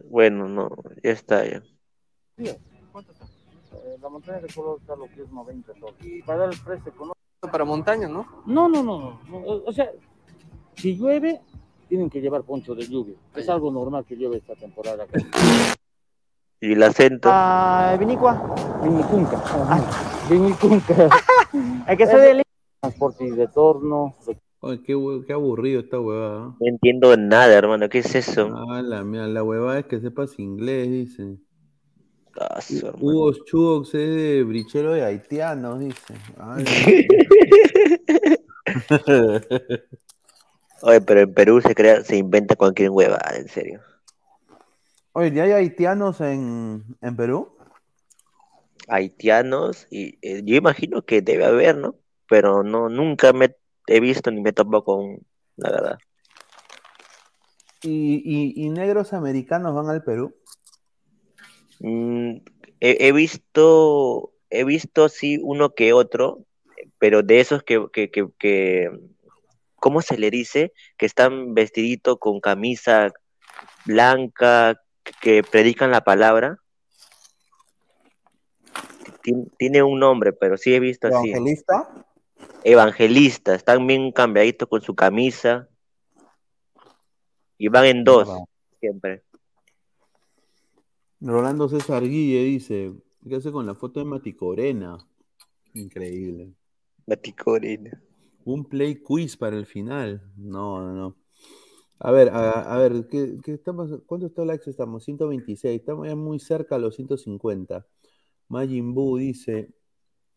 Bueno, no, ya está ya. la montaña de color está lo que es 90 soles. Y para dar el precio económico. Para montaña, ¿no? No, no, no, no, no. O o sea, si llueve, tienen que llevar poncho de lluvia. Es algo normal que llueve esta temporada. acá. Y el acento. Ah, Vinicua. Vinicunca. Vinicunca. Hay que ser de transporte y retorno. Oye, qué, qué aburrido esta huevada. No entiendo nada, hermano. ¿Qué es eso? Ah, la mierda, la huevada es que sepas inglés, dice. Hugo Chugox es de brichero de haitianos, dice. Ay, Oye, pero en Perú se crea, se inventa cualquier huevada, en serio. Oye, ¿ya hay haitianos en, en Perú? Haitianos, y eh, yo imagino que debe haber, ¿no? Pero no, nunca me he visto ni me topo con, la verdad. ¿Y, y, y negros americanos van al Perú? Mm, he, he visto, he visto sí uno que otro, pero de esos que, que, que, que, ¿cómo se le dice? Que están vestiditos con camisa blanca, que predican la palabra. Tien- Tiene un nombre, pero sí he visto así. ¿Evangelista? Evangelistas, están bien cambiaditos con su camisa. Y van en dos, siempre. Rolando César Guille dice, ¿qué hace con la foto de Maticorena? Increíble. Maticorena. Un play quiz para el final. No, no, no. A ver, a, a ver, ¿qué, qué estamos, ¿cuántos likes estamos? 126, estamos ya muy cerca a los 150. Majin Buu dice,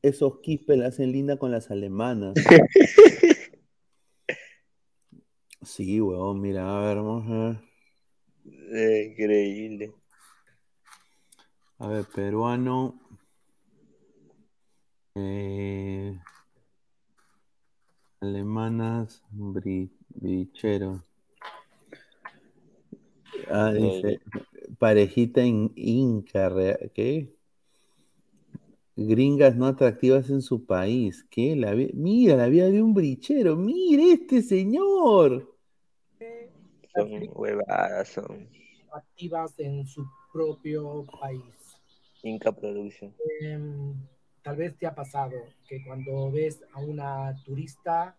esos kispel la hacen linda con las alemanas. Sí, huevón, mira, a ver, vamos a ver. Eh, Increíble. A ver, peruano. Eh, alemanas, brichero. Ah, dice, parejita in- inca, ¿qué? Gringas no atractivas en su país. ¿Qué? La vi- Mira, la vida de un brichero. Mire este señor. Son huevadas, son activas en su propio país. Inca Production. Em, tal vez te ha pasado que cuando ves a una turista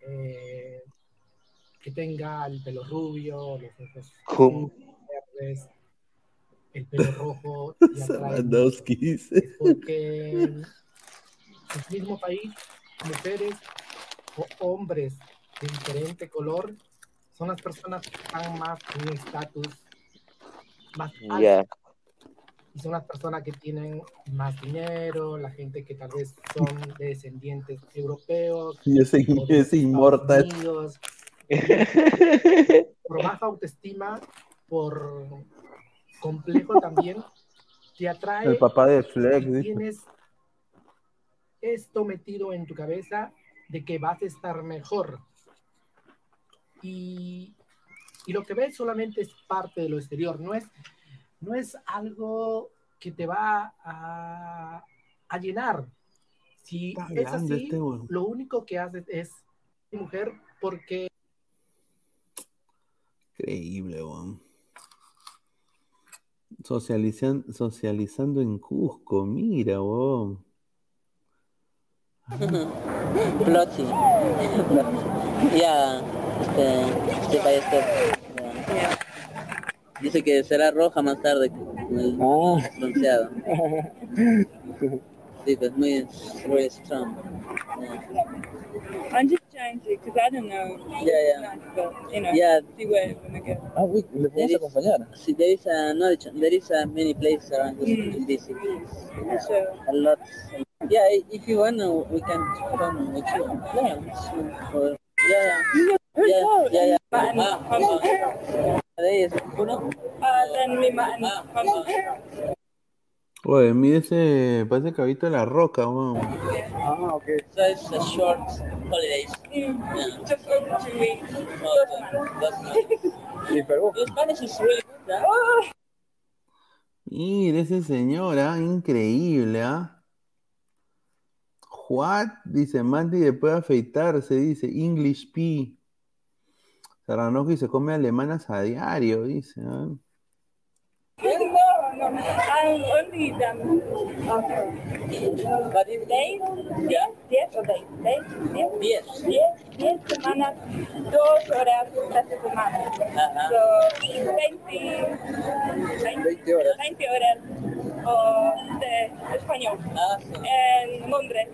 eh, que tenga el pelo rubio, los ojos verdes, el pelo rojo, te atrae Sabandowski dice. es porque en su mismo país, mujeres o hombres de diferente color son las personas que están más en un estatus más alto Ya. y son las personas que tienen más dinero, la gente que tal vez son de descendientes europeos Y ese, o de ese inmortal. Por baja autoestima, por complejo también, te atrae El papá de Flex y tienes esto metido en tu cabeza de que vas a estar mejor. Y, y lo que ves solamente es parte de lo exterior, no es, no es algo que te va a, a llenar. Si Está es así, este lo único que haces es mujer porque Increíble, weón. Socializan, socializando en Cusco, mira, weón. Plotty. Ya, este, este ya. Dice que será roja más tarde con el bronceado. Sí, pues muy, muy strong. Just trying because I don't know. Yeah, yeah. But, you know, Yeah. see where it's gonna go. Ah, oui, ¿le podemos acompañar? Sí, there is a knowledge, there is a many places around this, in this city. Yeah, Sure. a lot. Yeah, if you want, uh, we can come with you. Yeah, or, yeah, yeah, yeah, yeah. Ah, ah, there is uno. Uh, then we might. Oye, mira ese, parece cabito de la roca, weón. Ah, okay. So it's a short really good, huh? Mira ese señor, ah, increíble, ¿ah? What? Dice Mandy después de afeitarse, dice English P. Saranoski se come alemanas a diario, dice. ¿ah? No, no, Only them. But if Days? Yeah. O days? Days? Diez? Diez. Diez, diez semanas, dos horas esta semana. Ajá. So, 20, 20 20 horas. 20 horas o de español en Londres.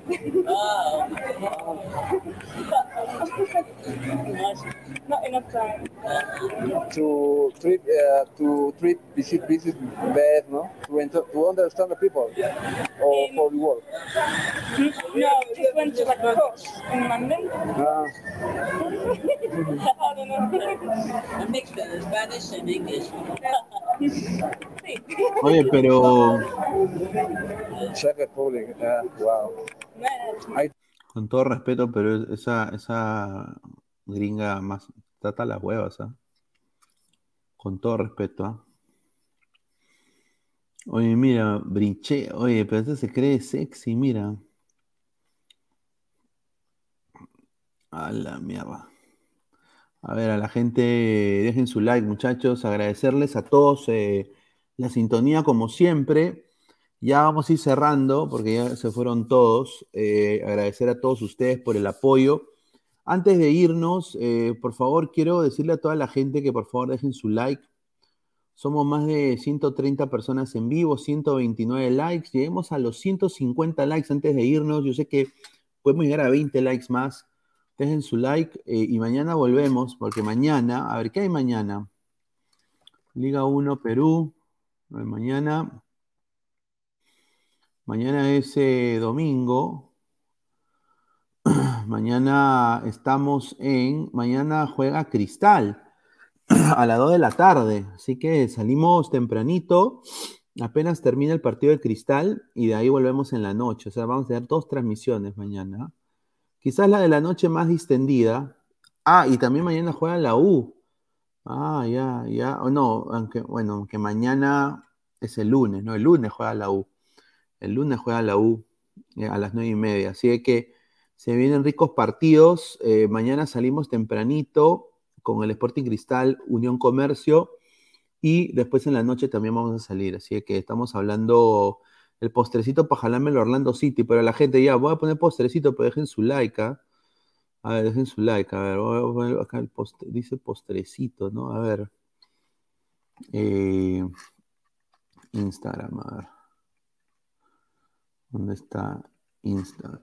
Not enough time. To treat, uh, to treat visit visit bad, no? To, enter, to understand the people or for the work. No, just went to like a course in London. Ah, I don't know. A mix of Spanish and English. Oye, pero Con todo respeto, pero esa, esa gringa más trata las huevas, ¿ah? Con todo respeto, ¿ah? Oye, mira, Brinche, oye, pero este se cree sexy, mira. A la mierda. A ver, a la gente, dejen su like, muchachos. Agradecerles a todos eh, la sintonía, como siempre. Ya vamos a ir cerrando, porque ya se fueron todos. Eh, agradecer a todos ustedes por el apoyo. Antes de irnos, eh, por favor, quiero decirle a toda la gente que por favor dejen su like. Somos más de 130 personas en vivo, 129 likes. Lleguemos a los 150 likes antes de irnos. Yo sé que podemos llegar a 20 likes más. Dejen su like eh, y mañana volvemos, porque mañana, a ver, ¿qué hay mañana? Liga 1 Perú. Mañana, mañana es eh, domingo. Mañana estamos en, mañana juega Cristal a las 2 de la tarde. Así que salimos tempranito, apenas termina el partido de Cristal y de ahí volvemos en la noche. O sea, vamos a tener dos transmisiones mañana. Quizás la de la noche más distendida. Ah, y también mañana juega la U. Ah, ya, ya. O no, aunque, bueno, aunque mañana es el lunes, ¿no? El lunes juega la U. El lunes juega la U eh, a las nueve y media. Así que se vienen ricos partidos. Eh, mañana salimos tempranito con el Sporting Cristal, Unión Comercio. Y después en la noche también vamos a salir. Así que estamos hablando el postrecito para jalarme el Orlando City. Pero la gente ya, voy a poner postrecito, pero dejen su like. ¿ah? A ver, dejen su like. A ver, voy a poner acá el postre, dice postrecito, ¿no? A ver. Eh, Instagram, a ver. ¿Dónde está Instagram?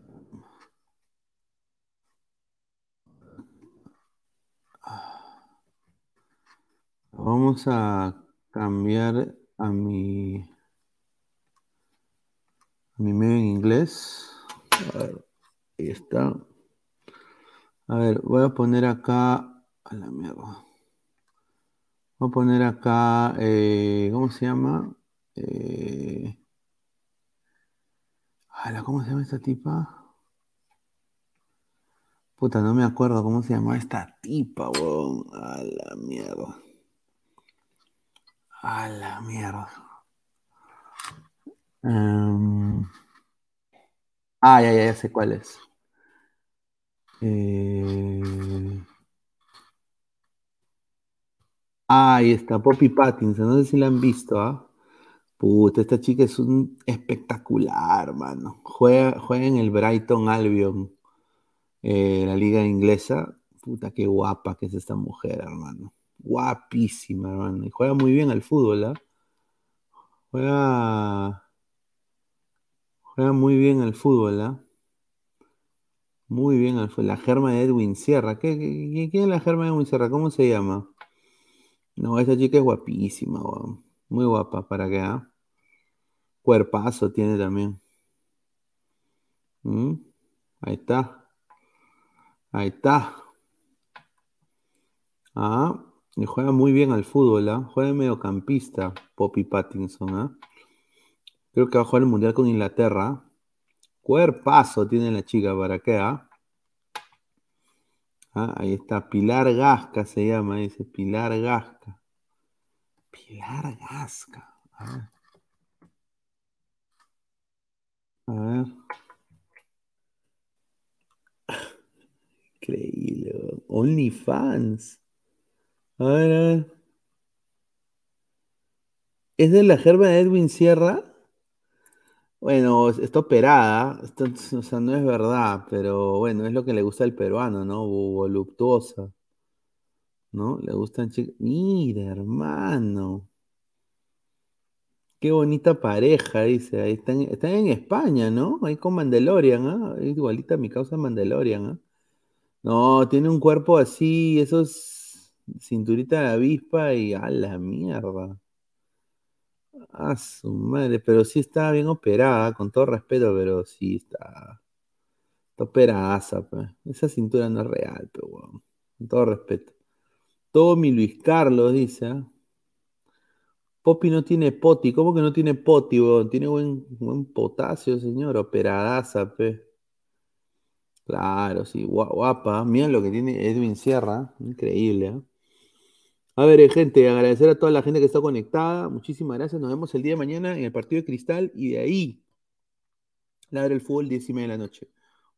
Vamos a cambiar a mi, a mi medio en inglés. A ver, ahí está. A ver, voy a poner acá. A la mierda. Voy a poner acá. eh, ¿Cómo se llama? Eh, ala, ¿Cómo se llama esta tipa? Puta, no me acuerdo cómo se llama esta tipa, weón. A la mierda. A la mierda. Em, ah, ya, ya, ya sé cuál es. Eh, ah, ahí está, Poppy Pattinson. No sé si la han visto, ¿ah? Puta, esta chica es un espectacular, mano. Juega, juega en el Brighton Albion, eh, la liga inglesa. Puta, qué guapa que es esta mujer, hermano. Guapísima, hermano. Y juega muy bien al fútbol, ¿ah? Juega, juega muy bien al fútbol, ¿ah? Muy bien al fútbol. La germa de Edwin Sierra. ¿Qué, quién es la germa de Edwin Sierra? ¿Cómo se llama? No, esa chica es guapísima. Muy guapa, ¿para qué? ah? Cuerpazo tiene también. ¿Mm? Ahí está. Ahí está. Ah, y juega muy bien al fútbol, ¿ah? Juega de mediocampista, Poppy Pattinson, ¿ah? Creo que va a jugar el Mundial con Inglaterra. Cuerpazo tiene la chica, ¿para qué? ah? Ah, ahí está, Pilar Gasca se llama, dice Pilar Gasca. Pilar Gasca. A ver. Increíble. OnlyFans. A ver, a ver. ¿Es de la germa de Edwin Sierra? Bueno, está operada, o sea, no es verdad, pero bueno, es lo que le gusta al peruano, ¿no? Voluptuosa, ¿no? Le gustan chicas. Mira, hermano. Qué bonita pareja, dice. Ahí están, están en España, ¿no? Ahí con Mandalorian, ¿ah? Igualita a mi causa Mandalorian, ¿ah? No, tiene un cuerpo así, esos cinturita de avispa y a la mierda. A su madre, pero sí está bien operada, con todo respeto, pero sí está. Está operada. Esa cintura no es real, pero bueno. Con todo respeto. Tommy Luis Carlos dice, ¿ah? Poppy no tiene poti. ¿Cómo que no tiene poti? Tiene buen, buen potasio, señor. Operadaza, pe. Claro, sí, gua- guapa. Mira lo que tiene Edwin Sierra. Increíble, ¿eh? A ver, eh, gente, agradecer a toda la gente que está conectada. Muchísimas gracias. Nos vemos el día de mañana en el partido de Cristal y de ahí, ladra el fútbol, 10 y media de la noche.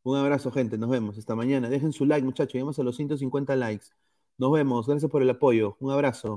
Un abrazo, gente. Nos vemos. Hasta mañana. Dejen su like, muchachos. Llegamos a los 150 likes. Nos vemos. Gracias por el apoyo. Un abrazo.